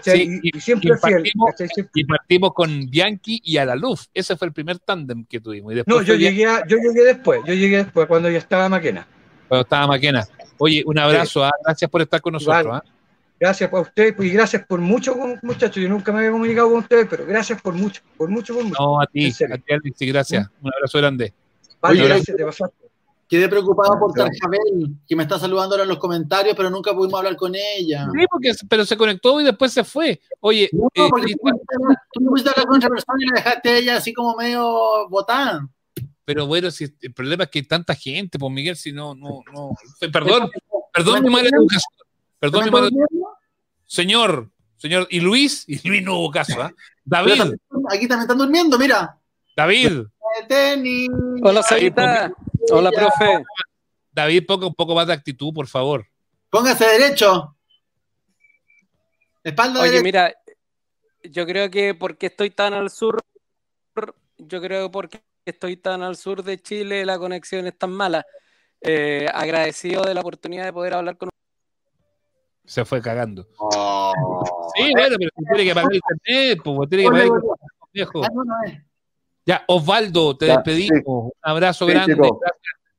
Sí, y, y siempre y fiel, partimos, y partimos con Bianchi y a la luz. Ese fue el primer tándem que tuvimos. Y No, yo llegué, a- yo llegué después, yo llegué después, cuando ya estaba Maquena. cuando estaba Maquena. Oye, un abrazo, ah, gracias por estar con nosotros. Ah. Gracias a ustedes y gracias por mucho, muchachos. Yo nunca me había comunicado con ustedes, pero gracias por mucho, por mucho, por mucho. No, a ti, a ti, Alexis, gracias. Un abrazo grande. Vale, Oye, gracias, te pasaste. Quedé preocupado por Tarjabel, que me está saludando ahora en los comentarios, pero nunca pudimos hablar con ella. Sí, porque, pero se conectó y después se fue. Oye, No, eh, porque tú, tú me pusiste a hablar con otra persona y la dejaste a ella así como medio botada. pero bueno, si el problema es que hay tanta gente, pues Miguel, si no, no, no. Perdón, perdón mi mala educación. Perdón mi mala Señor, señor, y Luis, y Luis no hubo caso, ¿ah? David, Aquí también están durmiendo, mira. David. Tenis. Hola, Sarita. Hola, profe. David, ponga un poco más de actitud, por favor. Póngase derecho. Espalda Oye, derecha. mira, yo creo que porque estoy tan al sur, yo creo que porque estoy tan al sur de Chile, la conexión es tan mala. Eh, agradecido de la oportunidad de poder hablar con Se fue cagando. Sí, bueno, pero tiene que pagar el internet, pues tiene que pagar el internet, viejo. Ya, Osvaldo, te Ya, despedimos. sí. Un abrazo Sí, grande. Gracias,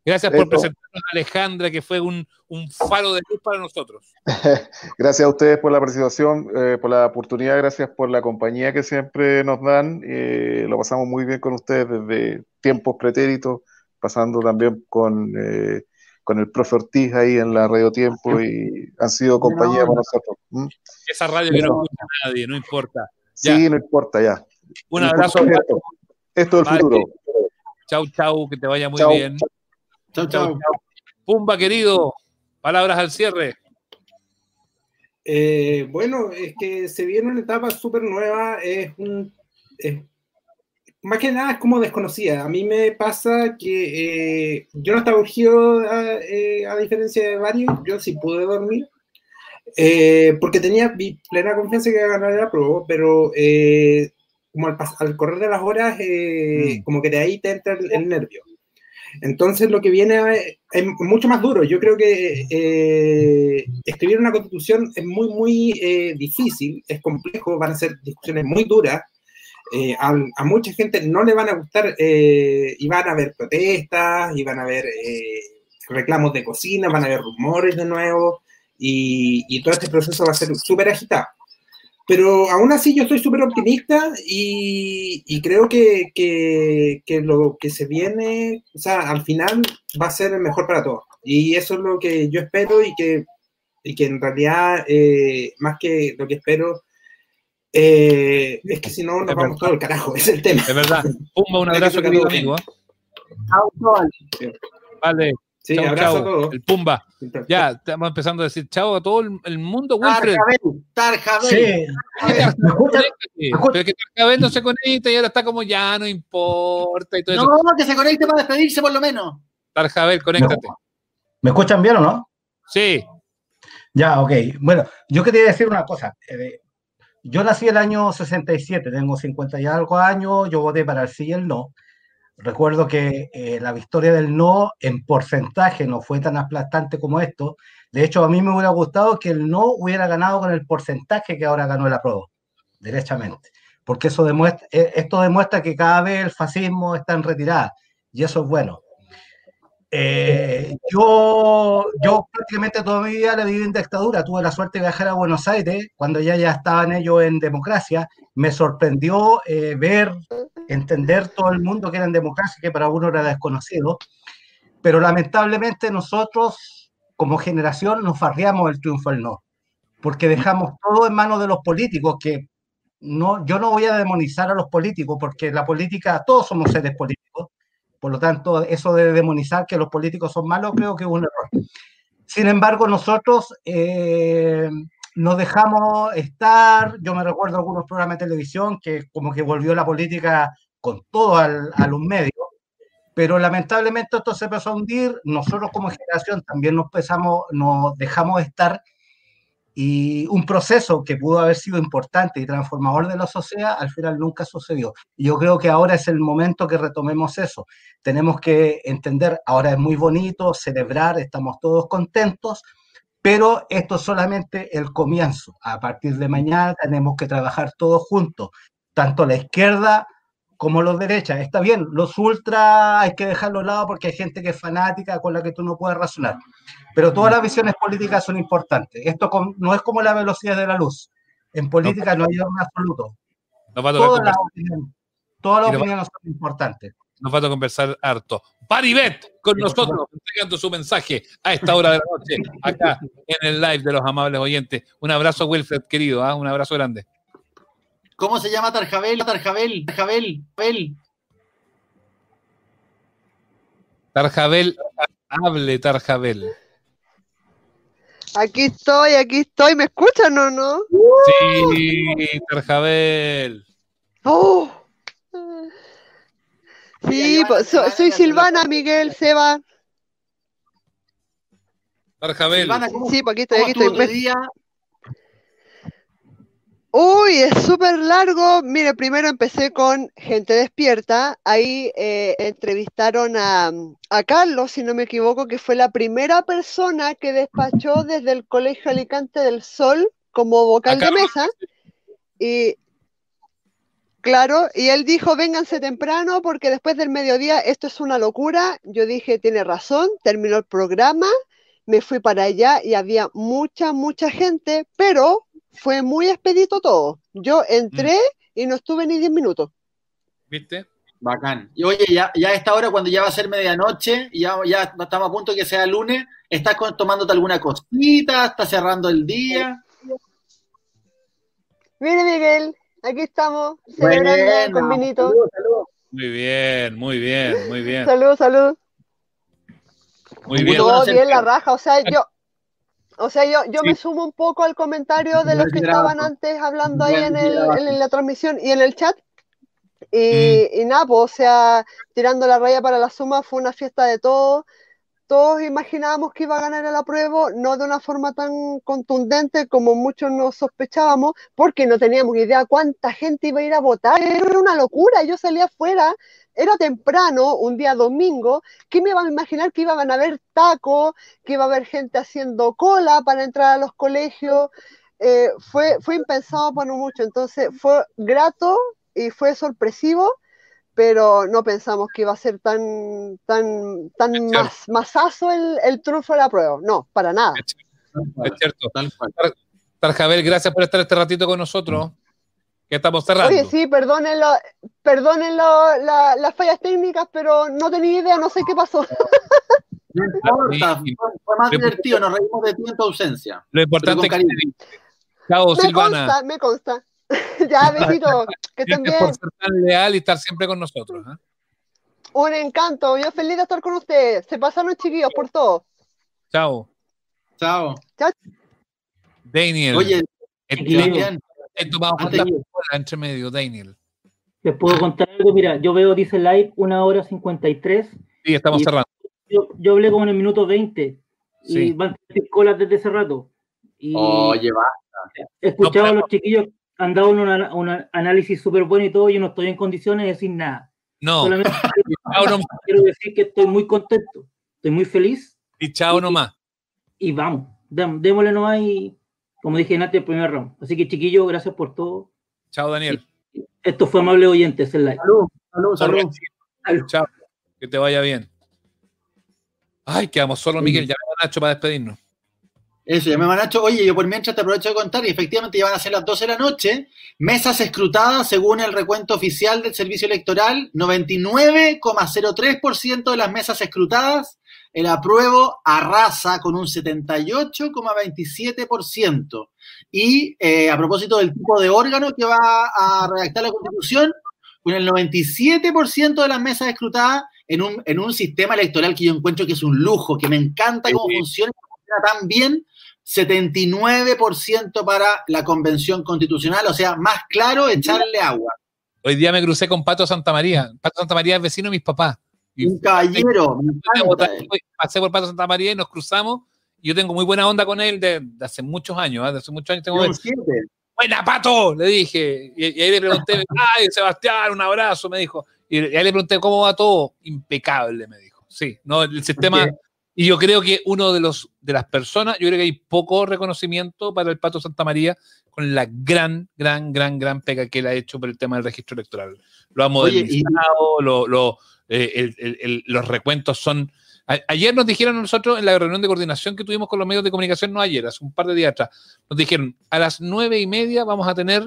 gracias por presentarnos a Alejandra, que fue un, un faro de luz para nosotros. Gracias a ustedes por la participación, eh, por la oportunidad, gracias por la compañía que siempre nos dan. eh, lo pasamos muy bien con ustedes desde tiempos pretéritos, pasando también con, eh, con el profe Ortiz ahí en la Radio Tiempo y han sido compañía para nosotros. ¿Mm? Esa radio que no escucha a nadie, no importa. Sí, no importa ya. Un abrazo. Esto, esto es el futuro. Chau, chau, que te vaya muy Chau. bien. Chau, chau. Pumba, querido, palabras al cierre. Eh, bueno, es que se viene una etapa súper nueva, es un, es- más que nada es como desconocida. A mí me pasa que eh, yo no estaba urgido, a, eh, a diferencia de varios, yo sí pude dormir, eh, porque tenía mi plena confianza que iba a ganar la prueba, pero eh, como al, al correr de las horas, eh, como que de ahí te entra el, el nervio. Entonces lo que viene es, mucho más duro. Yo creo que eh, escribir una constitución es muy, muy difícil, es complejo, van a ser discusiones muy duras. Eh, a, mucha gente no le van a gustar eh, y van a haber protestas, y van a haber eh, reclamos de cocina, van a haber rumores de nuevo, y, y todo este proceso va a ser súper agitado. Pero aún así yo estoy súper optimista y, y creo que, que, que lo que se viene, o sea, al final va a ser mejor para todos. Y eso es lo que yo espero y que, y que en realidad, más que lo que espero, eh, es que si no nos vamos todo el carajo, es el tema. Es verdad. Pumba, un abrazo, querido amigo. bien. ¿eh? Vale. Sí, chau, abrazo chau. a todos. El Pumba. Ya, estamos empezando a decir chao a todo el, el mundo, Wilfred. Tarjabel, Tarjabel. Sí. Pero es que Tarjabel no se conecta y ahora está como ya, no importa y todo eso. No, que se conecte para despedirse por lo menos. Tarjabel, conéctate. ¿Me escuchan bien o no? Sí. Ya, ok. Bueno, yo quería decir una cosa. Eh, yo nací el año 67, tengo 50 y algo años, yo voté para el sí y el no. Recuerdo que eh, la victoria del no en porcentaje no fue tan aplastante como esto. De hecho, a mí me hubiera gustado que el no hubiera ganado con el porcentaje que ahora ganó el apruebo, derechamente. Porque eso demuestra, eh, esto demuestra que cada vez el fascismo está en retirada y eso es bueno. Eh, yo, yo prácticamente toda mi vida la viví en dictadura. Tuve la suerte de viajar a Buenos Aires cuando ya, ya estaban ellos en democracia. Me sorprendió eh, ver, entender todo el mundo que era en democracia, que para uno era desconocido. Pero lamentablemente nosotros, como generación, nos farriamos el triunfo del no, porque dejamos todo en manos de los políticos, que no, yo no voy a demonizar a los políticos, porque la política, todos somos seres políticos. Por lo tanto, eso de demonizar que los políticos son malos, creo que es un error. Sin embargo, nosotros eh, nos dejamos estar. Yo me recuerdo algunos programas de televisión que como que volvió la política con todo al, a los medios, pero lamentablemente esto se empezó a hundir. Nosotros como generación también nos, pesamos, nos dejamos estar y un proceso que pudo haber sido importante y transformador de la sociedad, al final nunca sucedió. Yo creo que ahora es el momento que retomemos eso. Tenemos que entender, ahora es muy bonito celebrar, estamos todos contentos, pero esto es solamente el comienzo. A partir de mañana tenemos que trabajar todos juntos, tanto la izquierda como los derechas. Está bien, los ultra hay que dejarlos a lado porque hay gente que es fanática con la que tú no puedes razonar. Pero todas las visiones políticas son importantes. Esto con- no es como la velocidad de la luz. En política no hay orden absoluto. Nos va a tocar Todas las conversar. opiniones, todas las Y nos va- opiniones son importantes. nos va a conversar harto. Paribet con nosotros, entregando su mensaje a esta hora de la noche, acá en el live de los amables oyentes. Un abrazo, Wilfred, querido, ¿ah? un abrazo grande. ¿Cómo se llama Tarjabel? Tarjabel, Tarjabel, Tarjabel. Tarjabel, hable Tarjabel. Aquí estoy, aquí estoy. ¿Me escuchan o no? Sí, Tarjabel. ¡Oh! Sí, pues, so- soy Silvana, Miguel, Seba. Tarjabel. Sí, pues aquí estoy, aquí ¿Cómo estoy. estuvo tu día? Uy, es súper largo. Mire, primero empecé con Gente Despierta. Ahí eh, entrevistaron a, a Carlos, si no me equivoco, que fue la primera persona que despachó desde el Colegio Alicante del Sol como vocal de mesa. Y claro, y él dijo, vénganse temprano porque después del mediodía esto es una locura. Yo dije, tiene razón, terminó el programa, me fui para allá y había mucha, mucha gente, pero fue muy expedito todo. Yo entré y no estuve ni 10 minutos. ¿Viste? Bacán. Y oye, ya, ya a esta hora, cuando ya va a ser medianoche, y ya, ya estamos a punto de que sea lunes, ¿estás con- tomándote alguna cosita? ¿Estás cerrando el día? Mire, Miguel, aquí estamos, celebrando Buena, con vinito. Muy bien, muy bien, muy bien. Salud, salud. Muy bien. Todo bien la raja, o sea, yo, o sea, yo, yo me sumo un poco al comentario de los que estaban antes hablando ahí en, el, en la transmisión y en el chat. Y, y nada, pues, o sea, tirando la raya para la suma fue una fiesta de todos. Todos imaginábamos que iba a ganar el apruebo, no de una forma tan contundente como muchos nos sospechábamos, porque no teníamos idea cuánta gente iba a ir a votar. Era una locura. Yo salía afuera, era temprano, un día domingo, ¿qué me iba a imaginar que iban a haber tacos, que iba a haber gente haciendo cola para entrar a los colegios? Eh, fue, fue impensado por mucho, entonces fue grato y fue sorpresivo, pero no pensamos que iba a ser tan, tan, tan mas- masazo el, el triunfo de la prueba. No, para nada. Es cierto. Tar- Tarjabel, gracias por estar este ratito con nosotros. Que estamos cerrando. Oye, sí, perdonen, la- las fallas técnicas, pero no tenía idea, no sé qué pasó. No importa, fue, fue más divertido, nos reímos de ti en tu ausencia. Lo importante es que. Chao, me Silvana. consta, me consta. ya, besito, que estén Gracias por bien. ser tan leal y estar siempre con nosotros. ¿eh? Un encanto, yo feliz de estar con ustedes. Se pasaron chiquillos por todo. Chao. Chao. Chao. Daniel. Oye, Daniel. He tomado horas entre medio, Daniel. Les puedo contar algo, mira, yo veo, dice live, una hora 53. Sí, estamos y cerrando. Yo, yo hablé como en el minuto 20 y Sí. van tres colas desde ese rato. Y Oye, basta. he escuchado a los chiquillos, han dado un, un análisis súper bueno y todo, yo no estoy en condiciones de decir nada. No. Solamente quiero decir que estoy muy contento, estoy muy feliz Y chao nomás. y vamos, démosle nomás y, como dije antes, el primer round. Así que chiquillos, gracias por todo. Chao, Daniel. Esto fue Amable Oyentes, el live. Salud, salud, salud. Chao. Que te vaya bien. Ay, quedamos solo, Miguel. Ya me Nacho para despedirnos. Eso, ya me van Nacho. Oye, yo por mientras te aprovecho de contar, y efectivamente ya van a ser las 12 de la noche, mesas escrutadas según el recuento oficial del servicio electoral, 99,03% de las mesas escrutadas, el apruebo arrasa con un 78,27%. Y eh, a propósito del tipo de órgano que va a redactar la Constitución, con el 97% de las mesas escrutadas en un, en un sistema electoral que yo encuentro que es un lujo, que me encanta cómo funciona, funciona tan bien, 79% para la convención constitucional, o sea, más claro, echarle agua. Hoy día me crucé con Pato Santa María. Pato Santa María es vecino de mis papás. Un caballero. Pasé por Pato Santa María y nos cruzamos. Yo tengo muy buena onda con él de, de hace muchos años. ¿eh? De hace muchos años tengo. Buena, Pato, le dije. Y, y ahí le pregunté, ay, Sebastián, un abrazo, me dijo. Y, y ahí le pregunté cómo va todo. Impecable, me dijo. Sí, no, el sistema. Ok. Y yo creo que uno de los de las personas, yo creo que hay poco reconocimiento para el Pato Santa María con la gran, gran, gran, gran pega que él ha hecho por el tema del registro electoral. Lo ha Oye, y- modernizado, lo, lo, eh, el- el- el- los recuentos son. a- ayer nos dijeron nosotros en la reunión de coordinación que tuvimos con los medios de comunicación, no ayer, hace un par de días atrás, nos dijeron a las nueve y media vamos a tener,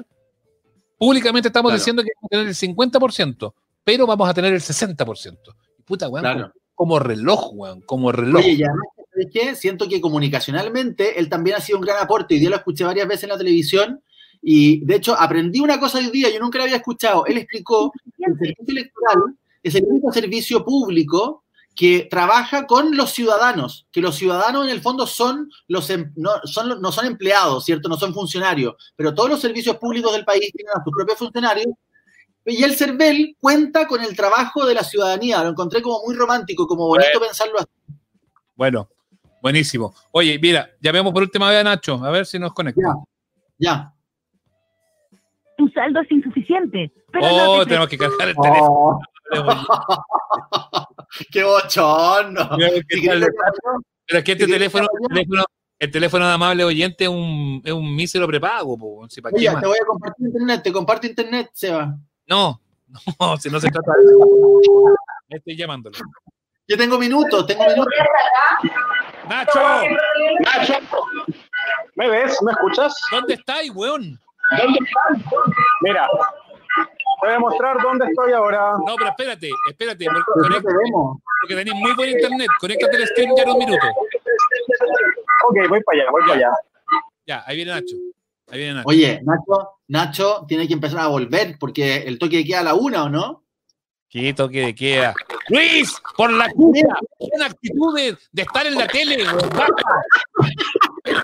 públicamente estamos Claro. diciendo que vamos a tener el 50%. pero vamos a tener el 60%. Puta, weón, Claro. como, como reloj, weón, como reloj. Oye, y además, ¿sabes qué? Siento que comunicacionalmente él también ha sido un gran aporte. Y yo lo escuché varias veces en la televisión. Y de hecho, aprendí una cosa hoy día, yo nunca la había escuchado. Él explicó que el servicio electoral es el único servicio público que trabaja con los ciudadanos, que los ciudadanos en el fondo son los em- no, son, no son empleados, ¿cierto? No son funcionarios, pero todos los servicios públicos del país tienen a sus propios funcionarios y el CERVEL cuenta con el trabajo de la ciudadanía. Lo encontré como muy romántico, como bonito pensarlo así. Bueno, buenísimo. Oye, mira, llamemos por última vez a Nacho, a ver si nos conecta. Ya. Tu saldo es insuficiente. Pero no Oh, te tenemos que cargar el Oh. ¡Qué bochorno! Pero es que este teléfono, el teléfono, el teléfono de amable oyente es un, es un mísero prepago, po. Si, ¿para Oye, te voy a compartir internet, te comparto internet, Seba. No, no, si no se trata de eso. Me estoy llamándolo. Yo tengo minutos, tengo minutos. ¡Nacho! ¡Nacho! ¿Me ves? ¿Me escuchas? ¿Dónde estáis, weón? ¿Dónde estás? Mira, voy a mostrar dónde estoy ahora. No, pero espérate, espérate. Porque, Pero no conecta- te vemos. porque tenéis muy buen internet. Conéctate al stream ya en un minuto. Ok, voy para allá, voy para allá. Ya, ahí viene Nacho. Ahí viene Nacho. Oye, Nacho, Nacho tiene que empezar a volver porque el toque de queda a la una, ¿o no? ¿Qué toque de queda? Luis, por la cucha, una actitud de, de estar en la tele, weón. Basta. Pero,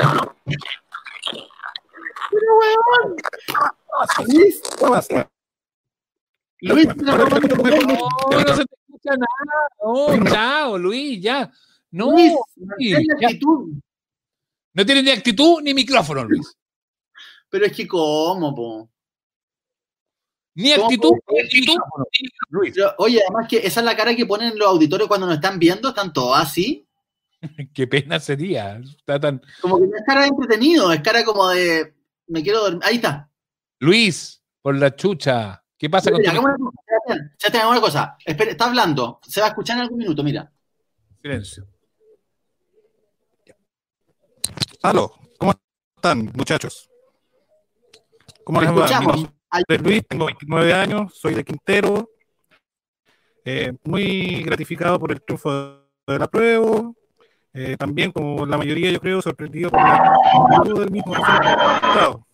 weón. Luis, Luis, No, no se te escucha nada. No, chao, Luis, ya. No, Luis, Luis, ya. actitud. No tiene ni actitud ni micrófono, Luis. Pero es que, ¿cómo, po? Ni ¿Cómo actitud, ni actitud. Luis. Pero, oye, además que esa es la cara que ponen los auditores cuando nos están viendo, están todos así. Qué pena sería. Está tan... Como que no es cara de entretenido, es cara como de me quiero dormir. Ahí está. Luis, por la chucha. ¿Qué pasa con Mira, tu hagamos una cosa, una. Espera, está hablando. Se va a escuchar en algún minuto, mira. silencio? Aló, ¿cómo están, muchachos? ¿Cómo Te les va? Escuchamos. es Luis, tengo 29 años, soy de Quintero. Eh, muy gratificado por el triunfo de la prueba. Eh, también, como la mayoría, yo creo, sorprendido por la actitud del mismo resultado.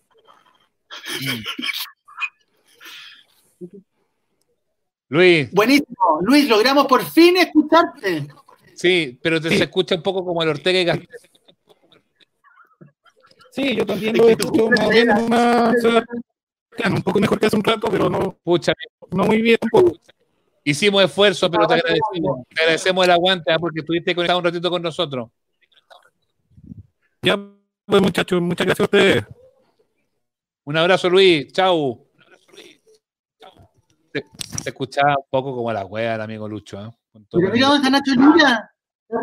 Luis. Buenísimo. Luis, logramos por fin escucharte. Sí, pero te se escucha un poco como el Ortega y Gasset. Sí, yo también lo escucho más o menos una, un poco mejor que hace un rato, pero no, Pucha, no muy bien tampoco. Hicimos esfuerzo, pero te agradecemos, te agradecemos el aguante, ¿ah? porque estuviste conectado un ratito con nosotros. Ya, pues muchachos, muchas gracias a ustedes. Un abrazo, Luis. Chau. Se, se escuchaba un poco como la wea del amigo Lucho. ¿eh? Con todo Pero mira dónde está Nacho Luna.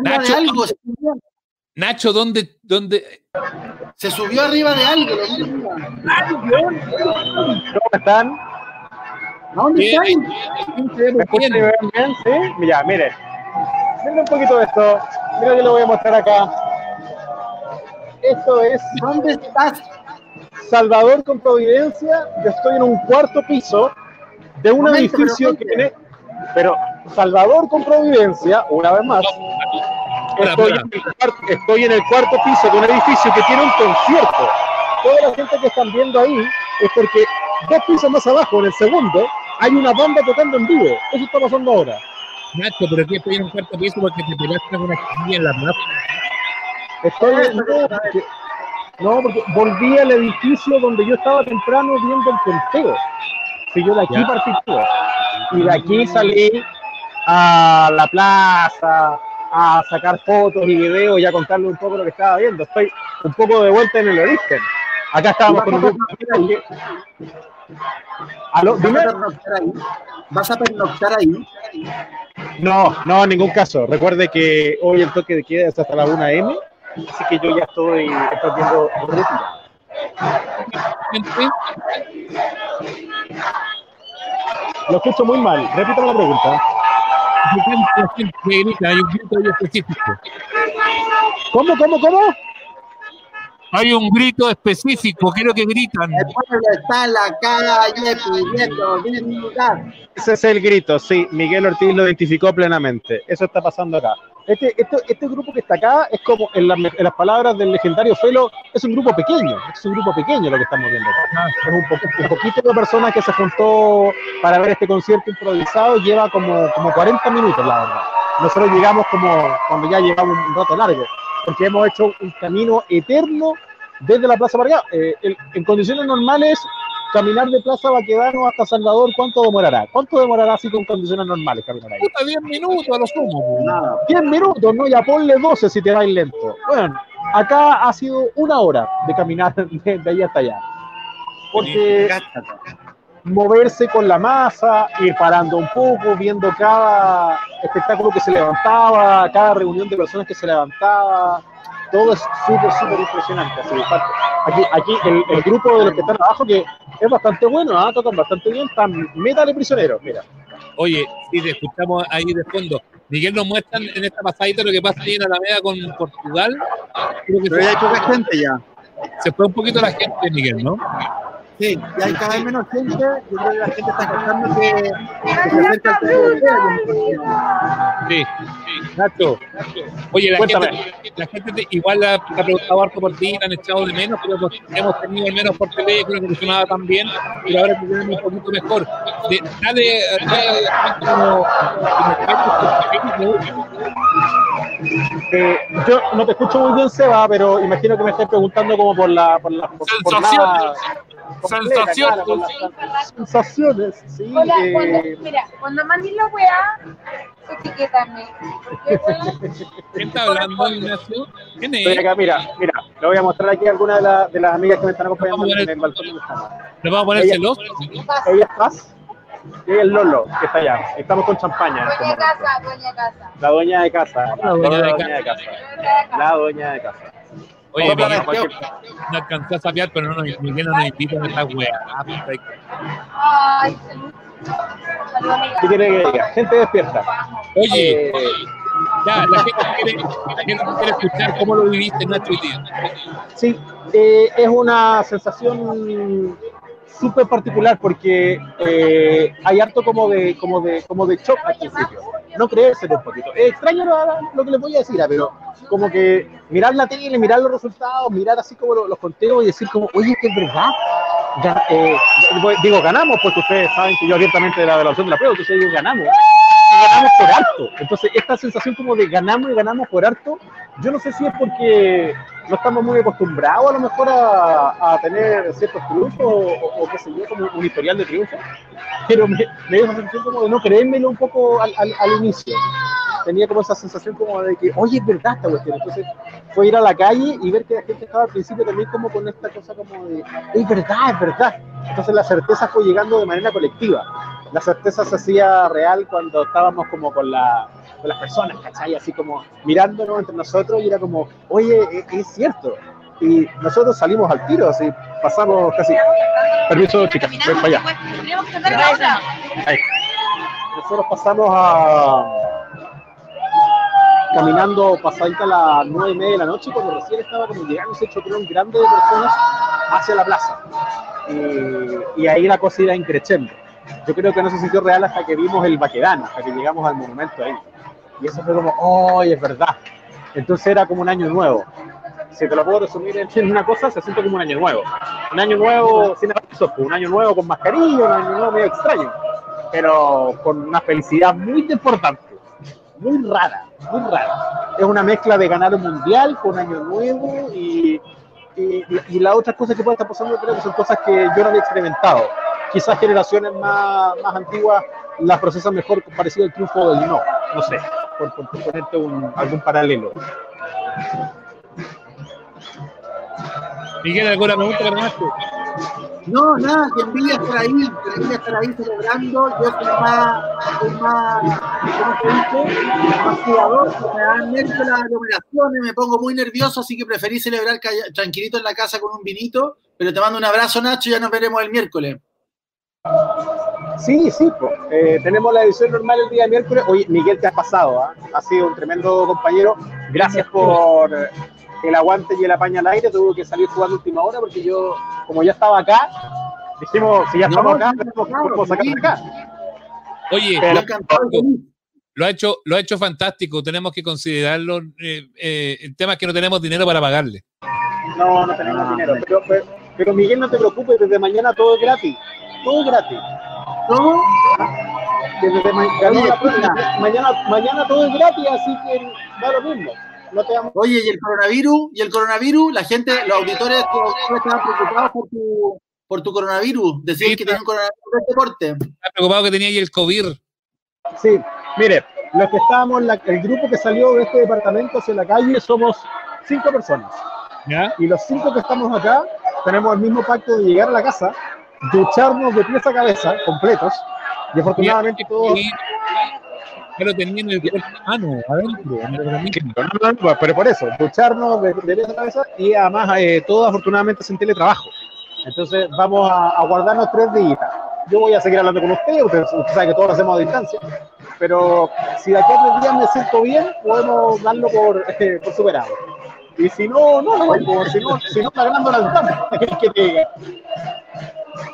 Nacho, de algo. Nacho, ¿dónde, dónde? Se subió arriba de algo. ¿Cómo están? ¿Dónde Bien, están? ¿Me escuchan y me ven bien? Sí. Mira, mire. Miren un poquito de esto. Mira, yo lo voy a mostrar acá. Esto es. ¿Dónde estás? Salvador con Providencia. Yo estoy en un cuarto piso de un Momento, edificio pero que tiene. Pero Salvador con Providencia, una vez más. Estoy en, el cuarto, estoy en el cuarto piso de un edificio que tiene un concierto. Toda la gente que están viendo ahí es porque dos pisos más abajo, en el segundo, hay una banda tocando en vivo. Eso está pasando ahora. Nacho, pero aquí estoy en un cuarto piso porque te peleaste con una chiquilla en la plaza. Estoy no, porque, no, porque volví al edificio donde yo estaba temprano viendo el conteo. Si yo de aquí Ya. partí todo. Y de aquí salí a la plaza a sacar fotos y videos y a contarle un poco lo que estaba viendo. Estoy un poco de vuelta en el origen. Acá estábamos con un grupo de ¿Aló? ¿Vas a Dime. pernoctar ahí? ¿Vas a pernoctar ahí? No, no, en ningún caso. Recuerde que hoy el toque de queda es hasta la 1 M, así que yo ya estoy, viendo. Lo escucho muy mal. Repítame la pregunta. Hay un grito ahí específico. ¿Cómo, cómo, cómo? Hay un grito específico, quiero que gritan. El pueblo está en la calle pidiendo dignidad. Ese es el grito, sí. Miguel Ortiz lo identificó plenamente. Eso está pasando acá. Este, este, este grupo que está acá es como, en, las- en las palabras del legendario Felo, es un grupo pequeño. Es un grupo pequeño lo que estamos viendo acá. Es un, po- un poquito de personas que se juntó para ver este concierto improvisado. Lleva como, como 40 minutos, la verdad. Nosotros llegamos como cuando ya llevamos un rato largo, porque hemos hecho un camino eterno desde la Plaza para allá. Eh, el- en condiciones normales, caminar de Plaza Baquedano hasta Salvador, ¿cuánto demorará? ¿Cuánto demorará así con condiciones normales caminar ahí? Puta, 10 minutos a lo sumo. po. 10 minutos, ¿no? Ya ponle 12 si te vais lento. Bueno, acá ha sido una hora de caminar de, de ahí hasta allá. Porque moverse con la masa, ir parando un poco, viendo cada espectáculo que se levantaba, cada reunión de personas que se levantaba, todo es súper, súper impresionante. Así, aquí aquí el, el grupo de los que están abajo, que es bastante bueno, ¿ah? tocan bastante bien, están métale prisioneros, mira. Oye, si te escuchamos ahí de fondo. Miguel nos muestra en esta pasadita lo que pasa ahí en Alameda con Portugal. Creo que Pero ya hay poca gente ya. Se fue un poquito la gente, Miguel, ¿no? Sí, ya hay cada vez menos gente. Yo creo que la gente está cantando que, que se acerca el tercer Sí, Nacho. Oye, la Cuéntame. gente, la gente te- igual la, ha preguntado harto por ti, la han echado de menos, pero pues, hemos tenido al menos por teléfono, que funcionaba tan bien, y ahora te tenemos un poquito mejor. De, dale, como- Eh, yo no te escucho muy bien, Seba, pero imagino que me estás preguntando como por la... Por la por, por la- Sensaciones. Completa, Sensaciones. claro, por las sensaciones, sí. Hola, eh, cuando, mira, cuando mandes la weá, etiquétame. ¿Quién está hablando, Ignacio? ¿Quién es? Estoy acá, mira, mira, le voy a mostrar aquí a algunas de, la- de las amigas que me están acompañando en el balcón de mi casa. ¿Le vamos a poner Ella- celoso? Ella es Paz y ella es Lolo, que está allá. Estamos con champaña. este dueña momento. casa, dueña casa. La dueña de casa. La dueña de de casa. La dueña de casa. Oye, Miguel, no alcanzó a sapear, pero no, nos- Miguel no nos invita a esta wea. Ah, perfecto. Ay. ¿Qué quiere que diga? Gente despierta. Oye, Eh, ya, la gente quiere, la gente quiere escuchar cómo lo viviste, Nacho, hoy día. Sí, eh, es una sensación súper particular porque eh, hay harto como de, como de, como de shock al principio. No creérselo un poquito. Es extraño lo, lo que les voy a decir, ah, pero como que mirar la tele, mirar los resultados, mirar así como los, los conteos y decir como, oye, que es verdad. Ya, eh, digo, ganamos porque ustedes saben que yo abiertamente de la evaluación de la prueba, entonces digo, ganamos. Ganamos por harto. Entonces, esta sensación como de ganamos y ganamos por harto, yo no sé si es porque no estamos muy acostumbrados a lo mejor a, a tener ciertos triunfos o- o qué sé yo, como un historial de triunfos, pero me, me dio esa sensación como de no creérmelo un poco al, al, al inicio. Tenía como esa sensación como de que, oye, es verdad esta cuestión. Entonces fue ir a la calle y ver que la gente estaba al principio también como con esta cosa como de, es verdad, es verdad. Entonces la certeza fue llegando de manera colectiva. La certeza se hacía real cuando estábamos como con, la, con las personas, ¿cachai? Así como mirándonos entre nosotros y era como, oye, es, es cierto. Y nosotros salimos al tiro, así pasamos casi. Permiso, chicas, ven para allá. Ahí. Nosotros pasamos a caminando pasadita a las nueve y media de la noche cuando recién estaba como llegando ese chocrón grande de personas hacia la plaza. Y, y ahí la cosa iba increciendo. Yo creo que no se sintió real hasta que vimos el Baquedano, hasta que llegamos al monumento ahí. Y eso fue como, ¡oh, es verdad! Entonces era como un año nuevo. Si te lo puedo resumir en una cosa, se siente como un año nuevo. Un año nuevo sin avisos, pues, un año nuevo con mascarilla, un año nuevo medio extraño, pero con una felicidad muy importante, muy rara, muy rara. Es una mezcla de ganar un mundial con año nuevo y, y, y las otras cosas que pueden estar pasando creo que son cosas que yo no había experimentado. Quizás generaciones más, más antiguas las procesan mejor parecido al triunfo del no, no sé, por, por- por ponerte un- algún paralelo. Miguel, ¿alguna pregunta? No, nada, que envidia estar ahí, que envidia estar ahí celebrando. Yo soy más, soy más, ¿cómo se dice? Más cuidadoso, me dan nervios las aglomeraciones, me pongo muy nervioso, así que preferí celebrar tranquilito en la casa con un vinito. Pero te mando un abrazo, Nacho, ya nos veremos el miércoles. Sí, sí, po. Eh, tenemos la edición normal el día miércoles. Oye, Miguel, te has pasado, ¿ah? Has sido un tremendo compañero. Gracias por, el aguante y el apaña al aire, tuve que salir jugando última hora porque yo, como ya estaba acá, dijimos, si ya estamos acá, podemos sacar acá. Oye, Pero- lo ha hecho, lo ha hecho fantástico. Tenemos que considerarlo. eh, eh, el tema es que no tenemos dinero para pagarle. No, no tenemos dinero. Pero, pero, pero, Miguel, no te preocupes, desde mañana todo es gratis. Todo es gratis. ¿Cómo? Que desde ma- ganó Oye, la escucha. prueba. mañana, mañana todo es gratis, así que da lo mismo. No te vamos- Oye, y el coronavirus, y el coronavirus, la gente, los auditores todos estaban preocupados por tu, por tu coronavirus. Decían que tenían coronavirus de este porte. Está preocupado que tenía ahí el COVID. Sí, mire, los que estábamos, la- el grupo que salió de este departamento hacia la calle somos cinco personas. Y los cinco que estamos acá tenemos el mismo pacto de llegar a la casa, ducharnos de pies a cabeza, completos, y afortunadamente todos... Ya lo tenía en el cuerpo humano, adentro. No, pero por eso, ducharnos de, de pies a cabeza y además eh, todos afortunadamente sin teletrabajo. Entonces vamos a, a guardarnos tres días. Yo voy a seguir hablando con ustedes, usted, usted sabe que todos lo hacemos a distancia, pero si de aquí a tres días me siento bien, podemos darlo por, eh, por superado. Y si no, no, no, por- si no, si no, ganando la ventana. que te diga.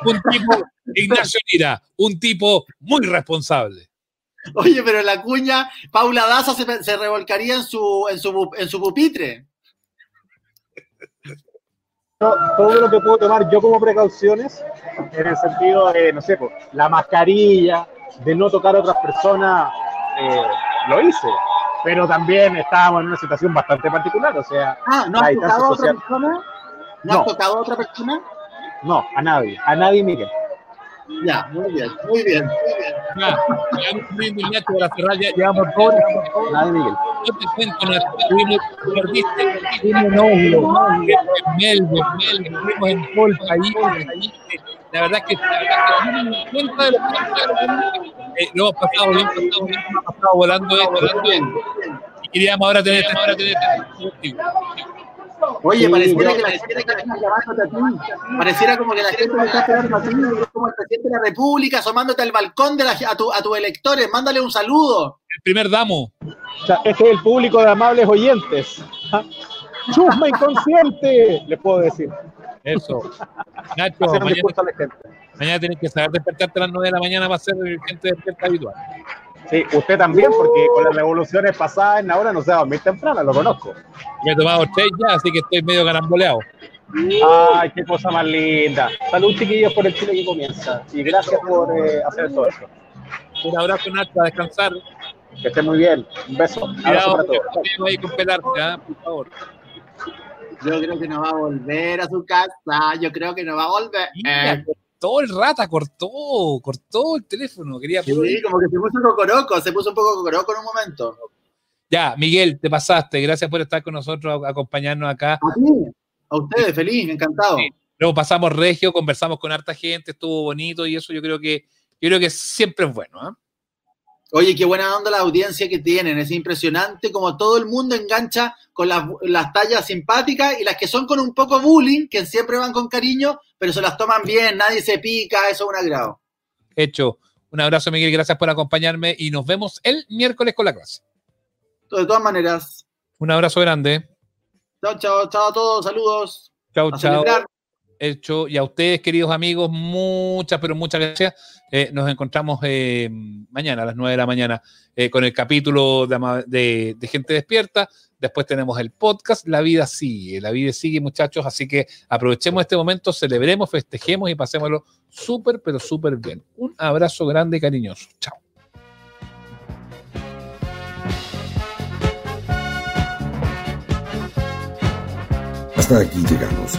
Un tipo, Ignacio Lira, un tipo muy responsable. Oye, pero la cuña, Paula Daza se, se revolcaría en su, en, su, en su pupitre. No, todo lo que puedo tomar yo como precauciones, en el sentido de, no sé, pues, la mascarilla, de no tocar a otras personas, eh, lo hice. Pero también estábamos en una situación bastante particular, o sea, Ah, ¿no la has tocado a otra persona? ¿No, No. has tocado a otra persona? No, a nadie, a nadie, Miguel. Ya, muy bien, muy bien. Ya, ya me Ignacio para cerrar, ya llevamos dos horas. Nadie, Miguel. Yo te cuento, nos tuvimos, perdiste, un novio, en Melbourne, Melbourne, estuvimos en todo el país, la verdad es que, la que cuenta de lo que eh, lo hemos pasado bien, pasado bien, hemos pasado volando esto, volando bien. Y queríamos ahora tener, ahora tener. Oye, Sí, pareciera yo- que la gente está llamándote a ti. Pareciera como que la gente te está esperando a ti, como el presidente de la República asomándote al balcón de la, a, tu, a tus electores. Mándale un saludo. El primer damo. O sea, este es el público de amables oyentes. ¡Chusma inconsciente! Les puedo decir. Eso. Nacho, mañana, mañana tienes que saber despertarte a las 9 de la mañana para ser gente despierta habitual. Sí, usted también, porque con las revoluciones pasadas en la hora no se va a dormir temprano, lo conozco. Me he tomado tres ya, así que estoy medio caramboleado. Ay, qué cosa más linda. Salud, chiquillos, por el Chile que comienza. Y gracias por eh, hacer todo esto. Un abrazo, Nacho, a descansar. Que estén muy bien. Un beso. Abrazo Cuidado para todos. ahí con pelarte, ¿ah? por favor. Yo creo que no va a volver a su casa. Yo creo que no va a volver. Cortó el rata, cortó, cortó el teléfono. Quería Sí, como que se puso cocoroco, se puso un poco cocoroco en un momento. Ya, Miguel, te pasaste. Gracias por estar con nosotros, acompañarnos acá. A ti, a ustedes, feliz, encantado. Luego pasamos regio, conversamos con harta gente, estuvo bonito y eso yo creo que yo creo que siempre es bueno. ¿ah? Oye, qué buena onda la audiencia que tienen. Es impresionante como todo el mundo engancha con las, las tallas simpáticas y las que son con un poco bullying, que siempre van con cariño, pero se las toman bien, nadie se pica, eso es un agrado. Hecho. Un abrazo, Miguel, gracias por acompañarme y nos vemos el miércoles con la clase. De todas maneras, Un abrazo grande. chao, chao, chao a todos, saludos. Chao, A chao. celebrar. Hecho. Y a ustedes, queridos amigos, muchas, pero muchas gracias. Eh, nos encontramos eh, mañana a las 9 de la mañana eh, con el capítulo de, Gente Despierta. Después tenemos el podcast. La vida sigue, la vida sigue, muchachos. Así que aprovechemos este momento, celebremos, festejemos y pasémoslo súper, pero súper bien. Un abrazo grande y cariñoso. Chao. Hasta aquí llegamos.